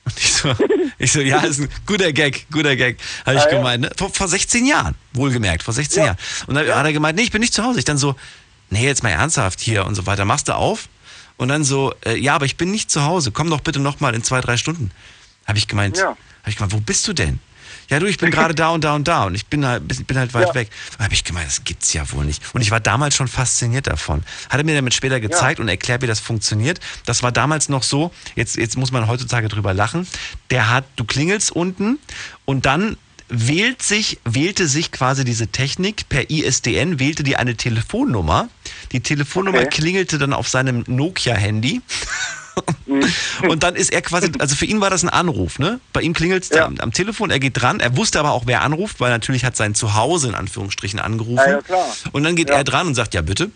Und ich so, ich so, ja, ist ein guter Gag, guter Gag, habe ich Ah, ja. gemeint. Ne? Vor, vor 16 Jahren, wohlgemerkt, vor 16 Jahren. Und dann hat er gemeint, nee, ich bin nicht zu Hause. Ich dann so, nee, jetzt mal ernsthaft hier und so weiter. Machst du auf? Und dann so, äh, ja, aber ich bin nicht zu Hause. Komm doch bitte nochmal in zwei, drei Stunden. Habe ich gemeint, Ja. habe ich gemeint, wo bist du denn? Ja, du, ich bin gerade da und da und da und ich bin halt, bin halt weit Ja. weg. Habe ich gemeint, das gibt's ja wohl nicht. Und ich war damals schon fasziniert davon. Hat er mir damit später gezeigt und erklärt, wie das funktioniert. Das war damals noch so, jetzt, jetzt muss man heutzutage drüber lachen. Der hat, du klingelst unten und dann wählt sich, wählte sich quasi diese Technik per ISDN, wählte die eine Telefonnummer. Die Telefonnummer Okay. klingelte dann auf seinem Nokia-Handy. Und dann ist er quasi, also für ihn war das ein Anruf, ne? Bei ihm klingelt es am, am Telefon, er geht dran, er wusste aber auch, wer anruft, weil natürlich hat sein Zuhause in Anführungsstrichen angerufen. Ja, ja, klar. Und dann geht er dran und sagt, ja bitte.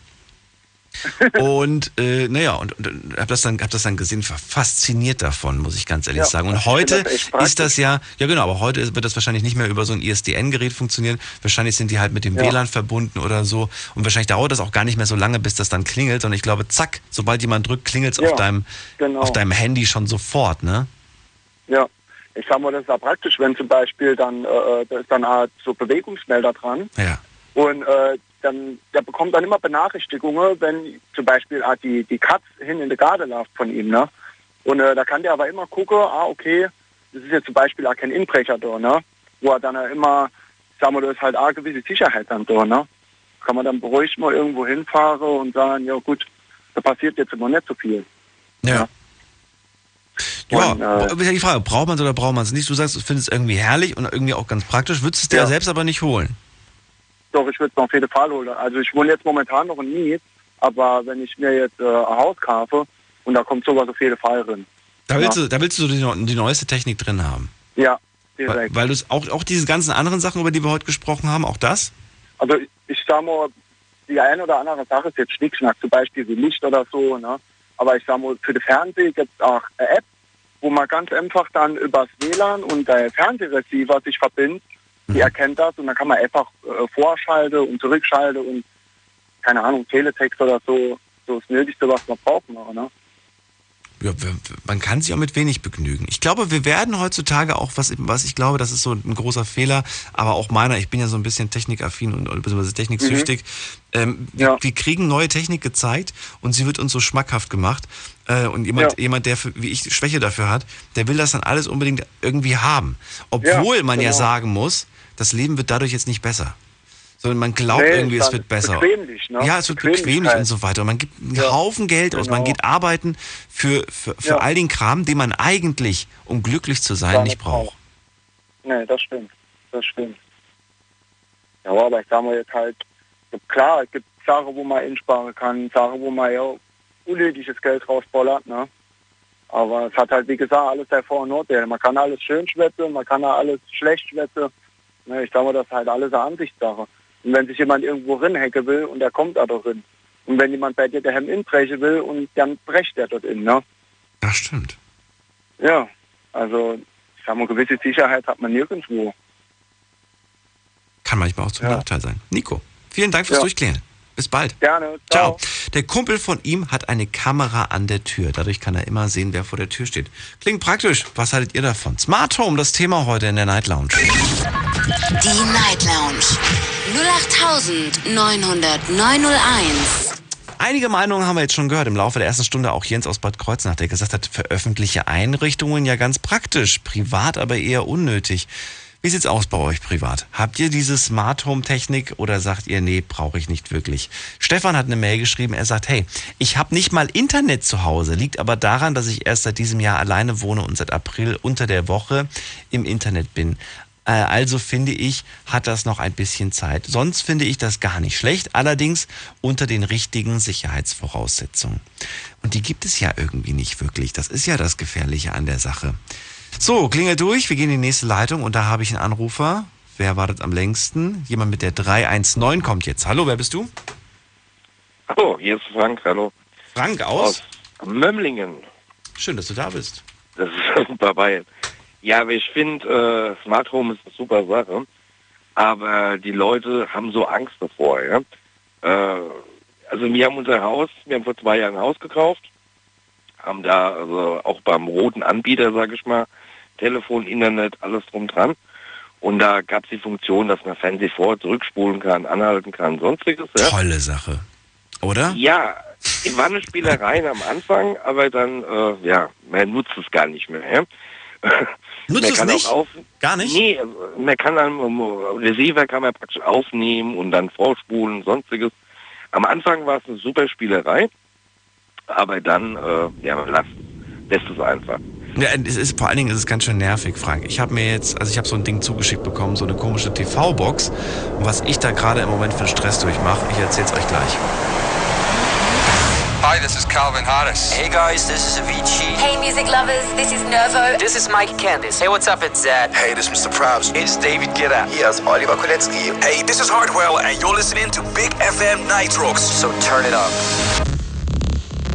und äh, naja, und, und hab das dann hab das dann gesehen, war fasziniert davon, muss ich ganz ehrlich Ja, sagen. Und heute das ist das ja, ja genau, aber heute wird das wahrscheinlich nicht mehr über so ein ISDN-Gerät funktionieren. Wahrscheinlich sind die halt mit dem Ja. WLAN verbunden oder so. Und wahrscheinlich dauert das auch gar nicht mehr so lange, bis das dann klingelt. Und ich glaube, zack, sobald jemand drückt, klingelt es Ja, auf deinem genau. auf deinem Handy schon sofort, ne? Ja, ich sag mal, das ist ja praktisch, wenn zum Beispiel dann, äh, da ist dann halt so Bewegungsmelder dran. Ja. Und äh, dann, der bekommt dann immer Benachrichtigungen, wenn zum Beispiel ah, die, die Katz hin in die Garde läuft von ihm, ne? Und äh, da kann der aber immer gucken, ah, okay, das ist jetzt zum Beispiel auch kein Inbrecher da, ne? Wo er dann immer, sagen wir, da ist halt auch gewisse Sicherheit dann da, ne? kann man dann beruhigt mal irgendwo hinfahren und sagen, ja gut, da passiert jetzt immer nicht so viel. Ja. Ja, Und, äh, ja die Frage, braucht man es oder braucht man es nicht? Du sagst, du findest es irgendwie herrlich und irgendwie auch ganz praktisch, würdest es dir Ja. selbst aber nicht holen. Doch, ich würde es auf jeden Fall holen. Also ich wohne jetzt momentan noch in Nied, aber wenn ich mir jetzt äh, ein Haus kaufe und da kommt sowas auf jeden Fall drin. Da willst, Ja. du, da willst du die, die neueste Technik drin haben. Ja, Weil, direkt. weil du es auch, auch diese ganzen anderen Sachen, über die wir heute gesprochen haben, auch das? Also ich, ich sag mal, die eine oder andere Sache ist jetzt Schnickschnack, zum Beispiel wie Licht oder so, ne? Aber ich sag mal, für den Fernseher gibt es auch eine App, wo man ganz einfach dann übers WLAN und der Fernsehreceiver sich verbindet, die erkennt das und dann kann man einfach äh, vorschalten und zurückschalten und keine Ahnung, Teletext oder so, so das Nötigste, was man braucht, machen, ne? Ja, man kann sich auch mit wenig begnügen. Ich glaube, wir werden heutzutage auch, was, was ich glaube, das ist so ein großer Fehler, aber auch meiner, ich bin ja so ein bisschen technikaffin und beziehungsweise techniksüchtig. Ähm, wir, wir kriegen neue Technik gezeigt und sie wird uns so schmackhaft gemacht. Äh, und jemand, Ja. jemand, der für, wie ich Schwäche dafür hat, der will das dann alles unbedingt irgendwie haben. Obwohl Ja, man ja genau. sagen muss, das Leben wird dadurch jetzt nicht besser. Sondern man glaubt Nee, irgendwie, es wird besser. bequemlich, ne? Ja, es wird bequemlich und so weiter. Und man gibt einen Haufen Geld aus. Man genau. geht arbeiten für, für, für Ja. all den Kram, den man eigentlich, um glücklich zu sein, nicht braucht. Nee, das stimmt. Das stimmt. Ja, aber ich sag mal jetzt halt, klar, es gibt Sachen, wo man insparen kann, Sachen, wo man ja unnötiges Geld rausbollert, ne? Aber es hat halt, wie gesagt, alles der Vor- und Nachteile. Man kann alles schön schwätzen, man kann alles schlecht schwätzen. Ne, ich mal, das ist halt alles eine Ansichtssache. Und wenn sich jemand irgendwo rinhacken will und der kommt da doch rein. Und wenn jemand bei dir daheim inbrechen will und dann brecht er dort in, ne? Das stimmt. Ja, also ich sag mal, gewisse Sicherheit hat man nirgendwo. Kann manchmal auch zum Ja. Nachteil sein. Nico, vielen Dank fürs Ja. Durchklären. Bis bald. Gerne. Ciao. Der Kumpel von ihm hat eine Kamera an der Tür. Dadurch kann er immer sehen, wer vor der Tür steht. Klingt praktisch. Was haltet ihr davon? Smart Home, das Thema heute in der Night Lounge. Die Night Lounge 0890901. Einige Meinungen haben wir jetzt schon gehört. Im Laufe der ersten Stunde auch Jens aus Bad Kreuznach, der gesagt hat, für öffentliche Einrichtungen ja ganz praktisch, privat aber eher unnötig. Wie sieht's aus bei euch privat? Habt ihr diese Smart Home Technik oder sagt ihr, nee, brauche ich nicht wirklich? Stefan hat eine Mail geschrieben, er sagt, hey, ich habe nicht mal Internet zu Hause, liegt aber daran, dass ich erst seit diesem Jahr alleine wohne und seit April unter der Woche im Internet bin. Äh, Also finde ich, hat das noch ein bisschen Zeit. Sonst finde ich das gar nicht schlecht, allerdings unter den richtigen Sicherheitsvoraussetzungen. Und die gibt es ja irgendwie nicht wirklich. Das ist ja das Gefährliche an der Sache. So, klingelt durch, wir gehen in die nächste Leitung und da habe ich einen Anrufer. Wer wartet am längsten? Jemand mit der 319 kommt jetzt. Hallo, wer bist du? Hallo, hier ist Frank, hallo. Frank aus? Mömlingen. Schön, dass du da bist. Das ist super Bayern. Ja, ich finde, äh, Smart Home ist eine super Sache, aber die Leute haben so Angst davor, ja. Äh, also wir haben unser Haus, wir haben vor zwei Jahren ein Haus gekauft, haben da also auch beim roten Anbieter, sage ich mal, Telefon, Internet, alles drum dran. Und da gab es die Funktion, dass man Fernseh vor, zurückspulen kann, anhalten kann, sonstiges. Ja. Tolle Sache. Oder? Ja, es war eine Spielerei am Anfang, aber dann, äh, ja, man nutzt es gar nicht mehr. Ja? Nutzt es nicht? Auf, Gar nicht? Nee, man kann dann, Receiver kann man praktisch aufnehmen und dann vorspulen und sonstiges. Am Anfang war es eine super Spielerei, aber dann, äh, ja, man lässt es einfach. Ja, es ist vor allen Dingen ist es ganz schön nervig, Frank. Ich habe mir jetzt, also ich habe so ein Ding zugeschickt bekommen, so eine komische TV-Box. Und was ich da gerade im Moment für einen Stress durchmache, ich erzähl's euch gleich. Hi, this is Calvin Harris. Hey guys, this is Avicii. Hey, music lovers, this is Nervo. This is Mike Candice. Hey, what's up? It's Zed. Hey, this is Mr. Probs. It's David Guetta. Here's Oliver Kolecki. Hey, this is Hardwell, and you're listening to Big FM Night Rocks. So turn it up.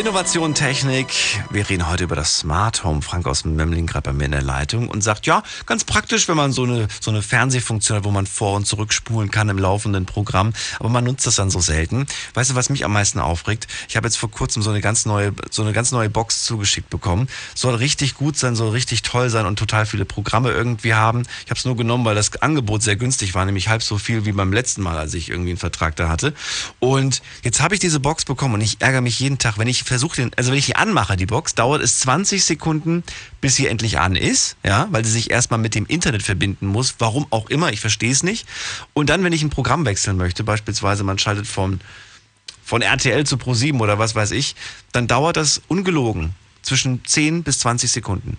Innovation, Technik. Wir reden heute über das Smart Home. Frank aus Memling gerade bei mir in der Leitung und sagt, ja, ganz praktisch, wenn man so eine, so eine Fernsehfunktion hat, wo man vor- und zurückspulen kann im laufenden Programm. Aber man nutzt das dann so selten. Weißt du, was mich am meisten aufregt? Ich habe jetzt vor kurzem so eine ganz neue, so eine ganz neue Box zugeschickt bekommen. Soll richtig gut sein, soll richtig toll sein und total viele Programme irgendwie haben. Ich habe es nur genommen, weil das Angebot sehr günstig war, nämlich halb so viel wie beim letzten Mal, als ich irgendwie einen Vertrag da hatte. Und jetzt habe ich diese Box bekommen und ich ärgere mich jeden Tag, wenn ich versuche den, also wenn ich die anmache, die Box, dauert es 20 Sekunden, bis sie endlich an ist, ja, weil sie sich erstmal mit dem Internet verbinden muss, warum auch immer, ich verstehe es nicht. Und dann, wenn ich ein Programm wechseln möchte, beispielsweise man schaltet von, von RTL zu Pro7 oder was weiß ich, dann dauert das ungelogen zwischen 10 bis 20 Sekunden.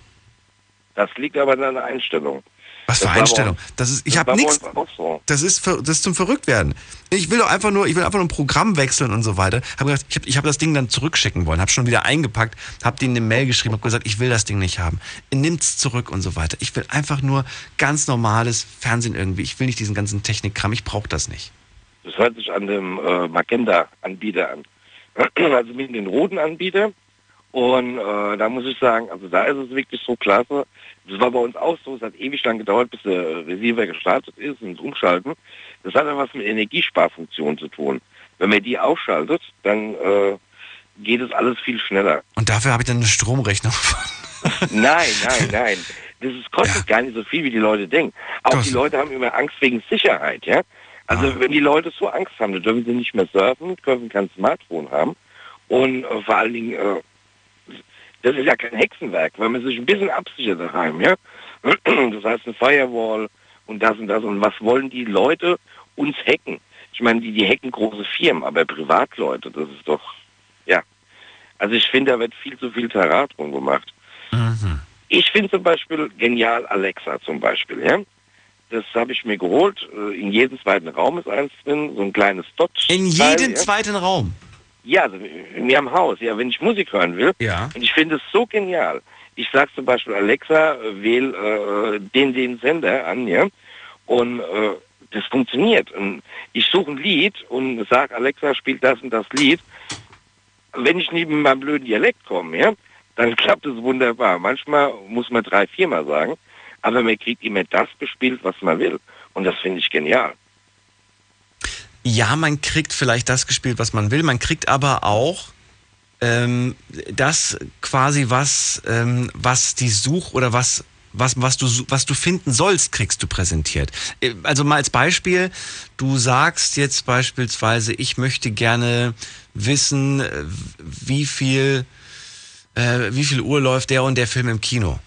Das liegt aber an der Einstellung. Was für Das Einstellung? uns- Das ist, ich habe nichts. so. Das ist, das ist zum Verrücktwerden. Ich will doch einfach nur, ich will einfach nur ein Programm wechseln und so weiter. Hab gedacht, ich habe ich hab das Ding dann zurückschicken wollen, habe schon wieder eingepackt, habe denen eine Mail geschrieben, habe gesagt, ich will das Ding nicht haben. Nimmt's zurück und so weiter. Ich will einfach nur ganz normales Fernsehen irgendwie. Ich will nicht diesen ganzen Technikkram. Ich brauche das nicht. Das hört sich an dem äh, Magenta-Anbieter an. Also mit den roten Anbieter. Und äh, da muss ich sagen, also da ist es wirklich so klasse. Das war bei uns auch so, es hat ewig lang gedauert, bis der Receiver gestartet ist und Umschalten. Das hat ja was mit Energiesparfunktion zu tun. Wenn man die ausschaltet, dann äh, geht es alles viel schneller. Und dafür habe ich dann eine Stromrechnung. Nein, nein, nein. Das ist, kostet gar nicht so viel, wie die Leute denken. Auch die Leute haben immer Angst wegen Sicherheit, ja. Also wenn die Leute so Angst haben, dann dürfen sie nicht mehr surfen, dürfen kein Smartphone haben. Und äh, vor allen Dingen, äh, das ist ja kein Hexenwerk, wenn man sich ein bisschen absichert daheim, ja. Das heißt eine Firewall und das und das. Und was wollen die Leute uns hacken? Ich meine, die, die hacken große Firmen, aber Privatleute, das ist doch, ja. Also ich finde, da wird viel zu viel Terrat drum gemacht. Ich finde zum Beispiel genial Alexa zum Beispiel, ja. Das habe ich mir geholt. Äh, In jedem zweiten Raum ist eins drin, so ein kleines Dot. In jedem zweiten Raum? Ja, also in mir am Haus. Ja, wenn ich Musik hören will. Ja. Und ich finde es so genial. Ich sage zum Beispiel Alexa, äh, wähl äh, den, den Sender an, ja. Und äh, das funktioniert. Und ich suche ein Lied und sage, Alexa spielt das und das Lied. Wenn ich neben meinem blöden Dialekt komme, ja, dann klappt es wunderbar. Manchmal muss man drei, viermal sagen, aber man kriegt immer das gespielt, was man will. Und das finde ich genial. Ja, man kriegt vielleicht das gespielt, was man will. Man kriegt aber auch ähm, das quasi, was, ähm, was die Such- oder was, was, was, du, was du finden sollst, kriegst du präsentiert. Äh, Also mal als Beispiel, du sagst jetzt beispielsweise, ich möchte gerne wissen, äh, wie viel, äh, wie viel Uhr läuft der und der Film im Kino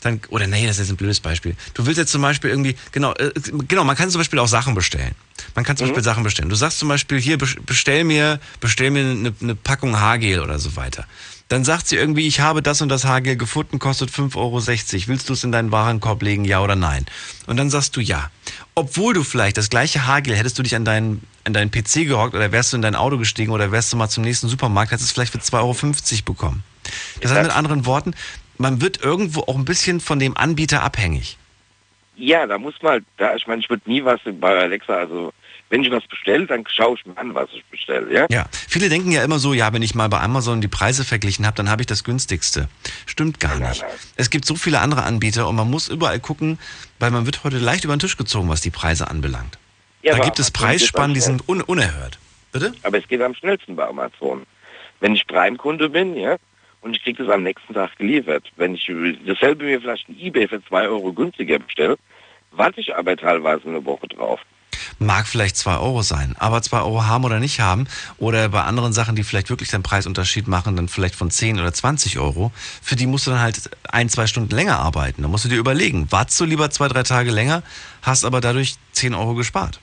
dann, oder nee, das ist ein blödes Beispiel. Du willst jetzt zum Beispiel irgendwie, genau, äh, genau, man kann zum Beispiel auch Sachen bestellen. Man kann zum Beispiel Sachen bestellen. Du sagst zum Beispiel, hier, bes- bestell mir, bestell mir eine, eine Packung Haargel oder so weiter. Dann sagt sie irgendwie, ich habe das und das Haargel gefunden, kostet 5,60 Euro. Willst du es in deinen Warenkorb legen, ja oder nein? Und dann sagst du ja. Obwohl du vielleicht das gleiche Haargel, hättest du dich an deinen, an deinen PC gehockt oder wärst du in dein Auto gestiegen oder wärst du mal zum nächsten Supermarkt, hättest du es vielleicht für 2,50 Euro bekommen. Das heißt mit anderen Worten, man wird irgendwo auch ein bisschen von dem Anbieter abhängig. Ja, da muss man, da, ich meine, ich würde nie was bei Alexa, also wenn ich was bestelle, dann schaue ich mir an, was ich bestelle, ja? Ja, viele denken ja immer so, ja, wenn ich mal bei Amazon die Preise verglichen habe, dann habe ich das günstigste. Stimmt gar nicht. Es gibt so viele andere Anbieter und man muss überall gucken, weil man wird heute leicht über den Tisch gezogen, was die Preise anbelangt. Ja, da gibt es Preisspannen, die sind un unerhört. Bitte? Aber es geht am schnellsten bei Amazon. Wenn ich Prime-Kunde bin, ja, und ich kriege das am nächsten Tag geliefert. Wenn ich dasselbe mir vielleicht ein Ebay für zwei Euro günstiger bestelle, warte ich aber teilweise eine Woche drauf. Mag vielleicht 2 Euro sein, aber 2 Euro haben oder nicht haben oder bei anderen Sachen, die vielleicht wirklich den Preisunterschied machen, dann vielleicht von 10 oder 20 Euro, für die musst du dann halt ein, zwei Stunden länger arbeiten. Da musst du dir überlegen, wartest du lieber zwei, drei Tage länger, hast aber dadurch 10 Euro gespart.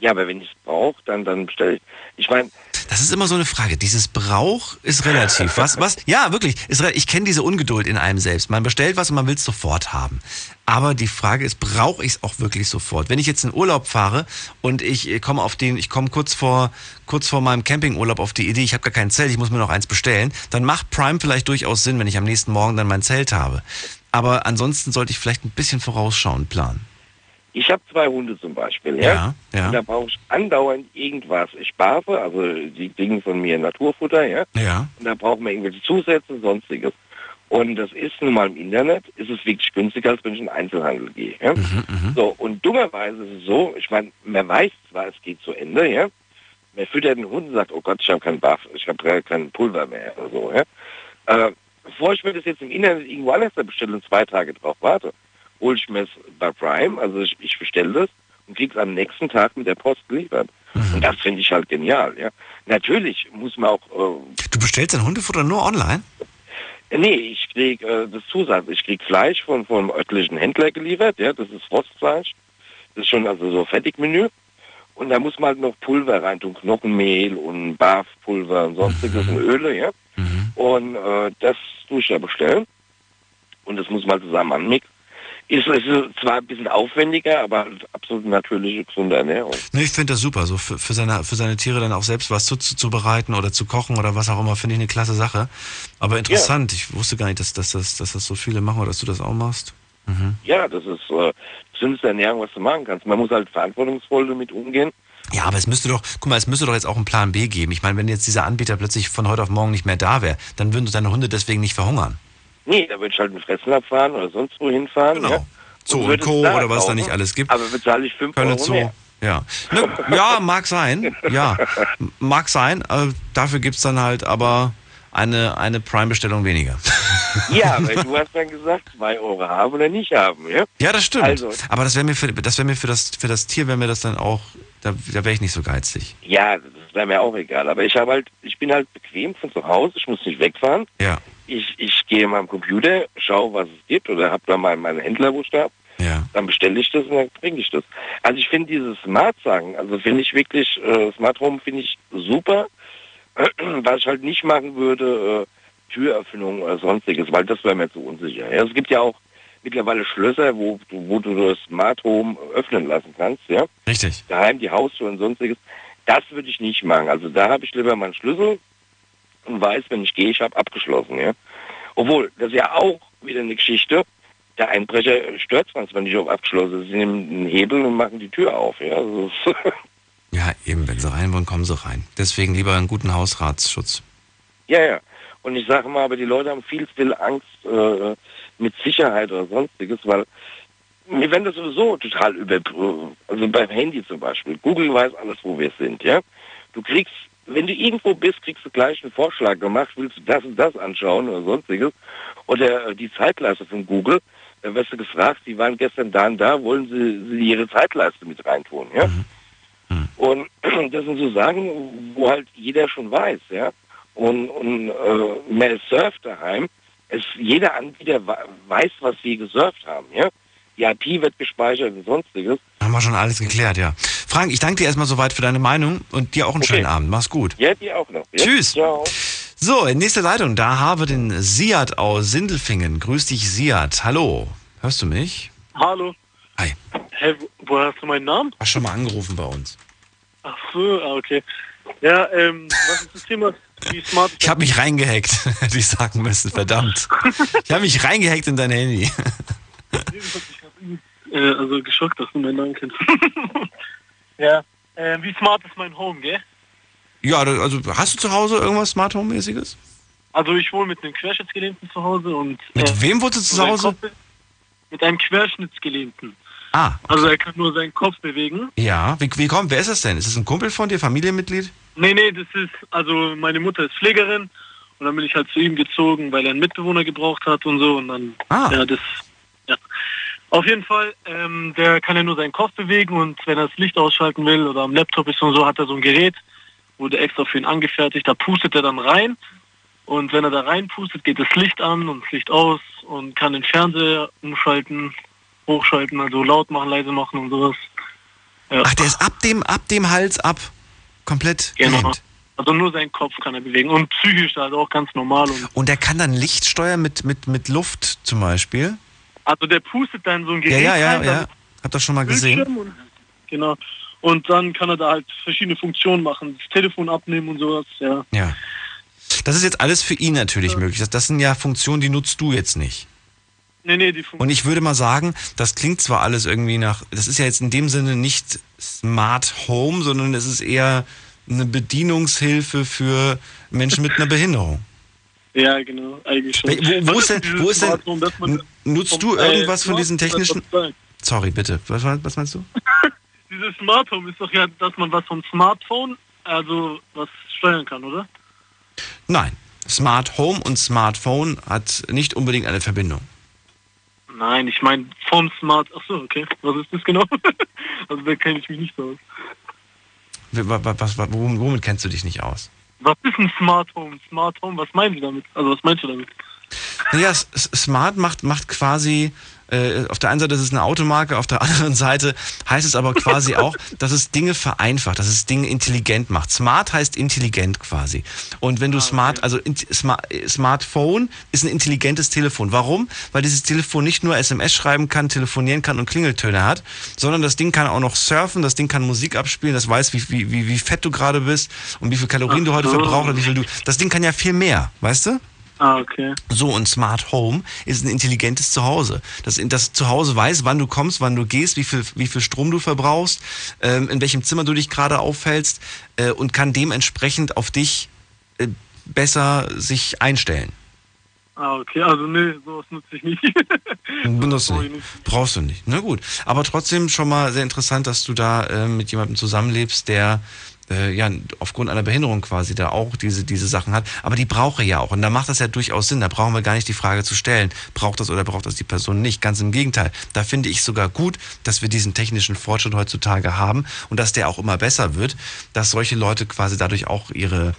Ja, aber wenn ich es brauche, dann, dann bestelle ich. Ich meine, Das ist immer so eine Frage. Dieses Brauch ist relativ. Was, was? Ja, wirklich. Ich kenne diese Ungeduld in einem selbst. Man bestellt was und man will es sofort haben. Aber die Frage ist, brauche ich es auch wirklich sofort? Wenn ich jetzt in Urlaub fahre und ich äh, komme auf den, ich komme kurz vor, kurz vor meinem Campingurlaub auf die Idee, ich habe gar kein Zelt, ich muss mir noch eins bestellen, dann macht Prime vielleicht durchaus Sinn, wenn ich am nächsten Morgen dann mein Zelt habe. Aber ansonsten sollte ich vielleicht ein bisschen vorausschauend planen. Ich habe zwei Hunde zum Beispiel, ja. Ja, ja. Und da brauche ich andauernd irgendwas. Ich barfe, also die Dinge von mir Naturfutter, ja. Ja. Und da brauchen wir irgendwelche Zusätze, sonstiges. Und das ist nun mal im Internet, ist es wirklich günstiger, als wenn ich in den Einzelhandel gehe. Ja? So, und dummerweise ist es so, ich meine, man weiß zwar, es geht zu Ende, ja. Man füttert den Hund und sagt, oh Gott, ich habe keinen Buff, ich habe kein Pulver mehr oder so, ja. Äh, bevor ich mir das jetzt im Internet irgendwo anders bestelle und zwei Tage drauf warte, hole ich mir es bei Prime, also ich, ich bestelle das und kriege es am nächsten Tag mit der Post geliefert. Und das finde ich halt genial, ja. Natürlich muss man auch... Äh, Du bestellst dein Hundefutter nur online? Nee, ich krieg äh, das Zusatz. Ich krieg Fleisch von vom örtlichen Händler geliefert, ja, das ist Frostfleisch. Das ist schon also so Fertigmenü. Und da muss man halt noch Pulver rein tun, Knochenmehl und Barfpulver und sonstiges und Öle, ja. Und äh, das tue ich da bestellen. Und das muss man zusammen anmixen. Ist, ist zwar ein bisschen aufwendiger, aber absolut natürliche, gesunde Ernährung. Nee, ich finde das super, so für, für, seine, für seine Tiere dann auch selbst was zuzubereiten oder zu kochen oder was auch immer, finde ich eine klasse Sache. Aber interessant, ich wusste gar nicht, dass, dass, das, dass das so viele machen oder dass du das auch machst. Mhm. Ja, das ist äh, gesündeste Ernährung, was du machen kannst. Man muss halt verantwortungsvoll damit umgehen. Ja, aber es müsste doch, guck mal, es müsste doch jetzt auch einen Plan B geben. Ich meine, wenn jetzt dieser Anbieter plötzlich von heute auf morgen nicht mehr da wäre, dann würden deine Hunde deswegen nicht verhungern. Nee, da würde ich halt einen Fresslab fahren oder sonst wo hinfahren. Genau. Ja. Zoo und Co. es da oder was da kaufen, nicht alles gibt. Aber bezahle ich 5 Kölner Euro Zoo. mehr. Ja. Ne, ja, mag sein. Ja, mag sein. Äh, dafür gibt's dann halt aber eine, eine Prime-Bestellung weniger. Ja, weil du hast dann gesagt, 2 Euro haben oder nicht haben, ja? Ja, das stimmt. Also, aber das wäre mir für das wäre mir für das für das Tier wäre mir das dann auch da, da wäre ich nicht so geizig. ja, das wäre mir auch egal. Aber ich habe halt, ich bin halt bequem von zu Hause, ich muss nicht wegfahren. Ja. Ich, ich gehe in meinem Computer, schaue, was es gibt oder habe da mal meinen Händler, wo ich da. Ja. Dann bestelle ich das und dann bringe ich das. Also ich finde dieses Smart-Sagen, also finde ich wirklich, äh, Smart Home finde ich super. Was ich halt nicht machen würde, äh, Türöffnung oder sonstiges, weil das wäre mir zu unsicher. Ja, es gibt ja auch mittlerweile Schlösser, wo, du- wo du das Smart Home öffnen lassen kannst, ja. Richtig. Daheim die Haustür und sonstiges. Das würde ich nicht machen. Also da habe ich lieber meinen Schlüssel und weiß, wenn ich gehe, ich habe abgeschlossen, ja. Obwohl, das ist ja auch wieder eine Geschichte. Der Einbrecher stört zwar nicht auf abgeschlossen. Sie nehmen einen Hebel und machen die Tür auf, ja. Also, ist- Ja, eben, wenn sie rein wollen, kommen sie rein. Deswegen lieber einen guten Hausratsschutz. ja, ja. Und ich sage mal, aber die Leute haben viel, viel Angst äh, mit Sicherheit oder sonstiges, weil wir werden das sowieso total über, also beim Handy zum Beispiel. Google weiß alles, wo wir sind, ja. Du kriegst, wenn du irgendwo bist, kriegst du gleich einen Vorschlag gemacht, willst du das und das anschauen oder sonstiges. Oder äh, die Zeitleiste von Google, da wirst du gefragt, die waren gestern da und da, wollen sie, sie ihre Zeitleiste mit reintun, ja. Und das sind so Sachen, wo halt jeder schon weiß, ja. Und, und äh, man surft daheim. Es, jeder Anbieter weiß, was sie gesurft haben, ja. Die IP wird gespeichert und sonstiges. Haben wir schon alles geklärt, ja. Frank, ich danke dir erstmal soweit für deine Meinung und dir auch einen schönen Abend. Mach's gut. Ja, die auch noch. Ja? Tschüss. Ciao. So, in nächster Leitung, da habe den Siad aus Sindelfingen. Grüß dich, Siad. Hallo. Hörst du mich? Hallo. Hi. Hä, wo- woher hast du meinen Namen? Hast schon mal angerufen bei uns. Ach so, ah, okay. Ja, ähm, was ist das Thema? Ich habe mich reingehackt, hätte ich sagen müssen, verdammt. Ich habe mich reingehackt in dein Handy. Äh, also geschockt, dass du meinen Namen kennst. ja, äh, wie smart ist mein Home, gell? Ja, also hast du zu Hause irgendwas Smart Home mäßiges? Also ich wohne mit einem Querschnittsgelähmten zu Hause und... Mit äh, wem wohnst du zu Hause? Kopf- Mit einem Querschnittsgelähmten. Ah, Also er kann nur seinen Kopf bewegen. ja. Wie, wie kommt, wer ist das denn? Ist das ein Kumpel von dir, Familienmitglied? Nee, nee, das ist, also meine Mutter ist Pflegerin und dann bin ich halt zu ihm gezogen, weil er einen Mitbewohner gebraucht hat und so und dann, Ah. ja, das, ja. Auf jeden Fall, ähm, der kann ja nur seinen Kopf bewegen und wenn er das Licht ausschalten will oder am Laptop ist und so, hat er so ein Gerät, wurde extra für ihn angefertigt, da pustet er dann rein und wenn er da reinpustet, geht das Licht an und das Licht aus und kann den Fernseher umschalten, hochschalten, also laut machen, leise machen und sowas. Ja. Ach, der ist ab dem, ab dem Hals ab komplett Genau. gelähmt. Also nur seinen Kopf kann er bewegen und psychisch also auch ganz normal. Und Und der kann dann Licht steuern mit, mit, mit Luft zum Beispiel? Also der pustet dann so ein Ja, Gerät ja, ja, ja. dann Hab das schon mal gesehen. Und, genau. Und dann kann er da halt verschiedene Funktionen machen, das Telefon abnehmen und sowas. Ja. Ja. Das ist jetzt alles für ihn natürlich möglich. Das, das sind ja Funktionen, die nutzt du jetzt nicht. Nee, nee, die Und ich würde mal sagen, das klingt zwar alles irgendwie nach, das ist ja jetzt in dem Sinne nicht Smart Home, sondern es ist eher eine Bedienungshilfe für Menschen mit einer Behinderung. Ja, genau, eigentlich schon. Wo, wo Was ist denn, wo ist denn, nutzt du irgendwas von diesen technischen, sorry, bitte, was, was meinst du? Dieses Smart Home ist doch ja, dass man was vom Smartphone, also was steuern kann, oder? Nein, Smart Home und Smartphone hat nicht unbedingt eine Verbindung. Nein, ich meine vom Smart. Ach so, okay. Was ist das genau? also da kenne ich mich nicht so aus. Was, was, womit kennst du dich nicht aus? Was ist ein Smart Home? Smart Home, was meinen Sie damit? Also was meinst du damit? Naja, Smart macht, macht quasi, äh, auf der einen Seite ist es eine Automarke, auf der anderen Seite heißt es aber quasi auch, dass es Dinge vereinfacht, dass es Dinge intelligent macht. Smart heißt intelligent quasi. Und wenn du Smart, also in, Smart, Smartphone ist ein intelligentes Telefon. Warum? Weil dieses Telefon nicht nur SMS schreiben kann, telefonieren kann und Klingeltöne hat, sondern das Ding kann auch noch surfen, das Ding kann Musik abspielen, das weiß, wie, wie, wie, wie fett du gerade bist und wie viel Kalorien du heute Ach verbrauchst, wie viel du. Das Ding kann ja viel mehr, weißt du? Ah, okay. So, und Smart Home ist ein intelligentes Zuhause. Das, das Zuhause weiß, wann du kommst, wann du gehst, wie viel, wie viel Strom du verbrauchst, ähm, in welchem Zimmer du dich gerade aufhältst äh, und kann dementsprechend auf dich äh, besser sich einstellen. Ah, okay. Also nee, sowas nutze ich nicht. Benutzt nicht. Brauchst du nicht. Na gut. Aber trotzdem schon mal sehr interessant, dass du da äh, mit jemandem zusammenlebst, der äh, ja aufgrund einer Behinderung quasi da auch diese, diese Sachen hat. Aber die brauche ja auch. Und da macht das ja durchaus Sinn. Da brauchen wir gar nicht die Frage zu stellen, braucht das oder braucht das die Person nicht. Ganz im Gegenteil. Da finde ich sogar gut, dass wir diesen technischen Fortschritt heutzutage haben und dass der auch immer besser wird, dass solche Leute quasi dadurch auch ihre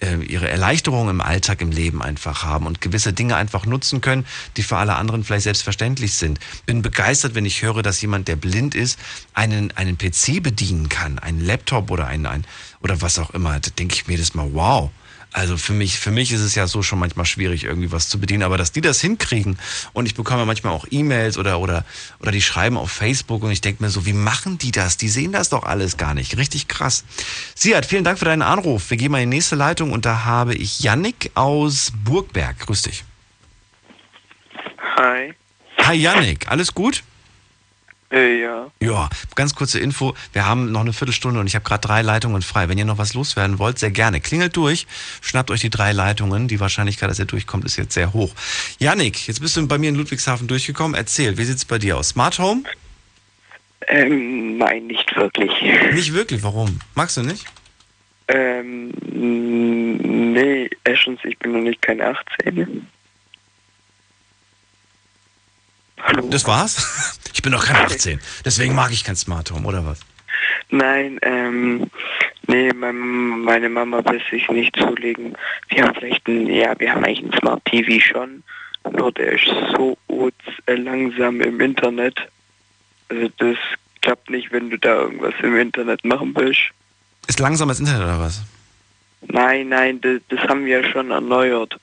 ihre Erleichterung im Alltag, im Leben einfach haben und gewisse Dinge einfach nutzen können, die für alle anderen vielleicht selbstverständlich sind. Bin begeistert, wenn ich höre, dass jemand, der blind ist, einen, einen PC bedienen kann, einen Laptop oder ein, ein oder was auch immer. Da denke ich mir das mal, wow. Also für mich, für mich ist es ja so schon manchmal schwierig, irgendwie was zu bedienen, aber dass die das hinkriegen und ich bekomme manchmal auch E-Mails oder, oder, oder die schreiben auf Facebook und ich denke mir so, wie machen die das? Die sehen das doch alles gar nicht. Richtig krass. Siad, vielen Dank für deinen Anruf. Wir gehen mal in die nächste Leitung und da habe ich Yannick aus Burgberg. Grüß dich. Hi. Hi Yannick, alles gut? Äh, ja. Ja, ganz kurze Info. Wir haben noch eine Viertelstunde und ich habe gerade drei Leitungen frei. Wenn ihr noch was loswerden wollt, sehr gerne. Klingelt durch, schnappt euch die drei Leitungen. Die Wahrscheinlichkeit, dass ihr durchkommt, ist jetzt sehr hoch. Yannick, jetzt bist du bei mir in Ludwigshafen durchgekommen. Erzähl, wie sieht's bei dir aus? Smart Home? Ähm, nein, nicht wirklich. Nicht wirklich, warum? Magst du nicht? Ähm, nee, erstens, ich bin noch nicht kein 18. Das war's? Ich bin noch kein 18. Deswegen mag ich kein Smart Home, oder was? Nein, ähm, nee, mein, meine Mama will sich nicht zulegen. Wir haben vielleicht ein, ja, wir haben eigentlich ein Smart TV schon, nur der ist so äh, langsam im Internet. Also das klappt nicht, wenn du da irgendwas im Internet machen willst. Ist langsames Internet oder was? Nein, nein, das, das haben wir ja schon erneuert.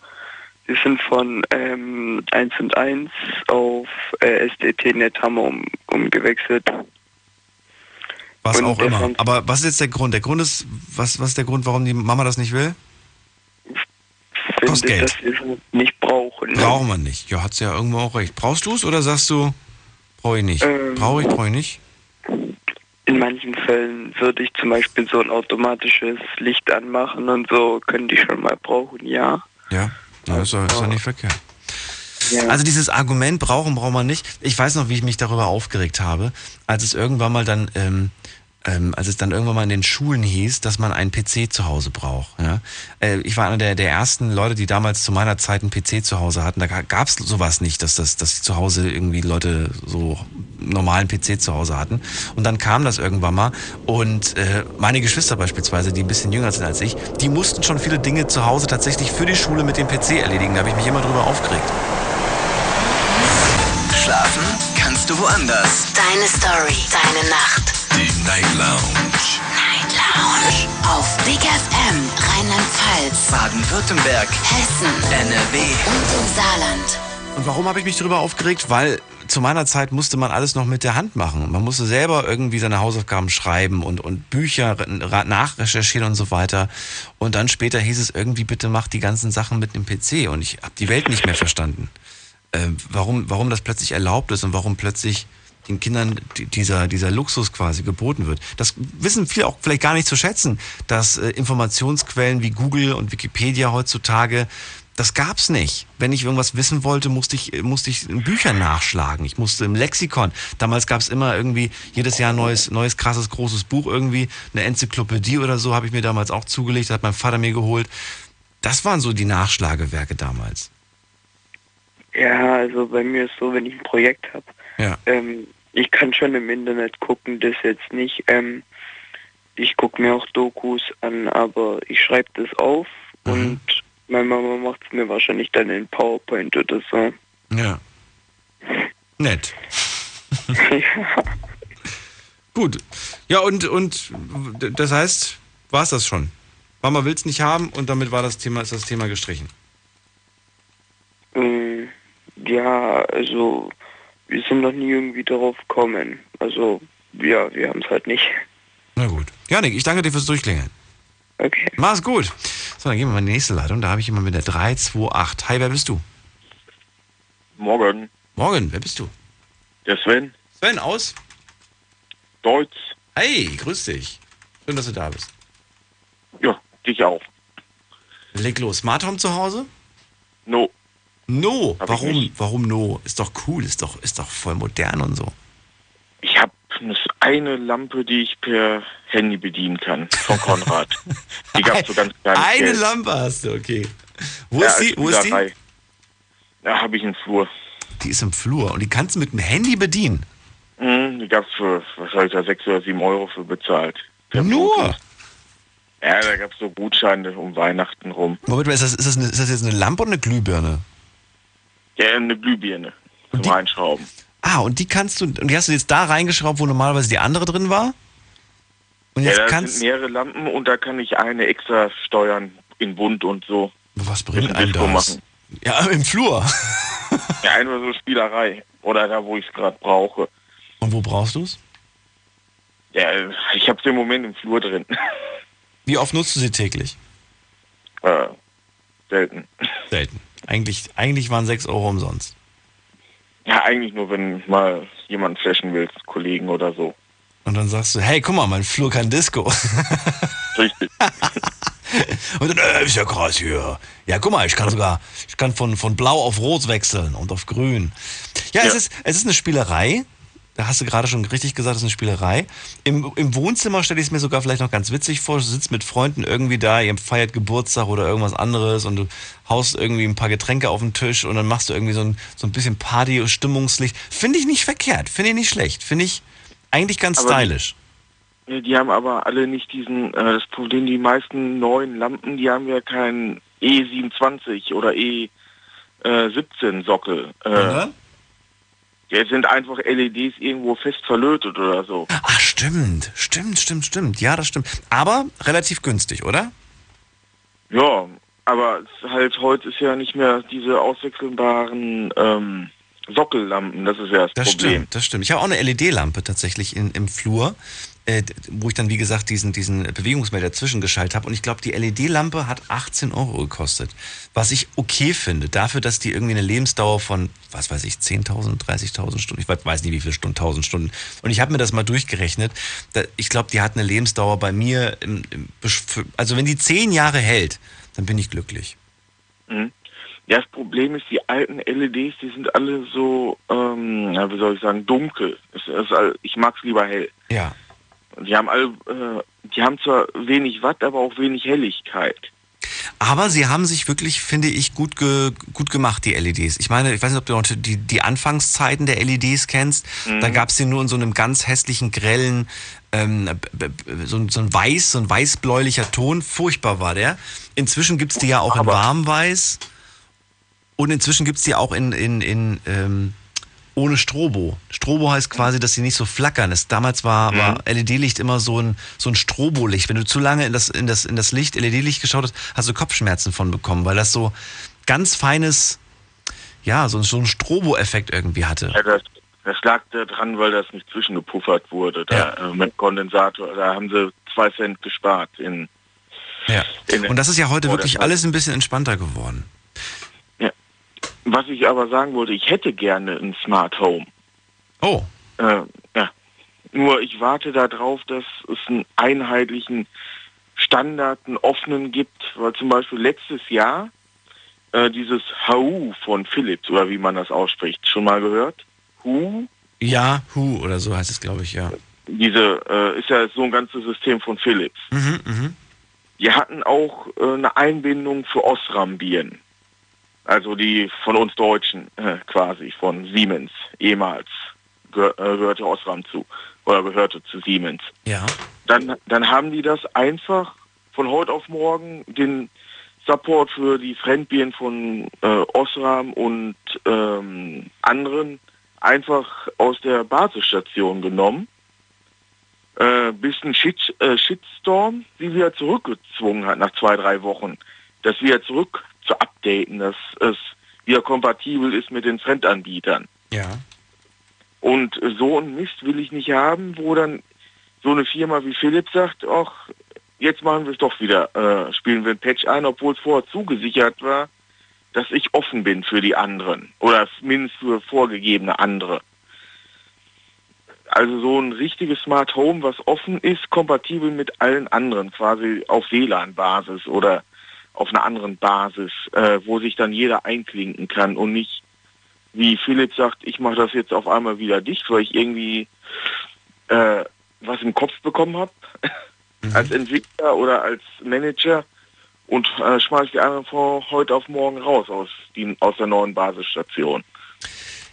Wir sind von ähm, 1 und 1 auf äh, SDT-Net haben wir um, umgewechselt. Was Und auch immer. fand- Aber was ist jetzt der Grund? Der Grund ist, was, was ist der Grund, warum die Mama das nicht will? Kostet Finde, Geld. dass wir nicht brauchen. Brauchen wir nicht. Ja, hat sie ja irgendwo auch recht. Brauchst du es oder sagst du, brauche ich nicht? Ähm, Brauche ich, brauche ich nicht? In manchen Fällen würde ich zum Beispiel so ein automatisches Licht anmachen und so können die schon mal brauchen, ja. Ja, ja ist, doch, ist doch nicht verkehrt. Ja. Also dieses Argument brauchen, braucht man nicht. Ich weiß noch, wie ich mich darüber aufgeregt habe, als es irgendwann mal dann, ähm, ähm, als es dann irgendwann mal in den Schulen hieß, dass man einen PC zu Hause braucht. Ja? Äh, ich war einer der, der ersten Leute, die damals zu meiner Zeit einen PC zu Hause hatten. Da gab es sowas nicht, dass, das, dass zu Hause irgendwie Leute so normalen PC zu Hause hatten. Und dann kam das irgendwann mal. Und äh, meine Geschwister beispielsweise, die ein bisschen jünger sind als ich, die mussten schon viele Dinge zu Hause tatsächlich für die Schule mit dem PC erledigen. Da habe ich mich immer drüber aufgeregt. Schlafen kannst du woanders. Deine Story, deine Nacht. Night Lounge. Night Lounge. Auf Big FM, Rheinland-Pfalz, Baden-Württemberg. Hessen, NRW. und im Saarland. Und warum habe ich mich darüber aufgeregt? Weil zu meiner Zeit musste man alles noch mit der Hand machen. Man musste selber irgendwie seine Hausaufgaben schreiben und, und Bücher nachrecherchieren und so weiter. Und dann später hieß es irgendwie, bitte mach die ganzen Sachen mit dem PC. Und ich habe die Welt nicht mehr verstanden. äh, warum, warum das plötzlich erlaubt ist und warum plötzlich den Kindern dieser, dieser Luxus quasi geboten wird. Das wissen viele auch vielleicht gar nicht zu schätzen, dass äh, Informationsquellen wie Google und Wikipedia heutzutage das gab's nicht. Wenn ich irgendwas wissen wollte, musste ich, musste ich in Büchern nachschlagen. Ich musste im Lexikon. Damals gab's immer irgendwie jedes Jahr neues, neues, krasses, großes Buch irgendwie. Eine Enzyklopädie oder so habe ich mir damals auch zugelegt, hat mein Vater mir geholt. Das waren so die Nachschlagewerke damals. Ja, also bei mir ist so, wenn ich ein Projekt habe, ja. ähm, ich kann schon im Internet gucken, das jetzt nicht. Ähm, ich gucke mir auch Dokus an, aber ich schreibe das auf mhm. und meine Mama macht es mir wahrscheinlich dann in PowerPoint oder so. Ja. Nett. ja. Gut. Ja, und, und das heißt, war es das schon? Mama will es nicht haben und damit war das Thema, ist das Thema gestrichen. Ähm, ja, also wir sind noch nie irgendwie darauf gekommen. Also ja, wir haben es halt nicht. Na gut. Janik, ich danke dir fürs Durchklingeln. Okay. Mach's gut. So, dann gehen wir mal in die nächste Leitung. Da habe ich jemanden mit der 328. Hi, wer bist du? Morgen. Morgen, wer bist du? Der Sven. Sven aus? Deutsch. Hey, grüß dich. Schön, dass du da bist. Ja, dich auch. Leg los. Smart Home zu Hause? No. No? Hab Warum? Warum no? Ist doch cool, ist doch, ist doch voll modern und so. Ich habe eine Lampe, die ich per Handy bedienen kann, von Konrad. die gab es so ganz klein. Eine Geld. Lampe hast du, okay. Wo ja, ist die? Wo ist die? Da habe ich im Flur. Die ist im Flur und die kannst du mit dem Handy bedienen? Mhm, die gab es für, was soll ich da, 6 oder 7 Euro für bezahlt. Nur? Bluetooth. Ja, da gab es so Gutscheine um Weihnachten rum. Moment, ist das, ist, das eine, ist das jetzt eine Lampe oder eine Glühbirne? Ja, eine Glühbirne zum die, Reinschrauben. Ah, und die kannst du, und die hast du jetzt da reingeschraubt, wo normalerweise die andere drin war? Und jetzt ja, da kannst sind mehrere Lampen und da kann ich eine extra steuern in bunt und so. Was bringt einem das? Machen. Ja, im Flur. ja, einfach so Spielerei. Oder da, wo ich es gerade brauche. Und wo brauchst du es? Ja, ich habe es im Moment im Flur drin. Wie oft nutzt du sie täglich? Äh, selten. Selten. Eigentlich, eigentlich waren 6 Euro umsonst. Ja, eigentlich nur, wenn mal jemand flashen will, Kollegen oder so. Und dann sagst du, hey, guck mal, mein Flur kann Disco. Richtig. und dann, äh, ist ja krass hier. Ja, guck mal, ich kann sogar, ich kann von, von blau auf rot wechseln und auf grün. Ja, ja. Es, ist, es ist eine Spielerei, da hast du gerade schon richtig gesagt, das ist eine Spielerei. Im, im Wohnzimmer stelle ich es mir sogar vielleicht noch ganz witzig vor. Du sitzt mit Freunden irgendwie da, ihr feiert Geburtstag oder irgendwas anderes und du haust irgendwie ein paar Getränke auf den Tisch und dann machst du irgendwie so ein, so ein bisschen Party, Stimmungslicht. Finde ich nicht verkehrt, finde ich nicht schlecht. Finde ich eigentlich ganz aber stylisch. Die, die, haben aber alle nicht diesen, äh, das Problem, die meisten neuen Lampen, die haben ja keinen E27 oder E17 äh, Sockel. Äh, ja, sind einfach LEDs irgendwo fest verlötet oder so. Ach, stimmt. Stimmt, stimmt, stimmt. Ja, das stimmt. Aber relativ günstig, oder? Ja, aber halt heute ist ja nicht mehr diese auswechselbaren ähm, Sockellampen. Das ist ja das, das Problem. Stimmt, das stimmt. Ich habe auch eine LED-Lampe tatsächlich in, im Flur äh, wo ich dann, wie gesagt, diesen, diesen Bewegungsmelder zwischengeschaltet habe. Und ich glaube, die LED-Lampe hat 18 Euro gekostet. Was ich okay finde, dafür, dass die irgendwie eine Lebensdauer von, was weiß ich, 10.000, 30.000 Stunden, ich weiß nicht, wie viele Stunden, 1.000 Stunden. Und ich habe mir das mal durchgerechnet. Ich glaube, die hat eine Lebensdauer bei mir, im, im, also wenn die 10 Jahre hält, dann bin ich glücklich. Mhm. Ja, das Problem ist, die alten LEDs, die sind alle so, ähm, wie soll ich sagen, dunkel. Es, es, ich mag es lieber hell. Ja. Die haben alle, äh, die haben zwar wenig Watt, aber auch wenig Helligkeit. Aber sie haben sich wirklich, finde ich, gut, ge, gut gemacht, die LEDs. Ich meine, ich weiß nicht, ob du die, die Anfangszeiten der LEDs kennst. Mhm. Da gab es die nur in so einem ganz hässlichen, grellen, ähm, so, so, ein weiß, so ein weißbläulicher Ton. Furchtbar war der. Inzwischen gibt es die ja auch in warmweiß. Und inzwischen gibt es die auch in, in, in ähm, ohne Strobo. Strobo heißt quasi, dass sie nicht so flackern. Das, damals war, mhm. war LED-Licht immer so ein, so ein Strobo-Licht. Wenn du zu lange in das, in das, in das Licht, LED-Licht geschaut hast, hast du Kopfschmerzen von bekommen, weil das so ganz feines, ja, so, so einen Strobo-Effekt irgendwie hatte. Ja, das, das lag daran, weil das nicht zwischengepuffert wurde. Da, ja. äh, mit Kondensator, da haben sie zwei Cent gespart in. Ja. In Und das ist ja heute wirklich alles ein bisschen entspannter geworden. Was ich aber sagen wollte, ich hätte gerne ein Smart Home. Oh. Äh, ja. Nur ich warte darauf, dass es einen einheitlichen Standard, einen offenen gibt, weil zum Beispiel letztes Jahr äh, dieses HU von Philips, oder wie man das ausspricht, schon mal gehört? HU? Ja, Hu oder so heißt es, glaube ich, ja. Diese äh, ist ja so ein ganzes System von Philips. Mhm, mhm. Die hatten auch äh, eine Einbindung für Osram-Bieren. Also die von uns Deutschen äh, quasi, von Siemens, ehemals äh, gehörte Osram zu oder gehörte zu Siemens. Ja. Dann, dann haben die das einfach von heute auf morgen den Support für die Fremdbieren von äh, Osram und ähm, anderen einfach aus der Basisstation genommen, äh, bis ein Shit, äh, Shitstorm sie wieder zurückgezwungen hat nach zwei, drei Wochen, das wieder zurück zu updaten, dass es wieder kompatibel ist mit den Fremdanbietern. Ja. Und so ein Mist will ich nicht haben, wo dann so eine Firma wie Philips sagt, ach, jetzt machen wir es doch wieder, äh, spielen wir ein Patch ein, obwohl es vorher zugesichert war, dass ich offen bin für die anderen oder mindestens für vorgegebene andere. Also so ein richtiges Smart Home, was offen ist, kompatibel mit allen anderen, quasi auf WLAN-Basis oder auf einer anderen Basis, äh, wo sich dann jeder einklinken kann und nicht, wie Philipp sagt, ich mache das jetzt auf einmal wieder dicht, weil ich irgendwie äh, was im Kopf bekommen habe als Entwickler oder als Manager und äh, schmeiße die anderen von heute auf morgen raus aus, die, aus der neuen Basisstation.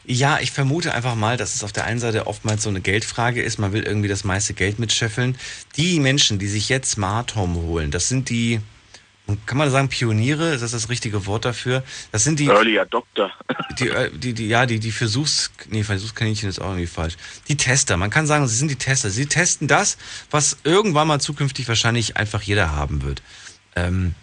Ja, ich vermute einfach mal, dass es auf der einen Seite oftmals so eine Geldfrage ist. Man will irgendwie das meiste Geld mitscheffeln. Die Menschen, die sich jetzt Smart Home holen, das sind die, kann man sagen Pioniere? Ist das das richtige Wort dafür? Das sind die. Early Adopter. Die, äh, die, die, ja, die, die Versuchs, nee, Versuchskaninchen ist auch irgendwie falsch. Die Tester. Man kann sagen, sie sind die Tester. Sie testen das, was irgendwann mal zukünftig wahrscheinlich einfach jeder haben wird. Ähm,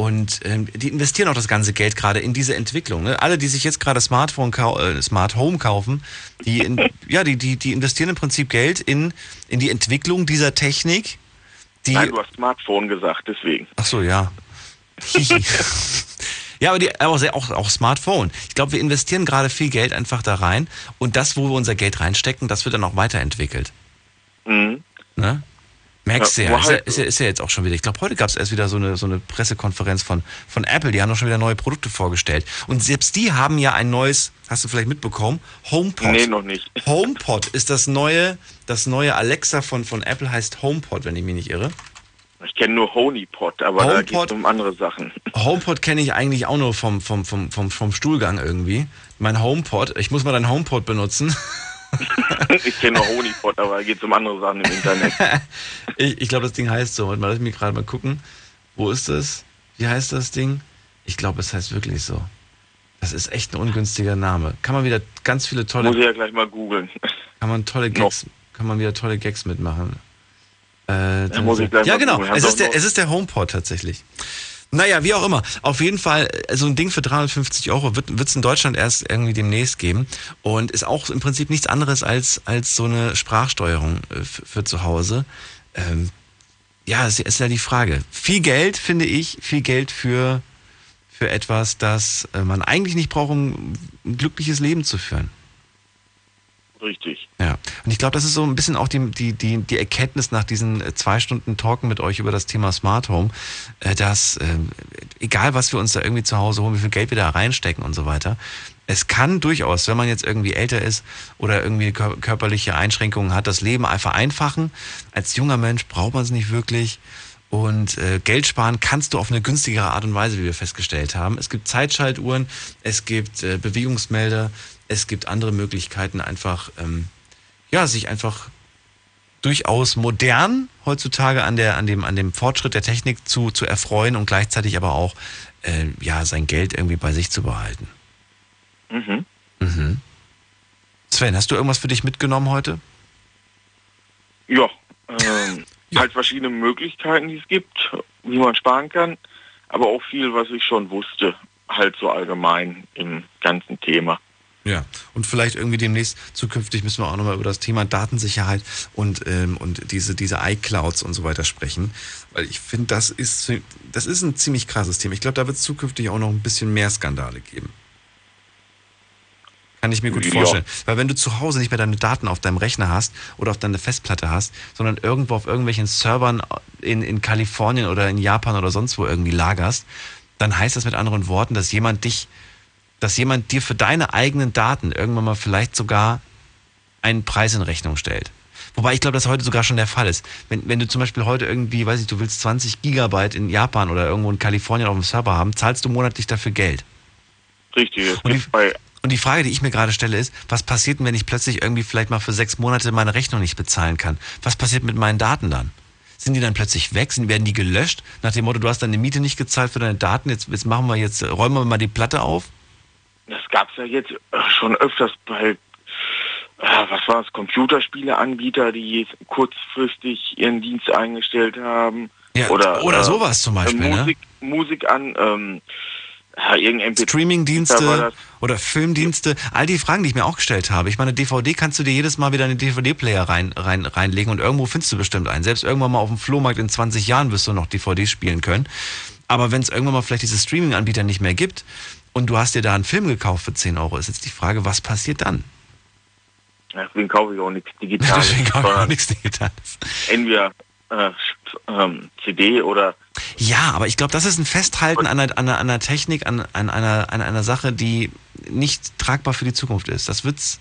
und ähm, die investieren auch das ganze Geld gerade in diese Entwicklung. Ne? Alle, die sich jetzt gerade Smartphone, äh, Smart Home kaufen, die, in, ja, die, die, die investieren im Prinzip Geld in, in die Entwicklung dieser Technik. Die Nein, du hast Smartphone gesagt, deswegen. Ach so, ja. Ja, aber die, aber sehr, auch, auch Smartphone. Ich glaube, wir investieren gerade viel Geld einfach da rein und das, wo wir unser Geld reinstecken, das wird dann auch weiterentwickelt. Mhm. Ne? Merkst du Ja, ist ja, halt- ist ja, ist ja jetzt auch schon wieder. Ich glaube, heute gab es erst wieder so eine, so eine Pressekonferenz von, von Apple. Die haben doch schon wieder neue Produkte vorgestellt. Und selbst die haben ja ein neues, hast du vielleicht mitbekommen, HomePod. Nee, noch nicht. HomePod ist das neue, das neue Alexa von, von Apple heißt HomePod, wenn ich mich nicht irre. Ich kenne nur Honeypot, aber da geht HomePod- es um andere Sachen. HomePod kenne ich eigentlich auch nur vom, vom, vom, vom, vom Stuhlgang irgendwie. Mein HomePod, ich muss mal dein HomePod benutzen. ich kenne nur Honeypot, aber da geht es um andere Sachen im Internet. Ich, ich glaube, das Ding heißt so. Warte mal, lass mich gerade mal gucken. Wo ist das? Wie heißt das Ding? Ich glaube, es heißt wirklich so. Das ist echt ein ungünstiger Name. Kann man wieder ganz viele tolle, Muss ich ja gleich mal googeln. kann man tolle Gags, kann man wieder tolle Gags mitmachen. Äh, Da muss ich gleich ja, genau. Es ist, der, es ist der HomePod tatsächlich. Naja, wie auch immer. Auf jeden Fall, äh, so ein Ding für 350 Euro wird es in Deutschland erst irgendwie demnächst geben und ist auch im Prinzip nichts anderes als, als so eine Sprachsteuerung äh, für, zu Hause. Ähm, ja, es ist ja die Frage. Viel Geld, finde ich, viel Geld für, für etwas, das äh, man eigentlich nicht braucht, um ein glückliches Leben zu führen. Richtig. Ja, und ich glaube, das ist so ein bisschen auch die, die, die, die Erkenntnis nach diesen äh, zwei Stunden Talken mit euch über das Thema Smart Home, äh, dass äh, egal was wir uns da irgendwie zu Hause holen, wie viel Geld wir da reinstecken und so weiter, es kann durchaus, wenn man jetzt irgendwie älter ist oder irgendwie kör körperliche Einschränkungen hat, das Leben einfach vereinfachen. Als junger Mensch braucht man es nicht wirklich. Und äh, Geld sparen kannst du auf eine günstigere Art und Weise, wie wir festgestellt haben. Es gibt Zeitschaltuhren, es gibt äh, Bewegungsmelder, es gibt andere Möglichkeiten, einfach ähm, ja, sich einfach durchaus modern heutzutage an der, an dem, an dem Fortschritt der Technik zu, zu erfreuen und gleichzeitig aber auch äh, ja, sein Geld irgendwie bei sich zu behalten. Mhm. Mhm. Sven, hast du irgendwas für dich mitgenommen heute? Ja, ähm, halt verschiedene Möglichkeiten, die es gibt, wie man sparen kann, aber auch viel, was ich schon wusste, halt so allgemein im ganzen Thema. Ja, und vielleicht irgendwie demnächst zukünftig müssen wir auch nochmal über das Thema Datensicherheit und, ähm, und diese, diese iClouds und so weiter sprechen. Weil ich finde, das ist, das ist ein ziemlich krasses Thema. Ich glaube, da wird es zukünftig auch noch ein bisschen mehr Skandale geben. Kann ich mir gut Ja. vorstellen. Weil wenn du zu Hause nicht mehr deine Daten auf deinem Rechner hast oder auf deiner Festplatte hast, sondern irgendwo auf irgendwelchen Servern in, in Kalifornien oder in Japan oder sonst wo irgendwie lagerst, dann heißt das mit anderen Worten, dass jemand dich, dass jemand dir für deine eigenen Daten irgendwann mal vielleicht sogar einen Preis in Rechnung stellt. Wobei ich glaube, dass heute sogar schon der Fall ist. Wenn, wenn du zum Beispiel heute irgendwie, weiß ich, du willst 20 Gigabyte in Japan oder irgendwo in Kalifornien auf dem Server haben, zahlst du monatlich dafür Geld. Richtig. Und die, und die Frage, die ich mir gerade stelle, ist, was passiert denn, wenn ich plötzlich irgendwie vielleicht mal für sechs Monate meine Rechnung nicht bezahlen kann? Was passiert mit meinen Daten dann? Sind die dann plötzlich weg? Sind, werden die gelöscht? Nach dem Motto, du hast deine Miete nicht gezahlt für deine Daten, jetzt, jetzt machen wir jetzt, räumen wir mal die Platte auf? Das gab es ja jetzt äh, schon öfters bei, äh, was war es, Computerspieleanbieter, die kurzfristig ihren Dienst eingestellt haben. Ja, oder oder sowas zum Beispiel, äh, ne? Musik, Musik an, ähm, ja, irgendein MP3 Da war Streamingdienste oder Filmdienste, all die Fragen, die ich mir auch gestellt habe. Ich meine, DVD kannst du dir jedes Mal wieder in den DVD-Player rein, rein, reinlegen und irgendwo findest du bestimmt einen. Selbst irgendwann mal auf dem Flohmarkt in 20 Jahren wirst du noch DVDs spielen können. Aber wenn es irgendwann mal vielleicht diese Streaming-Anbieter nicht mehr gibt und du hast dir da einen Film gekauft für 10 Euro, ist jetzt die Frage, was passiert dann? Deswegen kaufe ich auch nichts Digitales. Deswegen kaufe ich auch nichts Digitales. Entweder äh, ähm, CD oder Ja, aber ich glaube, das ist ein Festhalten an einer, an einer, Technik, an, an, einer, an einer Sache, die nicht tragbar für die Zukunft ist. Das wird's,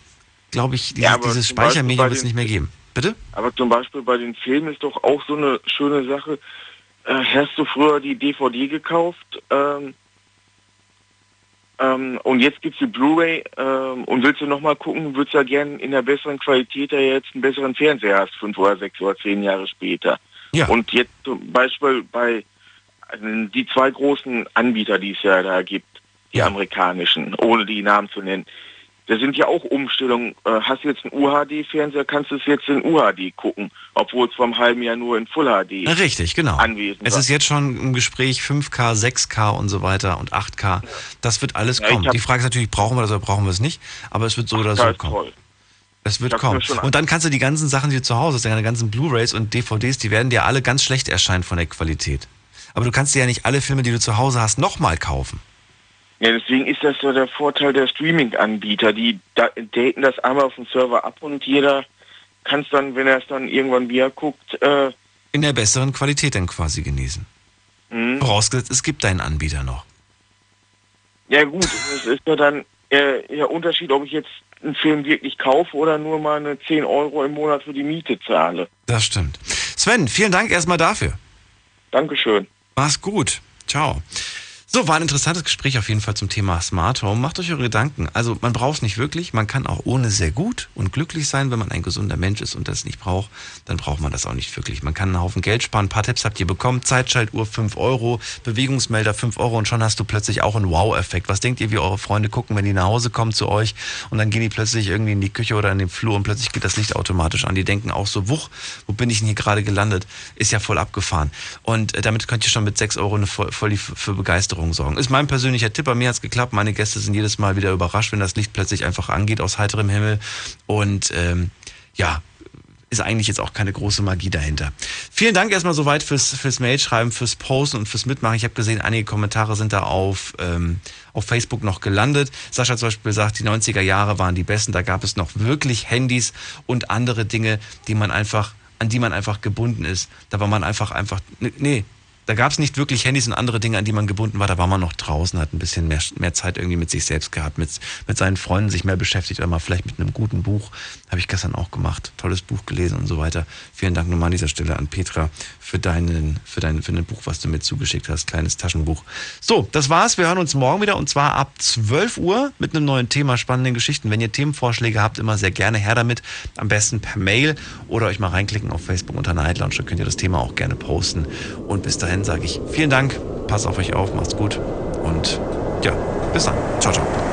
glaube ich, dieses, Ja, dieses Speichermedium wird es nicht mehr geben. Bitte? Aber zum Beispiel bei den Filmen ist doch auch so eine schöne Sache. Äh, hast du früher die DVD gekauft ähm, ähm, und jetzt gibt's die Blu-ray ähm, und willst du nochmal gucken, würdest ja gern in der besseren Qualität ja jetzt einen besseren Fernseher hast, fünf oder sechs oder zehn Jahre später. Ja. Und jetzt zum Beispiel bei also die zwei großen Anbieter, die es ja da gibt, die amerikanischen, ohne die Namen zu nennen, da sind ja auch Umstellungen. Äh, hast du jetzt einen UHD-Fernseher, kannst du es jetzt in UHD gucken, obwohl es vor einem halben Jahr nur in Full HD Na, Richtig, genau. anwesend Es war. ist jetzt schon im Gespräch 5K, 6K und so weiter und 8K. Das wird alles Ja, kommen. Die Frage ist natürlich, brauchen wir das oder brauchen wir es nicht? Aber es wird so oder 8K so ist kommen. toll. Es wird hab's kommen. Und dann kannst du die ganzen Sachen, die du zu Hause hast, deine ganzen Blu-Rays und DVDs, die werden dir alle ganz schlecht erscheinen von der Qualität. Aber du kannst dir ja nicht alle Filme, die du zu Hause hast, nochmal kaufen. Ja, deswegen ist das so der Vorteil der Streaming-Anbieter. Die da, daten das einmal auf dem Server ab und jeder kann es dann, wenn er es dann irgendwann wieder guckt, äh, In der besseren Qualität dann quasi genießen. hm. Vorausgesetzt, es gibt deinen Anbieter noch. ja gut, es ist ja dann äh, der Unterschied, ob ich jetzt einen Film wirklich kaufe oder nur mal eine 10 Euro im Monat für die Miete zahle. Das stimmt. Sven, vielen Dank erstmal dafür. Dankeschön. Mach's gut. Ciao. So, war ein interessantes Gespräch auf jeden Fall zum Thema Smart Home. Macht euch eure Gedanken. Also man braucht es nicht wirklich. Man kann auch ohne sehr gut und glücklich sein, wenn man ein gesunder Mensch ist und das nicht braucht. Dann braucht man das auch nicht wirklich. Man kann einen Haufen Geld sparen. Ein paar Tipps habt ihr bekommen. Zeitschaltuhr 5 Euro, Bewegungsmelder 5 Euro und schon hast du plötzlich auch einen Wow-Effekt. Was denkt ihr, wie eure Freunde gucken, wenn die nach Hause kommen zu euch und dann gehen die plötzlich irgendwie in die Küche oder in den Flur und plötzlich geht das Licht automatisch an. Die denken auch so, wuch, wo bin ich denn hier gerade gelandet? Ist ja voll abgefahren. Und äh, damit könnt ihr schon mit 6 Euro eine voll, voll die, für Begeisterung sorgen. Ist mein persönlicher Tipp. Bei mir hat's geklappt. Meine Gäste sind jedes Mal wieder überrascht, wenn das Licht plötzlich einfach angeht aus heiterem Himmel. Und ähm, ja, ist eigentlich jetzt auch keine große Magie dahinter. Vielen Dank erstmal soweit fürs, fürs Mailschreiben, fürs Posten und fürs Mitmachen. Ich habe gesehen, einige Kommentare sind da auf, ähm, auf Facebook noch gelandet. Sascha zum Beispiel sagt, die 90er Jahre waren die besten. Da gab es noch wirklich Handys und andere Dinge, die man einfach, an die man einfach gebunden ist. Da war man einfach, einfach, nee, da gab es nicht wirklich Handys und andere Dinge, an die man gebunden war. Da war man noch draußen, hat ein bisschen mehr, mehr Zeit irgendwie mit sich selbst gehabt, mit, mit seinen Freunden sich mehr beschäftigt oder mal vielleicht mit einem guten Buch. Habe ich gestern auch gemacht. Tolles Buch gelesen und so weiter. Vielen Dank nochmal an dieser Stelle an Petra für deinen, für dein, für dein Buch, was du mir zugeschickt hast. Kleines Taschenbuch. So, das war's. Wir hören uns morgen wieder und zwar ab 12 Uhr mit einem neuen Thema, spannenden Geschichten. Wenn ihr Themenvorschläge habt, immer sehr gerne her damit. Am besten per Mail oder euch mal reinklicken auf Facebook unter Night Lounge. Da könnt ihr das Thema auch gerne posten. Und bis dahin sage ich vielen Dank. Passt auf euch auf. Macht's gut. Und ja, bis dann. Ciao, ciao.